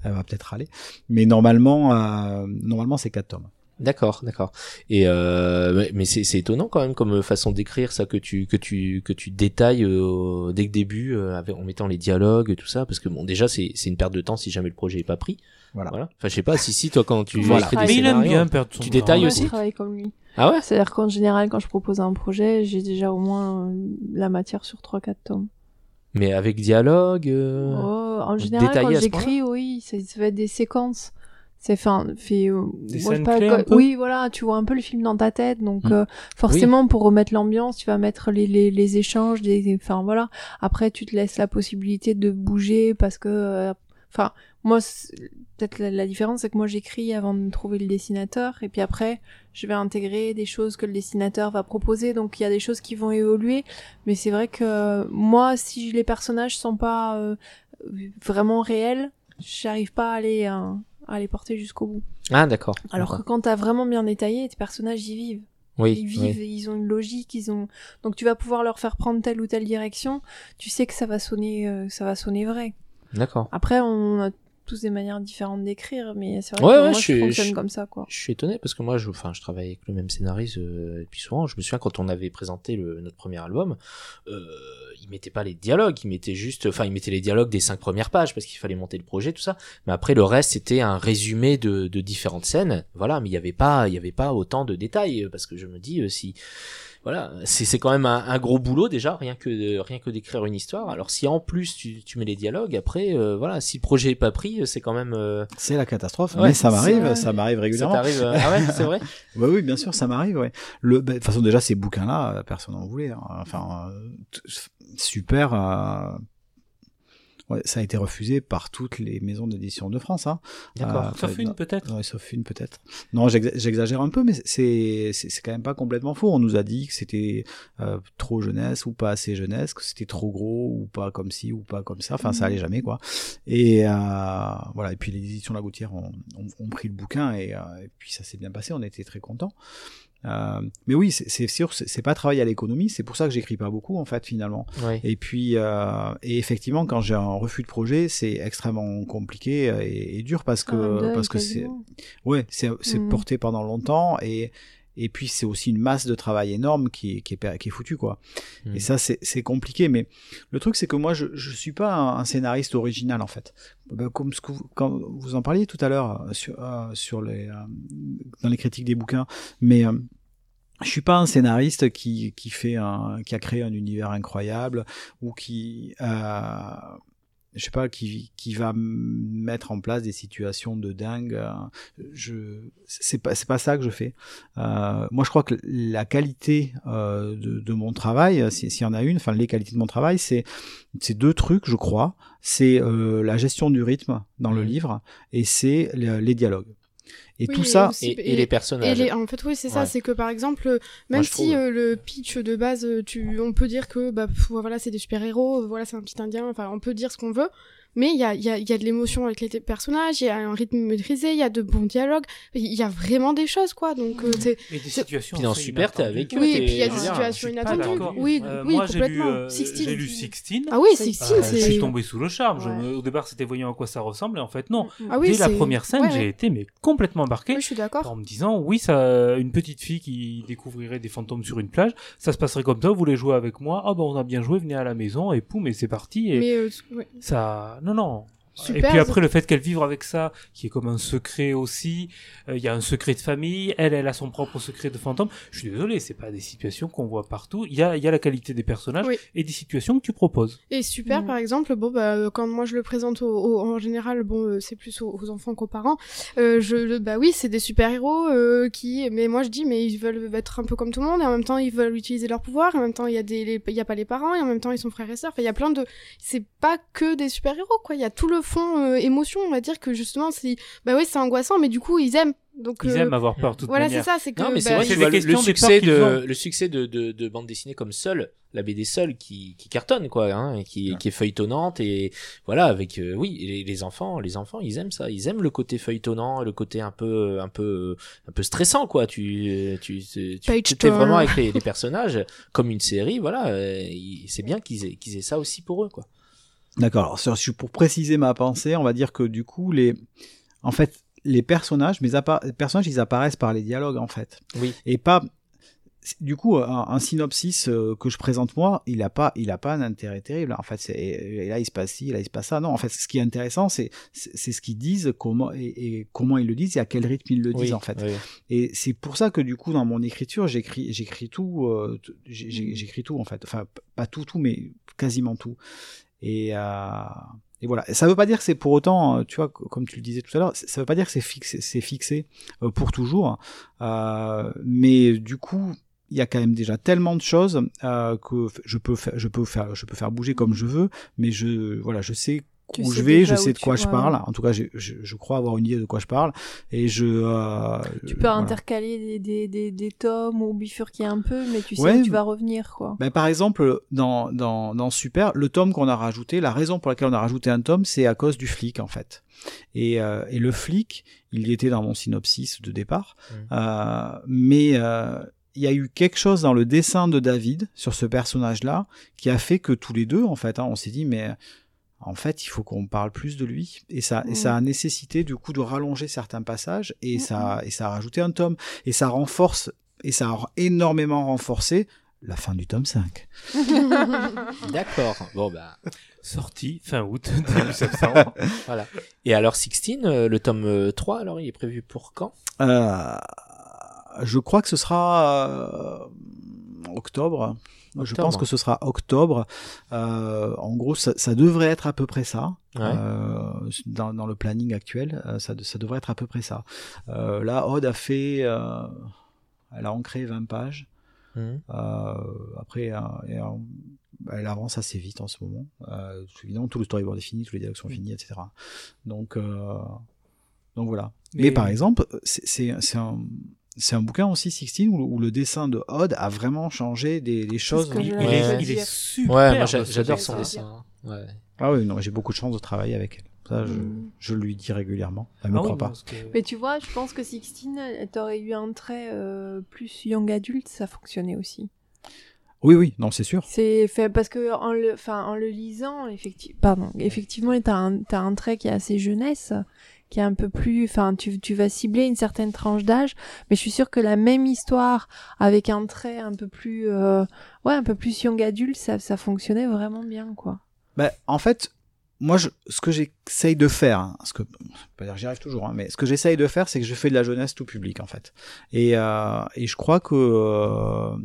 elle va peut-être râler. Mais normalement, euh, normalement, c'est 4 tomes. D'accord, d'accord. Et euh, mais- c'est c'est étonnant quand même comme façon d'écrire ça que tu que tu que tu détailles euh, dès le début euh, avec, en mettant les dialogues et tout ça parce que bon déjà c'est c'est une perte de temps si jamais le projet est pas pris. Voilà. Voilà. Enfin je sais pas si si toi quand tu Voilà. écris des Mais il aime scénarios- bien perdre son tu temps. détailles aussi je travaille comme lui. Ah ouais? C'est-à-dire qu'en général, quand je propose un projet, j'ai déjà au moins euh, la matière sur 3-4 tomes. Mais avec dialogue. euh, Oh, en général, quand j'écris, oui, ça, ça va être des séquences. C'est enfin, fait. euh, Des moi, je scènes sais pas, clés, quand- un peu Oui, voilà, tu vois un peu le film dans ta tête, donc Mm. euh, forcément pour remettre l'ambiance, tu vas mettre les, les, les échanges, des, enfin voilà. Après, tu te laisses la possibilité de bouger parce que, euh, enfin, moi, peut-être la, la différence, c'est que moi j'écris avant de trouver le dessinateur, et puis après, je vais intégrer des choses que le dessinateur va proposer, donc il y a des choses qui vont évoluer. Mais c'est vrai que moi, si les personnages sont pas euh, vraiment réels, j'arrive pas à les, euh, à les porter jusqu'au bout. Ah d'accord. Alors que quand t'as vraiment bien détaillé, tes personnages y vivent. oui, ils vivent, oui. ils ont une logique, ils ont. Donc tu vas pouvoir leur faire prendre telle ou telle direction. Tu sais que ça va sonner, euh, ça va sonner vrai. D'accord. Après, on a tous des manières différentes d'écrire, mais c'est vrai Ouais, que ouais, moi je suis- fonctionne je- comme ça, quoi. Je suis étonné parce que moi, je, enfin, je travaille avec le même scénariste euh, depuis souvent. Je me souviens quand on avait présenté le, notre premier album, euh, il mettait pas les dialogues, il mettait juste, enfin, il mettait les dialogues des cinq premières pages parce qu'il fallait monter le projet, tout ça. Mais après, le reste, c'était un résumé de, de différentes scènes. Voilà, mais il y avait pas, il y avait pas autant de détails parce que je me dis euh, si, voilà, c'est c'est quand même un, un gros boulot déjà, rien que de- rien que d'écrire une histoire. Alors si en plus tu, tu mets les dialogues, après, euh, voilà, si le projet est pas pris, euh, c'est quand même. euh, C'est la catastrophe, Ouais, mais ça m'arrive, ça m'arrive ça régulièrement. t'arrive euh, Ah ouais, c'est vrai. Ouais, oui, bien sûr, ça m'arrive. Ouais. Le, bah, de toute façon, déjà ces bouquins-là, euh, personne n'en voulait. hein. Enfin, super. euh, ça a été refusé par toutes les maisons d'édition de France. Hein. D'accord. Euh, Sauf enfin, une, peut-être? Ouais, sauf une peut-être. Non, j'exa- j'exagère un peu, mais c'est c'est quand même pas complètement faux. On nous a dit que c'était euh, trop jeunesse ou pas assez jeunesse, que c'était trop gros ou pas comme ci ou pas comme ça. Enfin, ça allait jamais quoi. Et euh, voilà. Et puis les éditions La Gouttière ont, ont, ont pris le bouquin et, euh, et puis ça s'est bien passé. On était très contents. Euh, mais oui, c'est sûr, c'est pas travailler à l'économie. C'est pour ça que j'écris pas beaucoup en fait finalement. Et puis, euh, et effectivement, quand j'ai un refus de projet, c'est extrêmement compliqué euh, et, et dur parce que parce que c'est ouais, c'est Mhm. porté pendant longtemps et et puis c'est aussi une masse de travail énorme qui est qui est, per- qui est foutue quoi. Mhm. Et ça c'est compliqué. Mais le truc c'est que moi je je suis pas un, un scénariste original en fait. Ben, Comme ce que vous, quand vous en parliez tout à l'heure euh, sur euh, sur les euh, dans les critiques des bouquins, mais euh, je suis pas un scénariste qui, qui fait un, qui a créé un univers incroyable ou qui, je sais pas, qui, qui va mettre en place des situations de dingue. euh, Je, c'est pas, c'est pas ça que je fais. Euh, moi, je crois que la qualité euh, de, de mon travail, si- s'il y en a une, enfin les qualités de mon travail, c'est, c'est deux trucs, je crois. C'est euh, la gestion du rythme dans le Mhm. livre et c'est le- les dialogues. Et Oui, tout et ça, aussi- Et, et les Et personnages. les- en fait, oui, c'est ça. Ouais. C'est que par exemple, euh, même si trouve. euh, le pitch de base, euh, tu, on peut dire que bah, pff, voilà, c'est des super-héros, voilà, c'est un petit indien, enfin, on peut dire ce qu'on veut. Mais il y a, il y, a, il y a de l'émotion avec les personnages, il y a un rythme maîtrisé, il y a de bons dialogues, il y a vraiment des choses, quoi. Donc, euh, c'est. Et des situations. Puis dans Super, t'es avec eux. Oui, et puis il y a des situations inattendues. Oui, Euh, oui, moi, j'ai lu, complètement. euh, Sixteen. j'ai lu Sixteen. Ah oui, Sixteen, Euh, c'est. je suis tombé sous le charme. Ouais. au départ, c'était voyant à quoi ça ressemble, et en fait, non. Ah oui, Dès la première scène, ouais, j'ai ouais. été mais complètement embarqué. Oui, je suis d'accord. En me disant, oui, ça, une petite fille qui découvrirait des fantômes sur une plage, ça se passerait comme ça, vous voulez jouer avec moi, ah ben on a bien joué, venez à la maison, et poum, et c'est parti, et Mais euh, ça, non, non. Super, et puis après, le fait qu'elle vive avec ça, qui est comme un secret aussi, euh, il y a un secret de famille, elle, elle a son propre secret de fantôme. Je suis désolé, c'est pas des situations qu'on voit partout. Il y a, il y a la qualité des personnages Oui. et des situations que tu proposes. Et super, Mm. par exemple, bon, bah, euh, quand moi je le présente au, au- en général, bon, euh, c'est plus aux, aux enfants qu'aux parents. Euh, je, bah oui, c'est des super héros euh, qui, mais moi je dis, mais ils veulent être un peu comme tout le monde, et en même temps ils veulent utiliser leur pouvoir, et en même temps il y a des, les- il y a pas les parents, et en même temps ils sont frères et sœurs. Enfin, il y a plein de, c'est pas que des super héros, quoi. Il y a tout le fond euh, émotion, on va dire que justement, c'est, bah ouais, c'est angoissant, mais du coup, ils aiment. Donc, Ils euh, aiment avoir peur de toute voilà, c'est ça, c'est que. Non, mais bah, vrai vois, le, succès de le succès de, de, de bande dessinée comme Seul, la BD Seul qui, qui cartonne quoi, hein, qui, qui est feuilletonnante et voilà avec euh, oui les, les enfants les enfants ils aiment ça, ils aiment le côté feuilletonnant, le côté un peu un peu un peu stressant quoi. Tu tu tu, tu turn. vraiment avec les, les personnages comme une série, voilà. il- c'est bien qu'ils aient qu'ils aient ça aussi pour eux quoi. D'accord. Alors, pour préciser ma pensée, on va dire que du coup, les, en fait, les personnages, mais les personnages, ils apparaissent par les dialogues, en fait. Oui. Et pas. Du coup, un, un synopsis euh, que je présente moi, il a pas, il a pas un intérêt terrible. En fait, et là il se passe ci, là il se passe ça. Non, en fait, ce qui est intéressant, c'est c'est ce qu'ils disent, comment et, et comment ils le disent et à quel rythme ils le disent Oui, en fait. oui. Et c'est pour ça que du coup dans mon écriture j'écris j'écris tout euh, j'écris tout en fait enfin pas tout tout mais quasiment tout et euh, et voilà. Ça veut pas dire que c'est pour autant euh, tu vois comme tu le disais tout à l'heure ça veut pas dire que c'est fixé fixé euh, pour toujours. Euh, mais du coup il y a quand même déjà tellement de choses euh, que je peux faire je peux faire je peux faire bouger comme je veux mais je voilà je sais Tu où je vais, je sais de quoi je parle. En tout cas, j'ai- je, je crois avoir une idée de quoi je parle. Et je. euh, Tu peux voilà. intercaler des, des, des, des tomes ou bifurquer un peu, mais tu sais Ouais, où tu vas revenir, quoi. Ben, par exemple, dans, dans, dans Super, le tome qu'on a rajouté, la raison pour laquelle on a rajouté un tome, c'est à cause du flic, en fait. Et, euh, et le flic, il y était dans mon synopsis de départ, Mm. euh, mais euh, il y a eu quelque chose dans le dessin de David sur ce personnage-là qui a fait que tous les deux, en fait, hein, on s'est dit, mais en fait, il faut qu'on parle plus de lui. Et ça, et ça a nécessité, du coup, de rallonger certains passages, et, ça, et ça a rajouté un tome, et ça renforce, et ça a énormément renforcé la fin du tome 5. D'accord. Bon bah Sorti fin août, début septembre. voilà. Et alors 16, euh, le tome euh, 3 alors il est prévu pour quand? Euh, je crois que ce sera euh, octobre. Je pense que ce sera octobre. Euh, en gros, ça, ça devrait être à peu près ça. Ouais. Euh, dans, dans le planning actuel, euh, ça, de- ça devrait être à peu près ça. Euh, là, Odd a fait, elle a ancré 20 pages. Mhm. Après, euh, elle avance assez vite en ce moment. Évidemment, tout le storyboard est fini, tous les dialogues sont finis, etc. Donc, donc voilà. Mais, Mais- par exemple, c'est un, c'est un bouquin aussi, 16, où, le- où le dessin de Odd a vraiment changé des, des choses. Il, est, dire. il est super. Ouais, moi j'adore son dessin. Ouais. Ah oui, non, j'ai beaucoup de chance de travailler avec elle. Ça, je, Mm. je lui dis régulièrement. Elle me Ah oui, croit pas. que- Mais tu vois, je pense que Sixteen, t'aurais eu un trait euh, plus young adulte, ça fonctionnait aussi. Oui, oui, non, c'est sûr. C'est fait parce que en le, enfin, en le lisant, effectivement, pardon, effectivement, t'as un, t'as un trait qui est assez jeunesse, qui est un peu plus, enfin, tu, tu vas cibler une certaine tranche d'âge, mais je suis sûre que la même histoire avec un trait un peu plus, euh, ouais, un peu plus young adulte, ça, ça fonctionnait vraiment bien, quoi. Ben, en fait, moi, je, ce que j'essaye de faire, hein, ce que, pas dire que j'y arrive toujours, hein, mais ce que j'essaye de faire, c'est que je fais de la jeunesse tout public, en fait. Et, euh, et je crois que euh,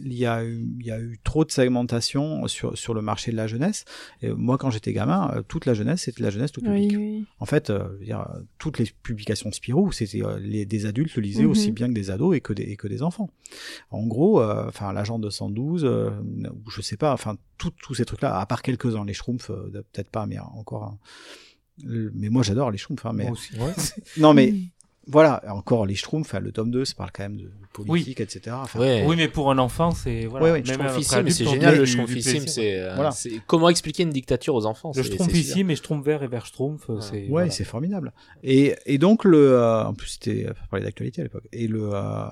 il y a eu, il y a eu trop de segmentation sur sur le marché de la jeunesse. Et moi, quand j'étais gamin, euh, toute la jeunesse, c'était de la jeunesse tout public. Oui, oui. En fait, euh, je veux dire, euh, toutes les publications Spirou, c'était euh, des adultes le lisaient Mhm. aussi bien que des ados et que des, et que des enfants. En gros, euh, enfin, l'agent 212, euh, ou je sais pas, enfin, tous ces trucs-là, à part quelques-uns, les Schtroumpfs, euh, peut-être pas, mais encore. hein. Mais moi, j'adore les Schtroumpfs. hein, mais Moi aussi. non, mais voilà, encore les Schtroumpfs, le tome 2, ça parle quand même de politique, etc. Enfin, Ouais. Oui, mais pour un enfant, c'est voilà. Oui, oui, Schtroumpfissime, c'est génial le Schtroumpfissime, c'est euh, Voilà. comment expliquer une dictature aux enfants Le c'est- c'est Schtroumpf super. ici, mais Schtroumpf vert et vert Schtroumpf, Ouais. c'est. Ouais, voilà. c'est formidable. Et, et donc le, euh, en plus c'était parler d'actualité à l'époque. Et le, euh,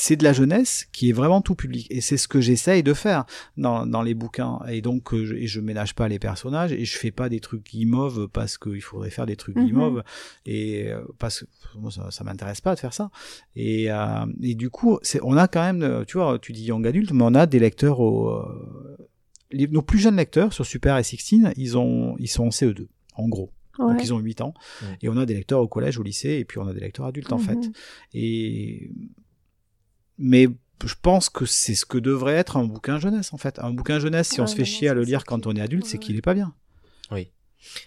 c'est de la jeunesse qui est vraiment tout public. Et c'est ce que j'essaye de faire dans, dans les bouquins. Et donc euh, je, et je ménage pas les personnages et je fais pas des trucs guimauves parce qu'il faudrait faire des trucs guimauves et euh, parce que moi ça, ça m'intéresse pas de faire ça. Et, euh, et du coup, on a quand même, tu vois, tu dis young adulte, mais on a des lecteurs au, les- nos plus jeunes lecteurs sur Super et 16, ils ont, ils sont en CE2, en gros. Ouais. Donc ils ont 8 ans. Ouais. Et on a des lecteurs au collège, au lycée, et puis on a des lecteurs adultes en fait. Mhm. Et mais je pense que c'est ce que devrait être un bouquin jeunesse en fait. Un bouquin jeunesse, si on se fait non, chier à le lire quand on est adulte, c'est qu'il est pas bien.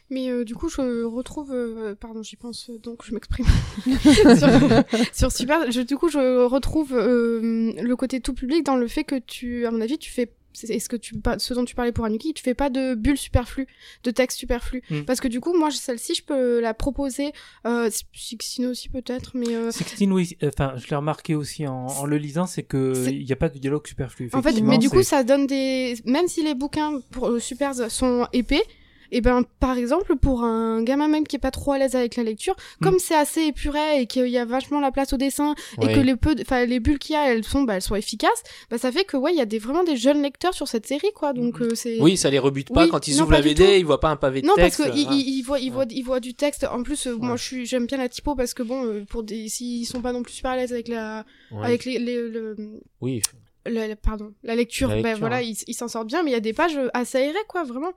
Mais euh, du coup, je retrouve, euh, pardon, j'y pense, euh, donc je m'exprime sur, sur Super. Je, du coup, je retrouve euh, le côté tout public dans le fait que tu, à mon avis, tu fais c'est ce que tu ce dont tu parlais pour Anuki, tu fais pas de bulles superflues, de texte superflu. Mm. Parce que du coup, moi, celle-ci, je peux la proposer. Euh, Sixtino aussi peut-être, mais euh, Sixteen, oui, euh, enfin, je l'ai remarqué aussi en, en le lisant, c'est que il n'y a pas de dialogue superflu. En fait, mais du coup, ça donne des. Même si les bouquins pour euh, Supers sont épais, et ben, par exemple, pour un gamin même qui est pas trop à l'aise avec la lecture, Mm. comme c'est assez épuré et qu'il y a vachement la place au dessin et Ouais. que les peu, enfin les bulles qu'il y a, elles sont, bah, elles sont efficaces, bah ça fait que ouais, il y a des vraiment des jeunes lecteurs sur cette série, quoi. Donc euh, c'est. Oui, ça les rebute pas Oui, quand ils non, ouvrent la BD, ils voient pas un pavé de Non, texte. parce qu'ils hein. ils voient, ils voient, ils voient du texte. En plus, euh, moi, je suis, j'aime bien la typo parce que bon, euh, pour des, s'ils sont pas non plus super à l'aise avec la, Ouais. avec les, les- le, Oui. la- pardon, la lecture, La ben voilà, hein. ils ils s'en sortent bien, mais il y a des pages assez aérées, quoi, vraiment.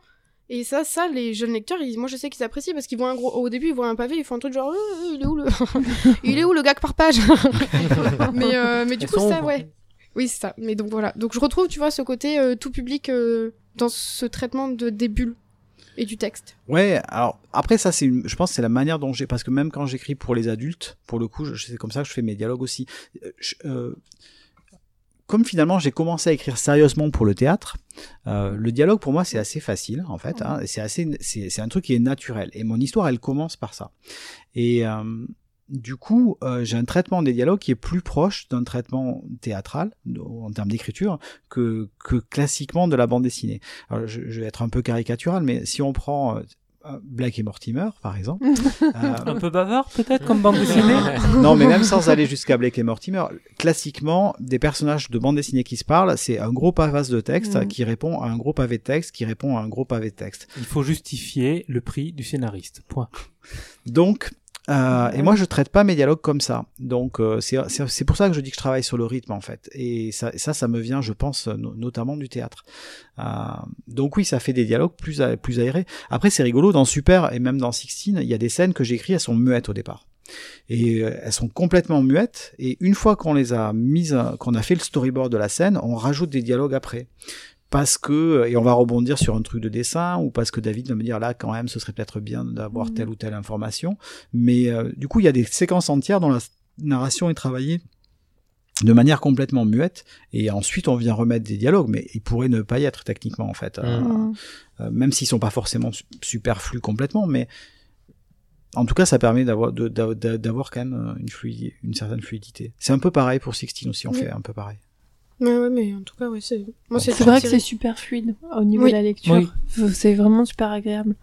Et ça, ça, les jeunes lecteurs, ils- moi je sais qu'ils apprécient parce qu'ils voient un gros, au début ils voient un pavé, ils font un truc genre, Euh, il est où le, il est où le gag par page Mais euh, mais du Elles coup ça, ombres. ouais, oui c'est ça. Mais donc voilà, donc je retrouve, tu vois, ce côté euh, tout public euh, dans ce traitement de des bulles et du texte. Ouais, alors après ça c'est une, je pense que c'est la manière dont j'ai parce que même quand j'écris pour les adultes, pour le coup, je- c'est comme ça que je fais mes dialogues aussi. Euh, je- euh, comme finalement j'ai commencé à écrire sérieusement pour le théâtre, euh, le dialogue pour moi c'est assez facile en fait. Hein, c'est assez, c'est c'est un truc qui est naturel. Et mon histoire elle commence par ça. Et euh, du coup, euh, j'ai un traitement des dialogues qui est plus proche d'un traitement théâtral en termes d'écriture que, que classiquement de la bande dessinée. Alors, je, je vais être un peu caricatural, mais si on prend euh, Blake et Mortimer, par exemple, euh, Un peu bavard, peut-être, comme bande dessinée non, mais même sans aller jusqu'à Blake et Mortimer, classiquement, des personnages de bande dessinée qui se parlent, c'est un gros pavasse de texte Mhm. qui répond à un gros pavé de texte qui répond à un gros pavé de texte. Il faut justifier le prix du scénariste. Point. Donc, euh, et moi je traite pas mes dialogues comme ça. Donc euh, c'est pour ça que je dis que je travaille sur le rythme en fait. Et ça ça ça me vient, je pense, no- notamment du théâtre. Euh, donc oui, ça fait des dialogues plus a- plus aérés. Après c'est rigolo dans Super et même dans Sixteen, il y a des scènes que j'écris, elles sont muettes au départ. Et elles sont complètement muettes. Et une fois qu'on les a mises, qu'on a fait le storyboard de la scène, on rajoute des dialogues après parce que et on va rebondir sur un truc de dessin ou parce que David va me dire là quand même ce serait peut-être bien d'avoir Mhm. telle ou telle information mais euh, du coup il y a des séquences entières dont la narration est travaillée de manière complètement muette et ensuite on vient remettre des dialogues mais ils pourraient ne pas y être techniquement en fait Euh, Mm. euh, même s'ils sont pas forcément su- superflus complètement mais en tout cas ça permet d'avoir d'avoir quand même euh, une certaine fluidité c'est un peu pareil pour Sixteen aussi on Oui. fait un peu pareil Ouais, mais en tout cas, ouais, c'est. Moi, c'est C'est vrai que c'est super fluide au niveau Oui. de la lecture. Oui. C'est vraiment super agréable.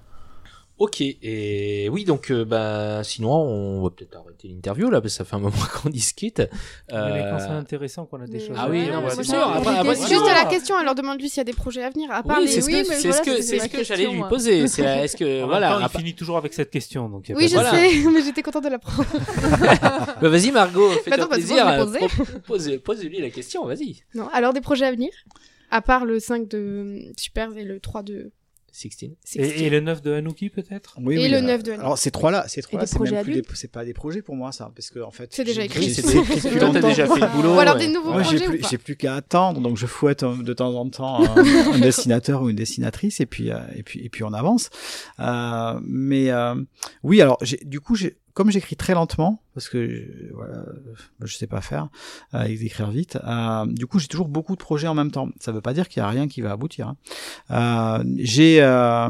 Ok, et oui, donc euh, bah, sinon on va peut-être arrêter l'interview là, parce que ça fait un moment qu'on discute. Mais Euh, quand c'est intéressant qu'on a des Mais- choses Ah à oui, dire, non, c'est sûr, après- après, Juste sinon- la question, alors demande-lui s'il y a des projets à venir, à part Oui, c'est ce oui, que, voilà, ce ce j'allais lui moi. poser. C'est est-ce que En voilà, temps, il finit toujours avec cette question. Donc y a Oui, je Voilà. sais, mais j'étais contente de la prendre. Bah, vas-y Margot, fais-toi non, parce que plaisir. euh, pose-lui la question, vas-y. Non, alors des projets à venir À part le 5 de Super et le 3 de 16. Sixteen. Et, et le 9 de Hanouki, peut-être? Oui, Et oui, le euh, neuf de Annie. Alors ces trois-là, ces trois-là, des c'est même plus des, c'est pas des projets pour moi ça, parce que en fait. C'est déjà j'ai- écrit. J'ai- j'ai- écrit. Toi, t'as longtemps. déjà fait le boulot. Ou alors des nouveaux Moi, j'ai projets ou plus, j'ai plus qu'à attendre, donc je fouette un- de temps en temps un, un dessinateur ou une dessinatrice, et puis, euh, et puis, et puis on avance. Euh, mais euh, oui, alors j'ai- du coup, j'ai, comme j'écris très lentement, parce que je, voilà, je sais pas faire, euh, écrire vite. euh, du coup, j'ai toujours beaucoup de projets en même temps. Ça veut pas dire qu'il y a rien qui va aboutir. hein. Euh, j'ai euh,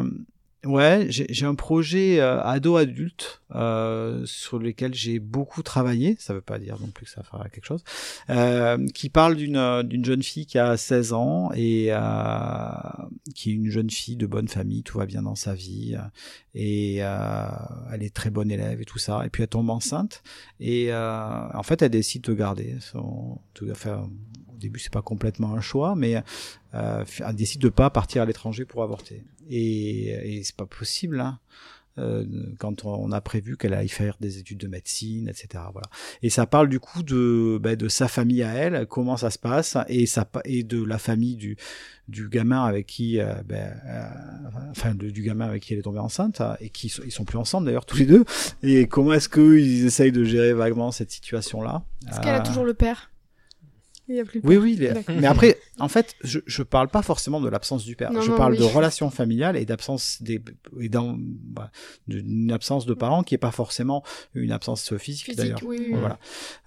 Ouais, j'ai un projet euh, ado-adulte euh, sur lequel j'ai beaucoup travaillé, ça veut pas dire non plus que ça fera quelque chose, euh, qui parle d'une euh, jeune fille qui a 16 ans et euh, qui est une jeune fille de bonne famille, tout va bien dans sa vie euh, et elle est très bonne élève et tout ça, et puis elle tombe enceinte et en fait elle décide de garder son, à fait, au début c'est pas complètement un choix, mais elle décide de pas partir à l'étranger pour avorter. Et, et c'est pas possible, hein, euh, quand on a prévu qu'elle aille faire des études de médecine, etc. Voilà. Et ça parle du coup de, ben, de sa famille à elle, comment ça se passe, et, ça, et de la famille du, du gamin avec qui, euh, ben, euh, enfin, du gamin avec qui elle est tombée enceinte, et qui ils sont plus ensemble d'ailleurs tous les deux. Et comment est-ce qu'ils essayent de gérer vaguement cette situation-là? Est-ce qu'elle a toujours le père? Il y a plus Oui, oui. les-. Mais après, en fait, je, je parle pas forcément de l'absence du père. Non, je non, parle oui. de relations familiales et d'absence des, et dans, bah, d'une absence de parents qui est pas forcément une absence physique, physique. d'ailleurs. Oui, oui. Voilà.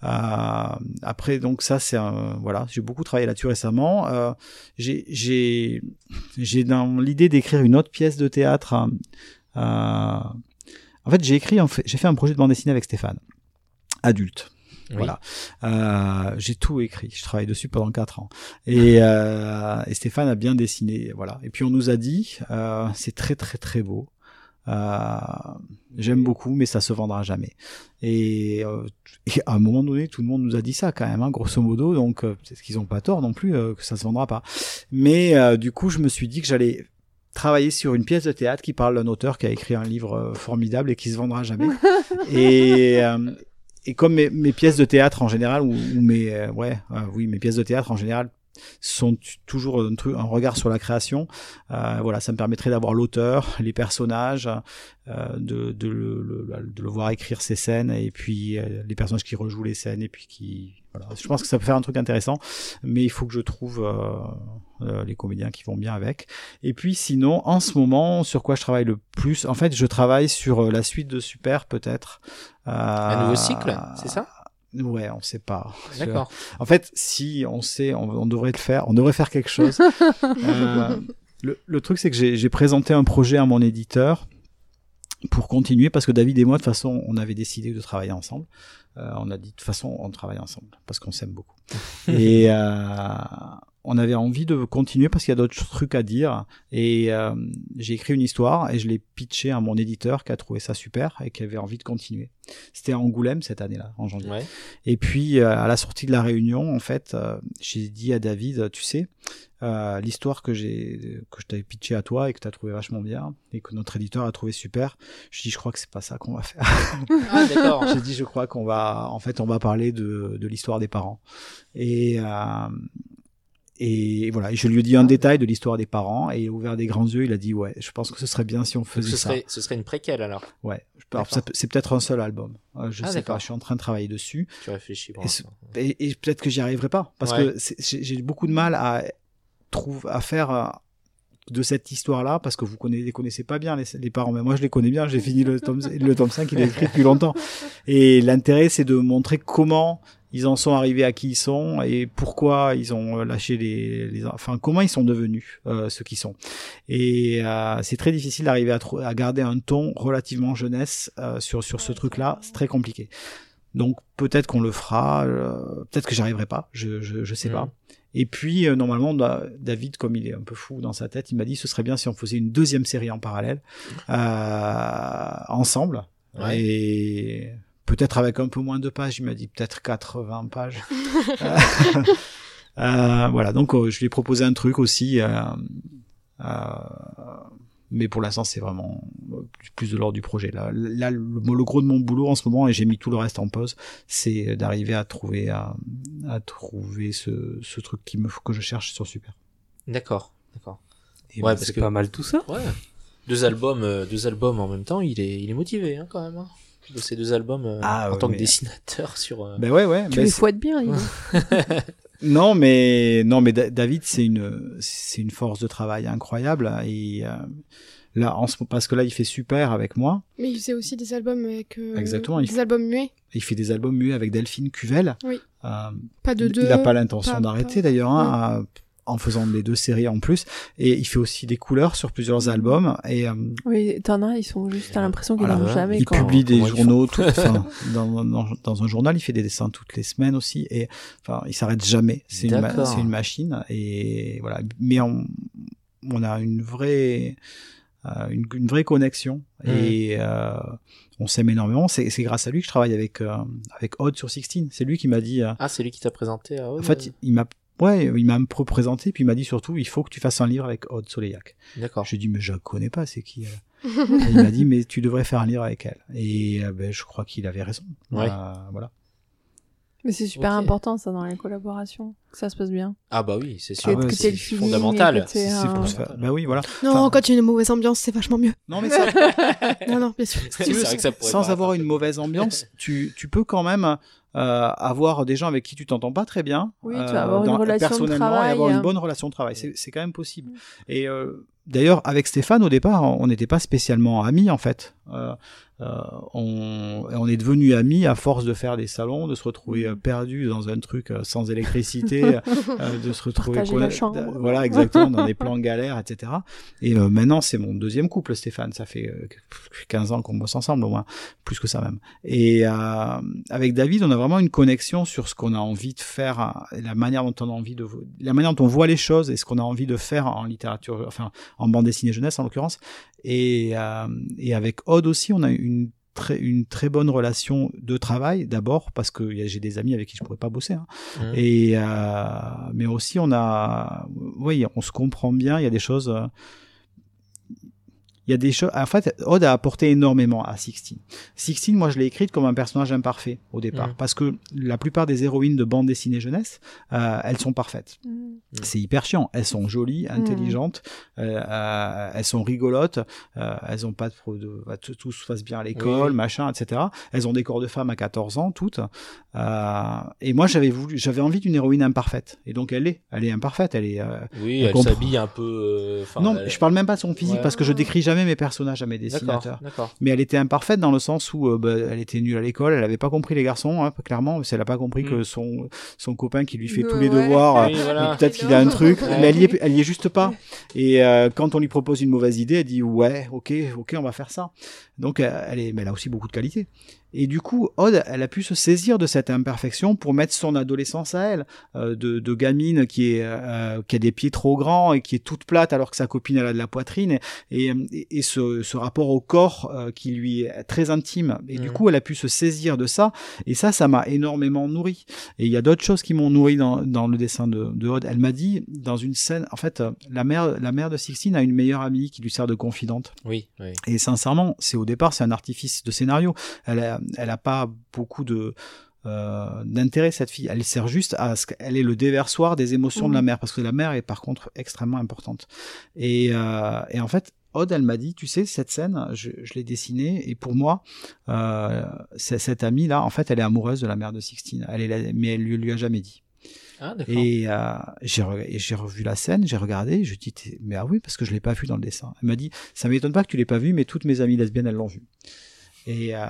Euh, après, donc ça, c'est un, voilà, j'ai beaucoup travaillé là-dessus récemment. Euh, j'ai, j'ai, j'ai dans l'idée d'écrire une autre pièce de théâtre. hein. Euh, en fait, j'ai écrit, en fait, j'ai fait un projet de bande dessinée avec Stéphane, adulte. Oui. Voilà. Euh, j'ai tout écrit. Je travaille dessus pendant quatre ans. Et, euh, et Stéphane a bien dessiné. Voilà. Et puis on nous a dit, euh, c'est très très très beau. Euh, J'aime beaucoup, mais ça se vendra jamais. Et, euh, et à un moment donné, tout le monde nous a dit ça quand même, hein, grosso modo. Donc, c'est ce qu'ils ont pas tort non plus euh, que ça se vendra pas. Mais euh, du coup, je me suis dit que j'allais travailler sur une pièce de théâtre qui parle d'un auteur qui a écrit un livre formidable et qui se vendra jamais. et euh, et comme mes, pièces de théâtre en général ou, ou mes euh, ouais euh, oui mes pièces de théâtre en général sont toujours un, regard sur la création. Euh, voilà, ça me permettrait d'avoir l'auteur, les personnages, euh, de, le, voir écrire ses scènes et puis euh, les personnages qui rejouent les scènes et puis qui voilà. Je pense que ça peut faire un truc intéressant, mais il faut que je trouve les comédiens qui vont bien avec. Et puis sinon, en ce moment, sur quoi je travaille le plus En fait, je travaille sur la suite de Super, peut-être. Un nouveau cycle, c'est ça? Ouais, on sait pas. D'accord. En fait, si on sait, on, on devrait le faire. On devrait faire quelque chose. Euh, le, le truc, c'est que j'ai j'ai présenté un projet à mon éditeur pour continuer parce que David et moi, de toute façon, on avait décidé de travailler ensemble. Euh, on a dit de toute façon, on travaille ensemble parce qu'on s'aime beaucoup. et euh, on avait envie de continuer parce qu'il y a d'autres trucs à dire. Et euh, j'ai écrit une histoire et je l'ai pitché à mon éditeur qui a trouvé ça super et qui avait envie de continuer. C'était à Angoulême cette année-là, en janvier. Ouais. Et puis euh, à la sortie de la réunion, en fait, euh, j'ai dit à David, tu sais, euh, l'histoire que j'ai que je t'avais pitché à toi et que tu as trouvé vachement bien et que notre éditeur a trouvé super, je dis je crois que c'est pas ça qu'on va faire. Ah, d'accord. j'ai dit je crois qu'on va en fait on va parler de de l'histoire des parents. Et euh, et voilà, je lui ai dit un détail de l'histoire des parents et il a ouvert des grands yeux, il a dit ouais, je pense que ce serait bien si on faisait Ce ça. serait, ce serait une préquelle alors. Ouais, ça c'est peut-être un seul album. Euh, je Ah, sais pas, je suis en train de travailler dessus. Tu réfléchis. pour Et et, et peut-être que j'y arriverai pas parce Ouais. que j'ai beaucoup de mal à trouver à faire euh, de cette histoire-là parce que vous connaissez, les connaissez pas bien les, les parents mais moi je les connais bien j'ai fini le tome le tome 5 il est écrit depuis longtemps et l'intérêt c'est de montrer comment ils en sont arrivés à qui ils sont et pourquoi ils ont euh, lâché les, les enfin comment ils sont devenus euh, ce qu'ils sont et euh, c'est très difficile d'arriver à, garder un ton relativement jeunesse euh, sur sur ce truc là c'est très compliqué donc peut-être qu'on le fera, euh, peut-être que j'y arriverai pas, je je, je sais Mhm. pas. Et puis euh, normalement Da- David, comme il est un peu fou dans sa tête, il m'a dit ce serait bien si on faisait une deuxième série en parallèle euh, ensemble Ouais. et peut-être avec un peu moins de pages. Il m'a dit peut-être 80 pages. Euh, euh, voilà, donc euh, je lui ai proposé un truc aussi. euh, euh, mais pour l'instant, c'est vraiment plus de l'ordre du projet. Là, là le, le gros de mon boulot en ce moment, et j'ai mis tout le reste en pause, c'est d'arriver à trouver, à, à trouver ce, ce truc qui me, que je cherche sur Super. D'accord. D'accord. Et Ouais, parce C'est que- pas mal tout ça. Ouais. Deux albums, deux albums en même temps, il est, il est motivé hein, quand même. Hein. De ces deux albums euh, Ah, en ouais, tant que mais- dessinateur sur. euh, Ben ouais, ouais. Tu ben les fouettes bien. Non, mais non, mais Da- David, c'est une, c'est une force de travail incroyable. Et euh, là, en ce, parce que là, il fait super avec moi. Mais il faisait aussi des albums avec. euh, Exactement, il Des faut- albums muets. Il fait des albums muets avec Delphine Cuvel. Oui. Euh, Pas de il- deux. il n'a pas l'intention d'arrêter pas- d'ailleurs, hein, à- en faisant les deux séries en plus. Et il fait aussi des couleurs sur plusieurs albums. Et euh, Oui, t'en as, ils sont juste, t'as l'impression qu'ils Voilà, n'ont jamais il quand. publie des comment journaux, tout, enfin, dans, dans, dans un journal, il fait des dessins toutes les semaines aussi, et enfin, il s'arrête jamais. C'est une, c'est une machine, et voilà. Mais on, on a une vraie, euh, une, une vraie connexion, et euh, on s'aime énormément. C'est c'est grâce à lui que je travaille avec euh, avec Odd sur Sixteen. C'est lui qui m'a dit. euh, Ah, c'est lui qui t'a présenté à Aude en fait, il m'a Ouais, il m'a un peu présenté, puis il m'a dit surtout, il faut que tu fasses un livre avec Aude Soleillac. D'accord. J'ai dit, mais je la connais pas, c'est qui elle? Il m'a dit, mais tu devrais faire un livre avec elle. Et euh, ben, je crois qu'il avait raison. Ouais. Euh, voilà. Mais c'est super important ça dans les collaborations, que ça se passe bien. Ah bah oui, c'est sûr. Ah ouais, que c'est fondamental. C'est un- pour faire. Bah oui, voilà. Non, Enfin- quand il y a une mauvaise ambiance, c'est vachement mieux. Non, mais ça, Non, non, bien sûr. C'est vrai que ça pourrait sans avoir une mauvaise ambiance, tu, tu peux quand même euh, avoir des gens avec qui tu t'entends pas très bien. euh, Oui, tu vas avoir une relation de personnellement travail, et avoir une euh. bonne relation de travail. C'est c'est quand même possible. Mm. Et euh, d'ailleurs, avec Stéphane, au départ, on n'était pas spécialement amis en fait. Euh, euh, on, on est devenus amis à force de faire des salons, de se retrouver euh, perdus dans un truc euh, sans électricité, euh, de se retrouver voilà exactement dans des plans galères, etc. Et euh, maintenant, c'est mon deuxième couple, Stéphane. Ça fait euh, 15 ans qu'on bosse ensemble, au moins plus que ça même. Et euh, avec David, on a vraiment une connexion sur ce qu'on a envie de faire, euh, la manière dont on a envie de, la manière dont on voit les choses et ce qu'on a envie de faire en littérature, enfin en bande dessinée jeunesse en l'occurrence. Et, euh, et avec Odd aussi, on a une très, une très bonne relation de travail d'abord parce que j'ai des amis avec qui je pourrais pas bosser hein. Mhm. et euh, mais aussi on a oui on se comprend bien il y a des choses euh, il y a des choses en fait Odd a apporté énormément à Sixteen Sixteen moi je l'ai écrite comme un personnage imparfait au départ Mhm. parce que la plupart des héroïnes de bande dessinée jeunesse euh, elles sont parfaites Mm. c'est hyper chiant. Elles sont jolies, intelligentes, euh, euh, elles sont rigolotes, euh, elles ont pas de, bah, tout, tout se passe bien à l'école, Oui. machin, etc. Elles ont des corps de femmes à 14 ans, toutes. Euh, et moi, j'avais voulu, j'avais envie d'une héroïne imparfaite. Et donc, elle est, elle est imparfaite. Elle est. euh, Oui, elle comprend. s'habille un peu. euh, non, elle- je parle même pas de son physique Ouais. parce que je décris jamais mes personnages à mes dessinateurs. Mais elle était imparfaite dans le sens où euh, bah, elle était nulle à l'école, elle avait pas compris les garçons, hein, clairement. Elle a pas compris que son son copain qui lui fait tous les ouais. devoirs, euh, Oui, voilà. mais peut-être qu'il a un truc, Ouais. mais elle y, est, elle y est juste pas. Et euh, quand on lui propose une mauvaise idée, elle dit ouais, ok, ok, on va faire ça. Donc elle est, mais elle a aussi beaucoup de qualités. Et du coup, Odd, elle a pu se saisir de cette imperfection pour mettre son adolescence à elle, euh, de, de gamine qui est euh, qui a des pieds trop grands et qui est toute plate alors que sa copine elle a de la poitrine et, et, et ce, ce rapport au corps euh, qui lui est très intime. Et du Mhm. coup, elle a pu se saisir de ça et ça, ça m'a énormément nourri. Et il y a d'autres choses qui m'ont nourri dans, dans le dessin de, de Odd. Elle m'a dit dans une scène, en fait, la mère, la mère de Sixtine a une meilleure amie qui lui sert de confidente. Oui, oui. Et sincèrement, c'est au départ, c'est un artifice de scénario. Elle a, elle a pas beaucoup de euh, d'intérêt cette fille. Elle sert juste à ce qu'elle est le déversoir des émotions de la Mhm. mère, parce que la mère est par contre extrêmement importante. Et, euh, et en fait, Odd, elle m'a dit, tu sais, cette scène, je, je l'ai dessinée, et pour moi, euh, cette amie là, en fait, elle est amoureuse de la mère de Sixtine. Elle est là, mais elle lui, lui a jamais dit. Ah. Et euh, j'ai re- revu la scène, j'ai regardé, je dis mais ah oui parce que je l'ai pas vu dans le dessin. Elle m'a dit ça m'étonne pas que tu l'aies pas vu, mais toutes mes amies lesbiennes elles l'ont vu. Et, euh,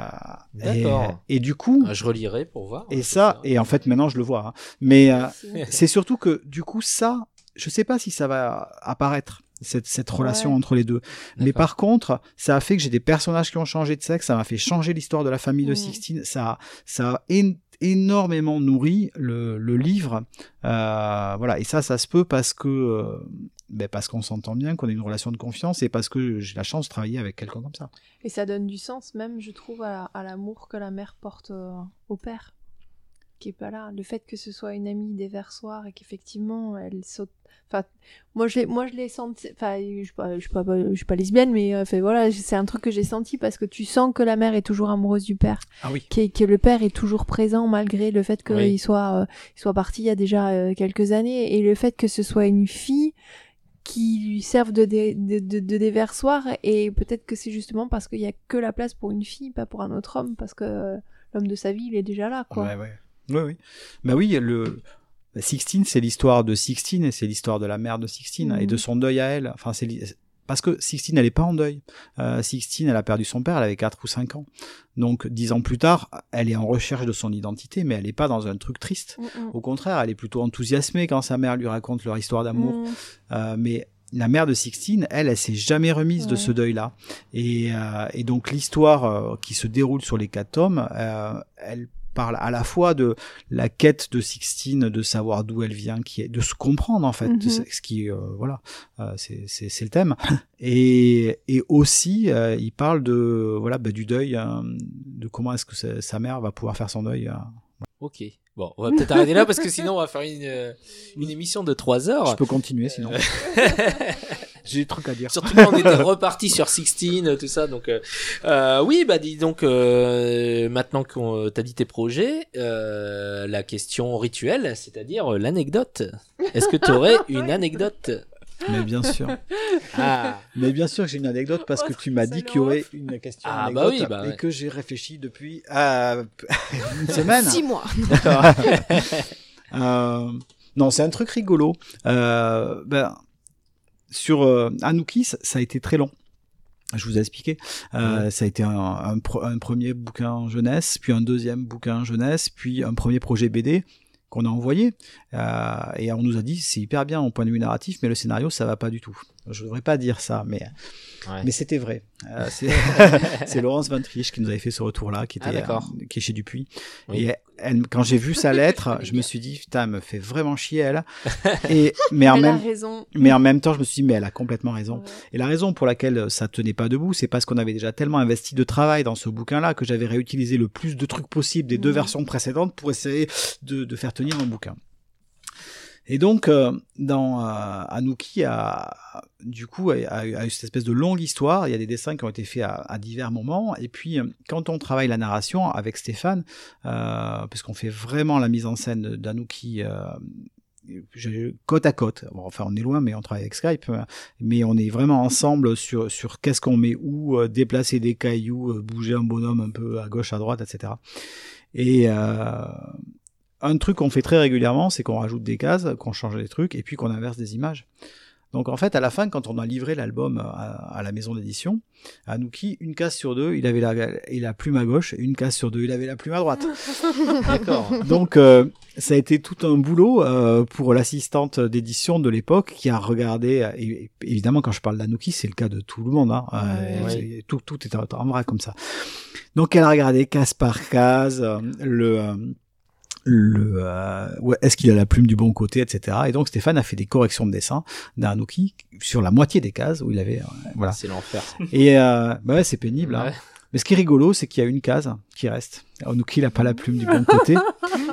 et, D'accord. et du coup Ah, Je relirai pour voir. et Ouais, ça et en fait maintenant je le vois. hein. Mais euh, C'est- surtout que du coup ça, je sais pas si ça va apparaître cette, cette relation Ouais. entre les deux. Mais par contre, ça a fait que j'ai des personnages qui ont changé de sexe, ça m'a fait changer l'histoire de la famille de Mhm. Sixtine, ça, a- ça a énormément nourri le, livre. Euh, voilà, et ça, ça se peut parce que euh, ben parce qu'on s'entend bien, qu'on a une relation de confiance et parce que j'ai la chance de travailler avec quelqu'un comme ça. Et ça donne du sens même, je trouve, à, à l'amour que la mère porte euh, au père, qui est pas là. Le fait que ce soit une amie déversoir et qu'effectivement elle saute. Enfin, moi je l'ai, moi je l'ai senti. Enfin, je suis pas, je suis pas, je suis pas lesbienne, mais euh, enfin, voilà, c'est un truc que j'ai senti parce que tu sens que la mère est toujours amoureuse du père, Ah oui. qui est- que le père est toujours présent malgré le fait qu'il Oui. soit, euh, il soit parti il y a déjà euh, quelques années et le fait que ce soit une fille qui lui servent de, dé- de, de, de déversoir et peut-être que c'est justement parce qu'il y a que la place pour une fille, pas pour un autre homme, parce que euh, l'homme de sa vie, il est déjà là, quoi. Ouais, ouais. Oui, oui. Bah oui, le Sixtine, c'est l'histoire de Sixtine et c'est l'histoire de la mère de Sixtine Mhm. et de son deuil à elle. Enfin, c'est parce que Sixtine, elle est pas en deuil. Euh, Sixtine, elle a perdu son père, elle avait 4 ou 5 ans. Donc, dix ans plus tard, elle est en recherche de son identité, mais elle est pas dans un truc triste. Mm, mm. Au contraire, elle est plutôt enthousiasmée quand sa mère lui raconte leur histoire d'amour. Mm. Euh, mais la mère de Sixtine, elle, elle s'est jamais remise de ce deuil-là. Et, euh, et donc l'histoire euh, qui se déroule sur les quatre tomes, euh, elle parle à la fois de la quête de Sixtine, de savoir d'où elle vient, qui est, de se comprendre en fait, Mhm. ce qui, euh, voilà, euh, c'est le thème. Et, et aussi, euh, il parle de voilà bah, du deuil, de comment est-ce que sa, sa mère va pouvoir faire son deuil. Ok. Bon, on va peut-être arrêter là parce que sinon on va faire une, une émission de 3 heures. Je peux continuer sinon. J'ai des trucs à dire. Surtout quand on était reparti sur 16, tout ça. Donc, euh, euh, oui, bah dis donc, euh, maintenant qu'on t'a dit tes projets, euh, la question rituelle, c'est-à-dire euh, l'anecdote. Est-ce que tu aurais une anecdote? Mais bien sûr. Ah, Mais bien sûr que j'ai une anecdote parce Oh, que je tu m'as dit qu'il y aurait une question Ah, bah anecdote oui, bah et ouais. que j'ai réfléchi depuis euh, une semaine. Six mois. Euh, non, c'est un truc rigolo. Euh, ben, sur euh, Anouki, ça, a été très long. Je vous ai expliqué. Euh, Ça a été un, un, pro- un premier bouquin jeunesse, puis un deuxième bouquin jeunesse, puis un premier projet BD qu'on a envoyé. Euh, et on nous a dit c'est hyper bien au point de vue narratif, mais le scénario ça va pas du tout. Je devrais pas dire ça, mais Ouais. mais c'était vrai. Euh, c'est Laurence Van Triche qui nous avait fait ce retour-là, qui Ah, était d'accord. euh, qui est chez Dupuis. Oui. Et elle, quand j'ai vu sa lettre, je me suis dit putain, elle me fait vraiment chier elle. Et mais en Elle a même raison. mais en même temps, je me suis dit, mais elle a complètement raison. Ouais. Et la raison pour laquelle ça tenait pas debout, c'est parce qu'on avait déjà tellement investi de travail dans ce bouquin-là que j'avais réutilisé le plus de trucs possible des deux Mhm. versions précédentes pour essayer de, de faire tenir mon bouquin. Et donc, euh, dans euh, Anouki, a, du coup, a, a cette espèce de longue histoire. Il y a des dessins qui ont été faits à, divers moments. Et puis, euh, quand on travaille la narration avec Stéphane, euh, parce qu'on fait vraiment la mise en scène d'Anouki euh, côte à côte. Enfin, on est loin, mais on travaille avec Skype. Mais on est vraiment ensemble sur, sur qu'est-ce qu'on met où, déplacer des cailloux, bouger un bonhomme un peu à gauche, à droite, etc. Et euh, un truc qu'on fait très régulièrement, c'est qu'on rajoute des cases, qu'on change des trucs, et puis qu'on inverse des images. Donc en fait, à la fin, quand on a livré l'album à, à la maison d'édition, à Nuki, une case sur deux, il avait la, plume à gauche, et une case sur deux, il avait la plume à droite. d'accord. Donc euh, ça a été tout un boulot euh, pour l'assistante d'édition de l'époque qui a regardé, et- et évidemment quand je parle d'Anouki, c'est le cas de tout le monde, hein, euh, Ouais. tout, tout est en, vrai comme ça. Donc elle a regardé case par case, euh, le... le euh, ouais, est-ce qu'il a la plume du bon côté, etc. Et donc Stéphane a fait des corrections de dessin d'Anouki sur la moitié des cases où il avait euh, voilà. C'est l'enfer. Et euh, bah ouais, c'est pénible. hein. Ouais. Mais ce qui est rigolo, c'est qu'il y a une case qui reste. Anouki n'a pas la plume du bon côté.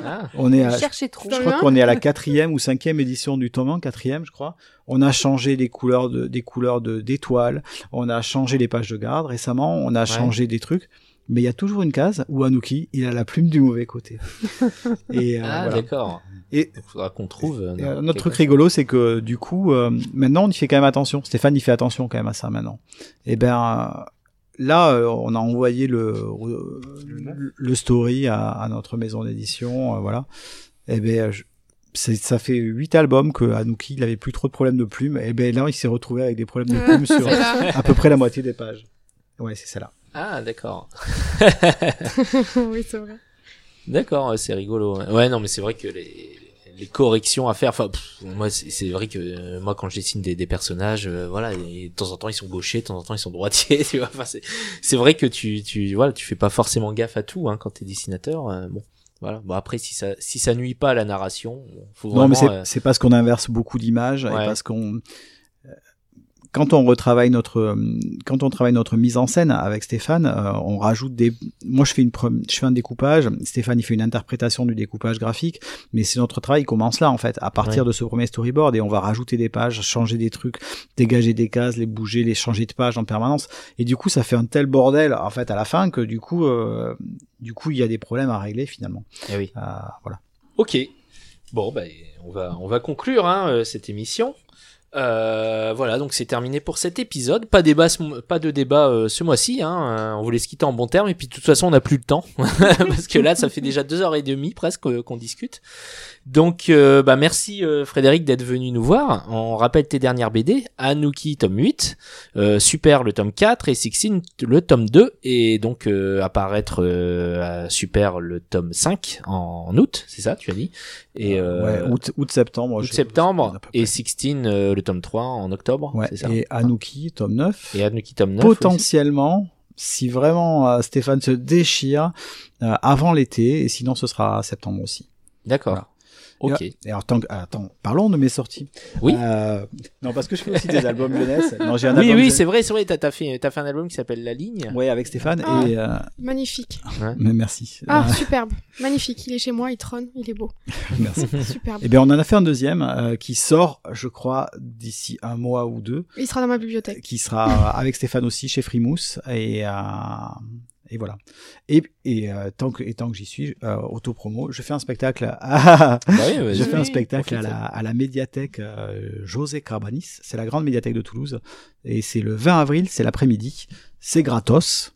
Ah, On est à, Cherchez trop. je crois qu'on est à la quatrième ou cinquième édition du tome 1, quatrième, je crois. On a changé les couleurs de, des couleurs de, d'étoiles. On a changé les pages de garde récemment. On a changé des trucs. Mais il y a toujours une case où Anouki, il a la plume du mauvais côté. Et, euh, ah voilà. d'accord. Et, Il faudra qu'on trouve. euh, et quelque autre truc chose. rigolo, c'est que du coup, euh, maintenant, on y fait quand même attention. Stéphane, il fait attention quand même à ça maintenant. Et ben, euh, là, euh, on a envoyé le, le, le story à, à notre maison d'édition, euh, voilà. Et ben, je- c'est- ça fait huit albums que Anouki, il avait plus trop de problèmes de plumes. Et ben là, il s'est retrouvé avec des problèmes de plumes sur là. à peu près la moitié des pages. Ouais, c'est celle-là. Ah d'accord. oui, c'est vrai. D'accord, c'est rigolo. Ouais. Non, mais c'est vrai que les, les corrections à faire, enfin, pff, moi, c'est vrai que euh, moi, quand je dessine des, des personnages, euh, voilà, et de temps en temps ils sont gauchers, de temps en temps ils sont droitiers, tu vois. Enfin, c'est c'est vrai que tu, tu, voilà, tu fais pas forcément gaffe à tout, hein, quand t'es dessinateur. euh, bon, voilà. Bon après, si ça, si ça nuit pas à la narration, faut vraiment. Non, mais c'est euh, c'est parce qu'on inverse beaucoup d'images et Ouais. parce qu'on euh, quand on retravaille notre euh, quand on travaille notre mise en scène avec Stéphane, euh, on rajoute des moi je fais une je fais un découpage, Stéphane il fait une interprétation du découpage graphique, mais c'est notre travail qui commence là en fait, à partir Ouais. de ce premier storyboard et on va rajouter des pages, changer des trucs, dégager des cases, les bouger, les changer de page en permanence et du coup ça fait un tel bordel en fait à la fin que du coup euh, du coup il y a des problèmes à régler finalement. eh oui. Euh, voilà. Ok. Bon, bah, on va, on va conclure hein, cette émission. Euh, voilà, donc c'est terminé pour cet épisode. Pas, de débat euh, ce mois-ci. Hein. euh, On voulait se quitter en bon terme et puis de toute façon on n'a plus le temps parce que là ça fait déjà deux heures et demie presque qu'on discute. Donc euh, bah merci euh, Frédéric d'être venu nous voir. On rappelle tes dernières BD Anouki tome 8, euh, Super le tome 4 et Sixteen le tome 2 et donc euh, apparaître euh, à Super le tome 5 en août, c'est ça tu as dit? Et euh, ouais, août, août septembre. août septembre et près. 16 euh, le tome 3 en octobre, Ouais, ça et Anouki, tome 9. Et Anouki tome 9 aussi. potentiellement, si vraiment euh, Stéphane se déchire, euh, avant l'été, et sinon ce sera septembre aussi. D'accord. Voilà. Ok. Et alors, tant que- attends, parlons de mes sorties. Oui. Euh, non, parce que je fais aussi des albums jeunesse. Non, j'ai un Oui, album oui, c'est vrai, c'est vrai. T'as as fait, t'as fait un album qui s'appelle La Ligne. Ouais, avec Stéphane. Ah. Et, euh, Magnifique. mais merci. Ah, Euh, superbe. Magnifique. Il est chez moi, il trône, il est beau. merci. Superbe. Eh bien, on en a fait un deuxième euh, qui sort, je crois, d'ici un mois ou deux, Il sera dans ma bibliothèque. qui sera avec Stéphane aussi chez Frimousse et euh, et voilà. Et, et euh, tant que et tant que j'y suis, euh, autopromo, je fais un spectacle. À... Bah oui, vas-y. je fais un Oui, spectacle à profite. la, à la médiathèque euh, José Carbanis. C'est la grande médiathèque de Toulouse et c'est le 20 avril, c'est l'après-midi. C'est gratos.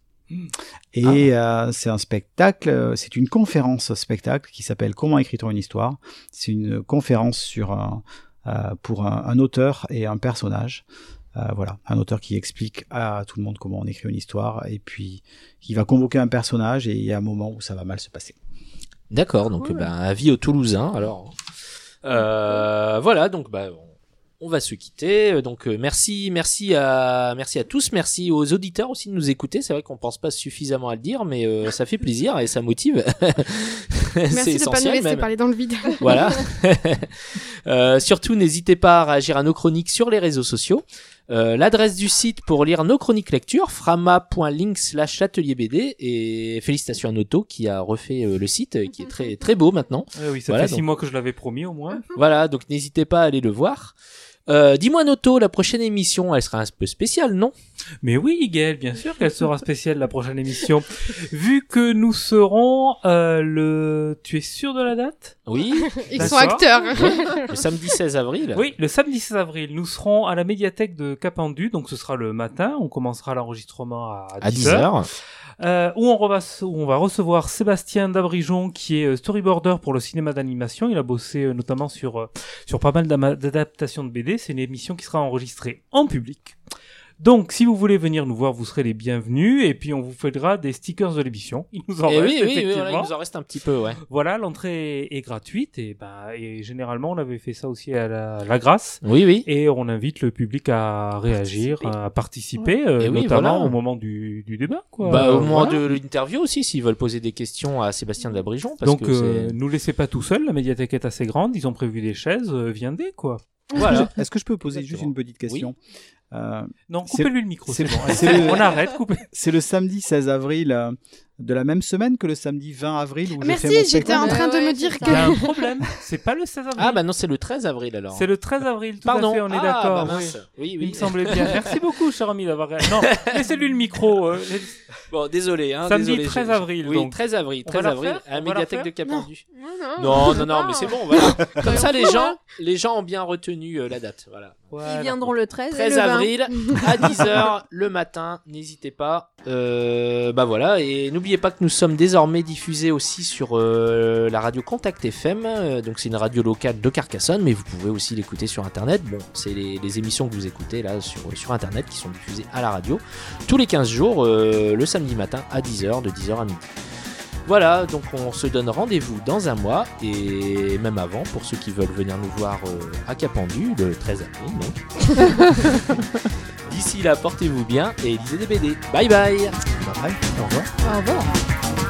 Et euh, c'est un spectacle, c'est une conférence spectacle qui s'appelle Comment écrit-on une histoire. C'est une conférence sur un, euh, pour un, un auteur et un personnage. Euh, voilà, un auteur qui explique à tout le monde comment on écrit une histoire et puis qui va convoquer un personnage et il y a un moment où ça va mal se passer. D'accord, donc Cool. bah, avis aux Toulousains. Alors, euh, voilà, donc bah, on- on va se quitter. Euh, Donc euh, merci, merci à, merci à tous, merci aux auditeurs aussi de nous écouter. C'est vrai qu'on pense pas suffisamment à le dire, mais euh, ça fait plaisir et ça motive. Merci de pas nous essentiel laisser même. parler dans le vide. Voilà. Euh, surtout, n'hésitez pas à réagir à nos chroniques sur les réseaux sociaux. Euh, L'adresse du site pour lire nos chroniques lecture, frama.link slash atelier BD. Et félicitations à Noto qui a refait euh, le site, qui est très, très beau maintenant. Ah oui, ça Voilà, fait six mois que je l'avais promis au moins. Voilà, donc n'hésitez pas à aller le voir. Euh, Dis-moi Noto, la prochaine émission, elle sera un peu spéciale, non? Mais oui, Gaël, bien sûr qu'elle sera spéciale la prochaine émission. Vu que nous serons euh, le... Tu es sûr de la date? Oui, Ils sont acteurs. le samedi 16 avril. Oui, le samedi 16 avril, nous serons à la médiathèque de Capendu, donc ce sera le matin, on commencera l'enregistrement à, À 10h. 10h. Euh, où, on va, recevoir Sébastien Dabrijon, qui est euh, storyboarder pour le cinéma d'animation. Il a bossé euh, notamment sur, euh, sur pas mal d'adaptations de BD. C'est une émission qui sera enregistrée en public. Donc, si vous voulez venir nous voir, vous serez les bienvenus. Et puis, on vous fera des stickers de l'émission. Il nous en Et reste, Eh oui, oui, oui, effectivement. voilà, il nous en reste un petit peu, ouais. Voilà, l'entrée est gratuite. Et, ben, et généralement, on avait fait ça aussi à la, la Grâce. Oui, oui. Et on invite le public à réagir, Participer. à participer, euh, oui, notamment voilà. au moment du, du débat. Quoi. Bah, au moment voilà. de l'interview aussi, s'ils veulent poser des questions à Sébastien Dabrijon. Parce Donc, que euh, nous laissez pas tout seuls, la médiathèque est assez grande, ils ont prévu des chaises, euh, viendez quoi. voilà. Est-ce que je peux poser juste une petite question? Euh, Non, coupez-lui le micro, c'est bon. le- On arrête, coupez. C'est le samedi 16 avril euh, de la même semaine que le samedi 20 avril où Merci, j'étais en train de Ouais, me dire que. Il y a un problème, c'est pas le 16 avril. Ah, bah non, c'est le 13 avril alors. C'est le 13 avril, tout Pardon. à fait, on est Ah, d'accord. bah oui. mince. oui, Il oui. me semblait bien. Merci beaucoup, cher ami, d'avoir. Non, laissez-lui le micro. euh, Bon, désolé. Hein, Samedi désolé, 13 j'ai- avril, Oui, donc. 13 avril. On va 13 la avril, à la médiathèque de Capendu. Non, Non, non, non, mais c'est bon, voilà. Comme ça, les gens, les gens ont bien retenu euh, la date. Voilà. Voilà. Ils viendront le 13 et 13 le 20. avril à 10h le matin, n'hésitez pas. Euh, bah voilà, et n'oubliez pas que nous sommes désormais diffusés aussi sur euh, la radio Contact FM, euh, donc c'est une radio locale de Carcassonne, mais vous pouvez aussi l'écouter sur internet. Bon, c'est les, les émissions que vous écoutez là sur, sur internet qui sont diffusées à la radio tous les 15 jours, le samedi matin à 10h, de 10h à midi. Voilà, donc on se donne rendez-vous dans un mois et même avant pour ceux qui veulent venir nous voir euh, à Capendu le 13 avril. donc. D'ici là, portez-vous bien et lisez des BD. Bye bye Bye bye, au revoir. Au revoir.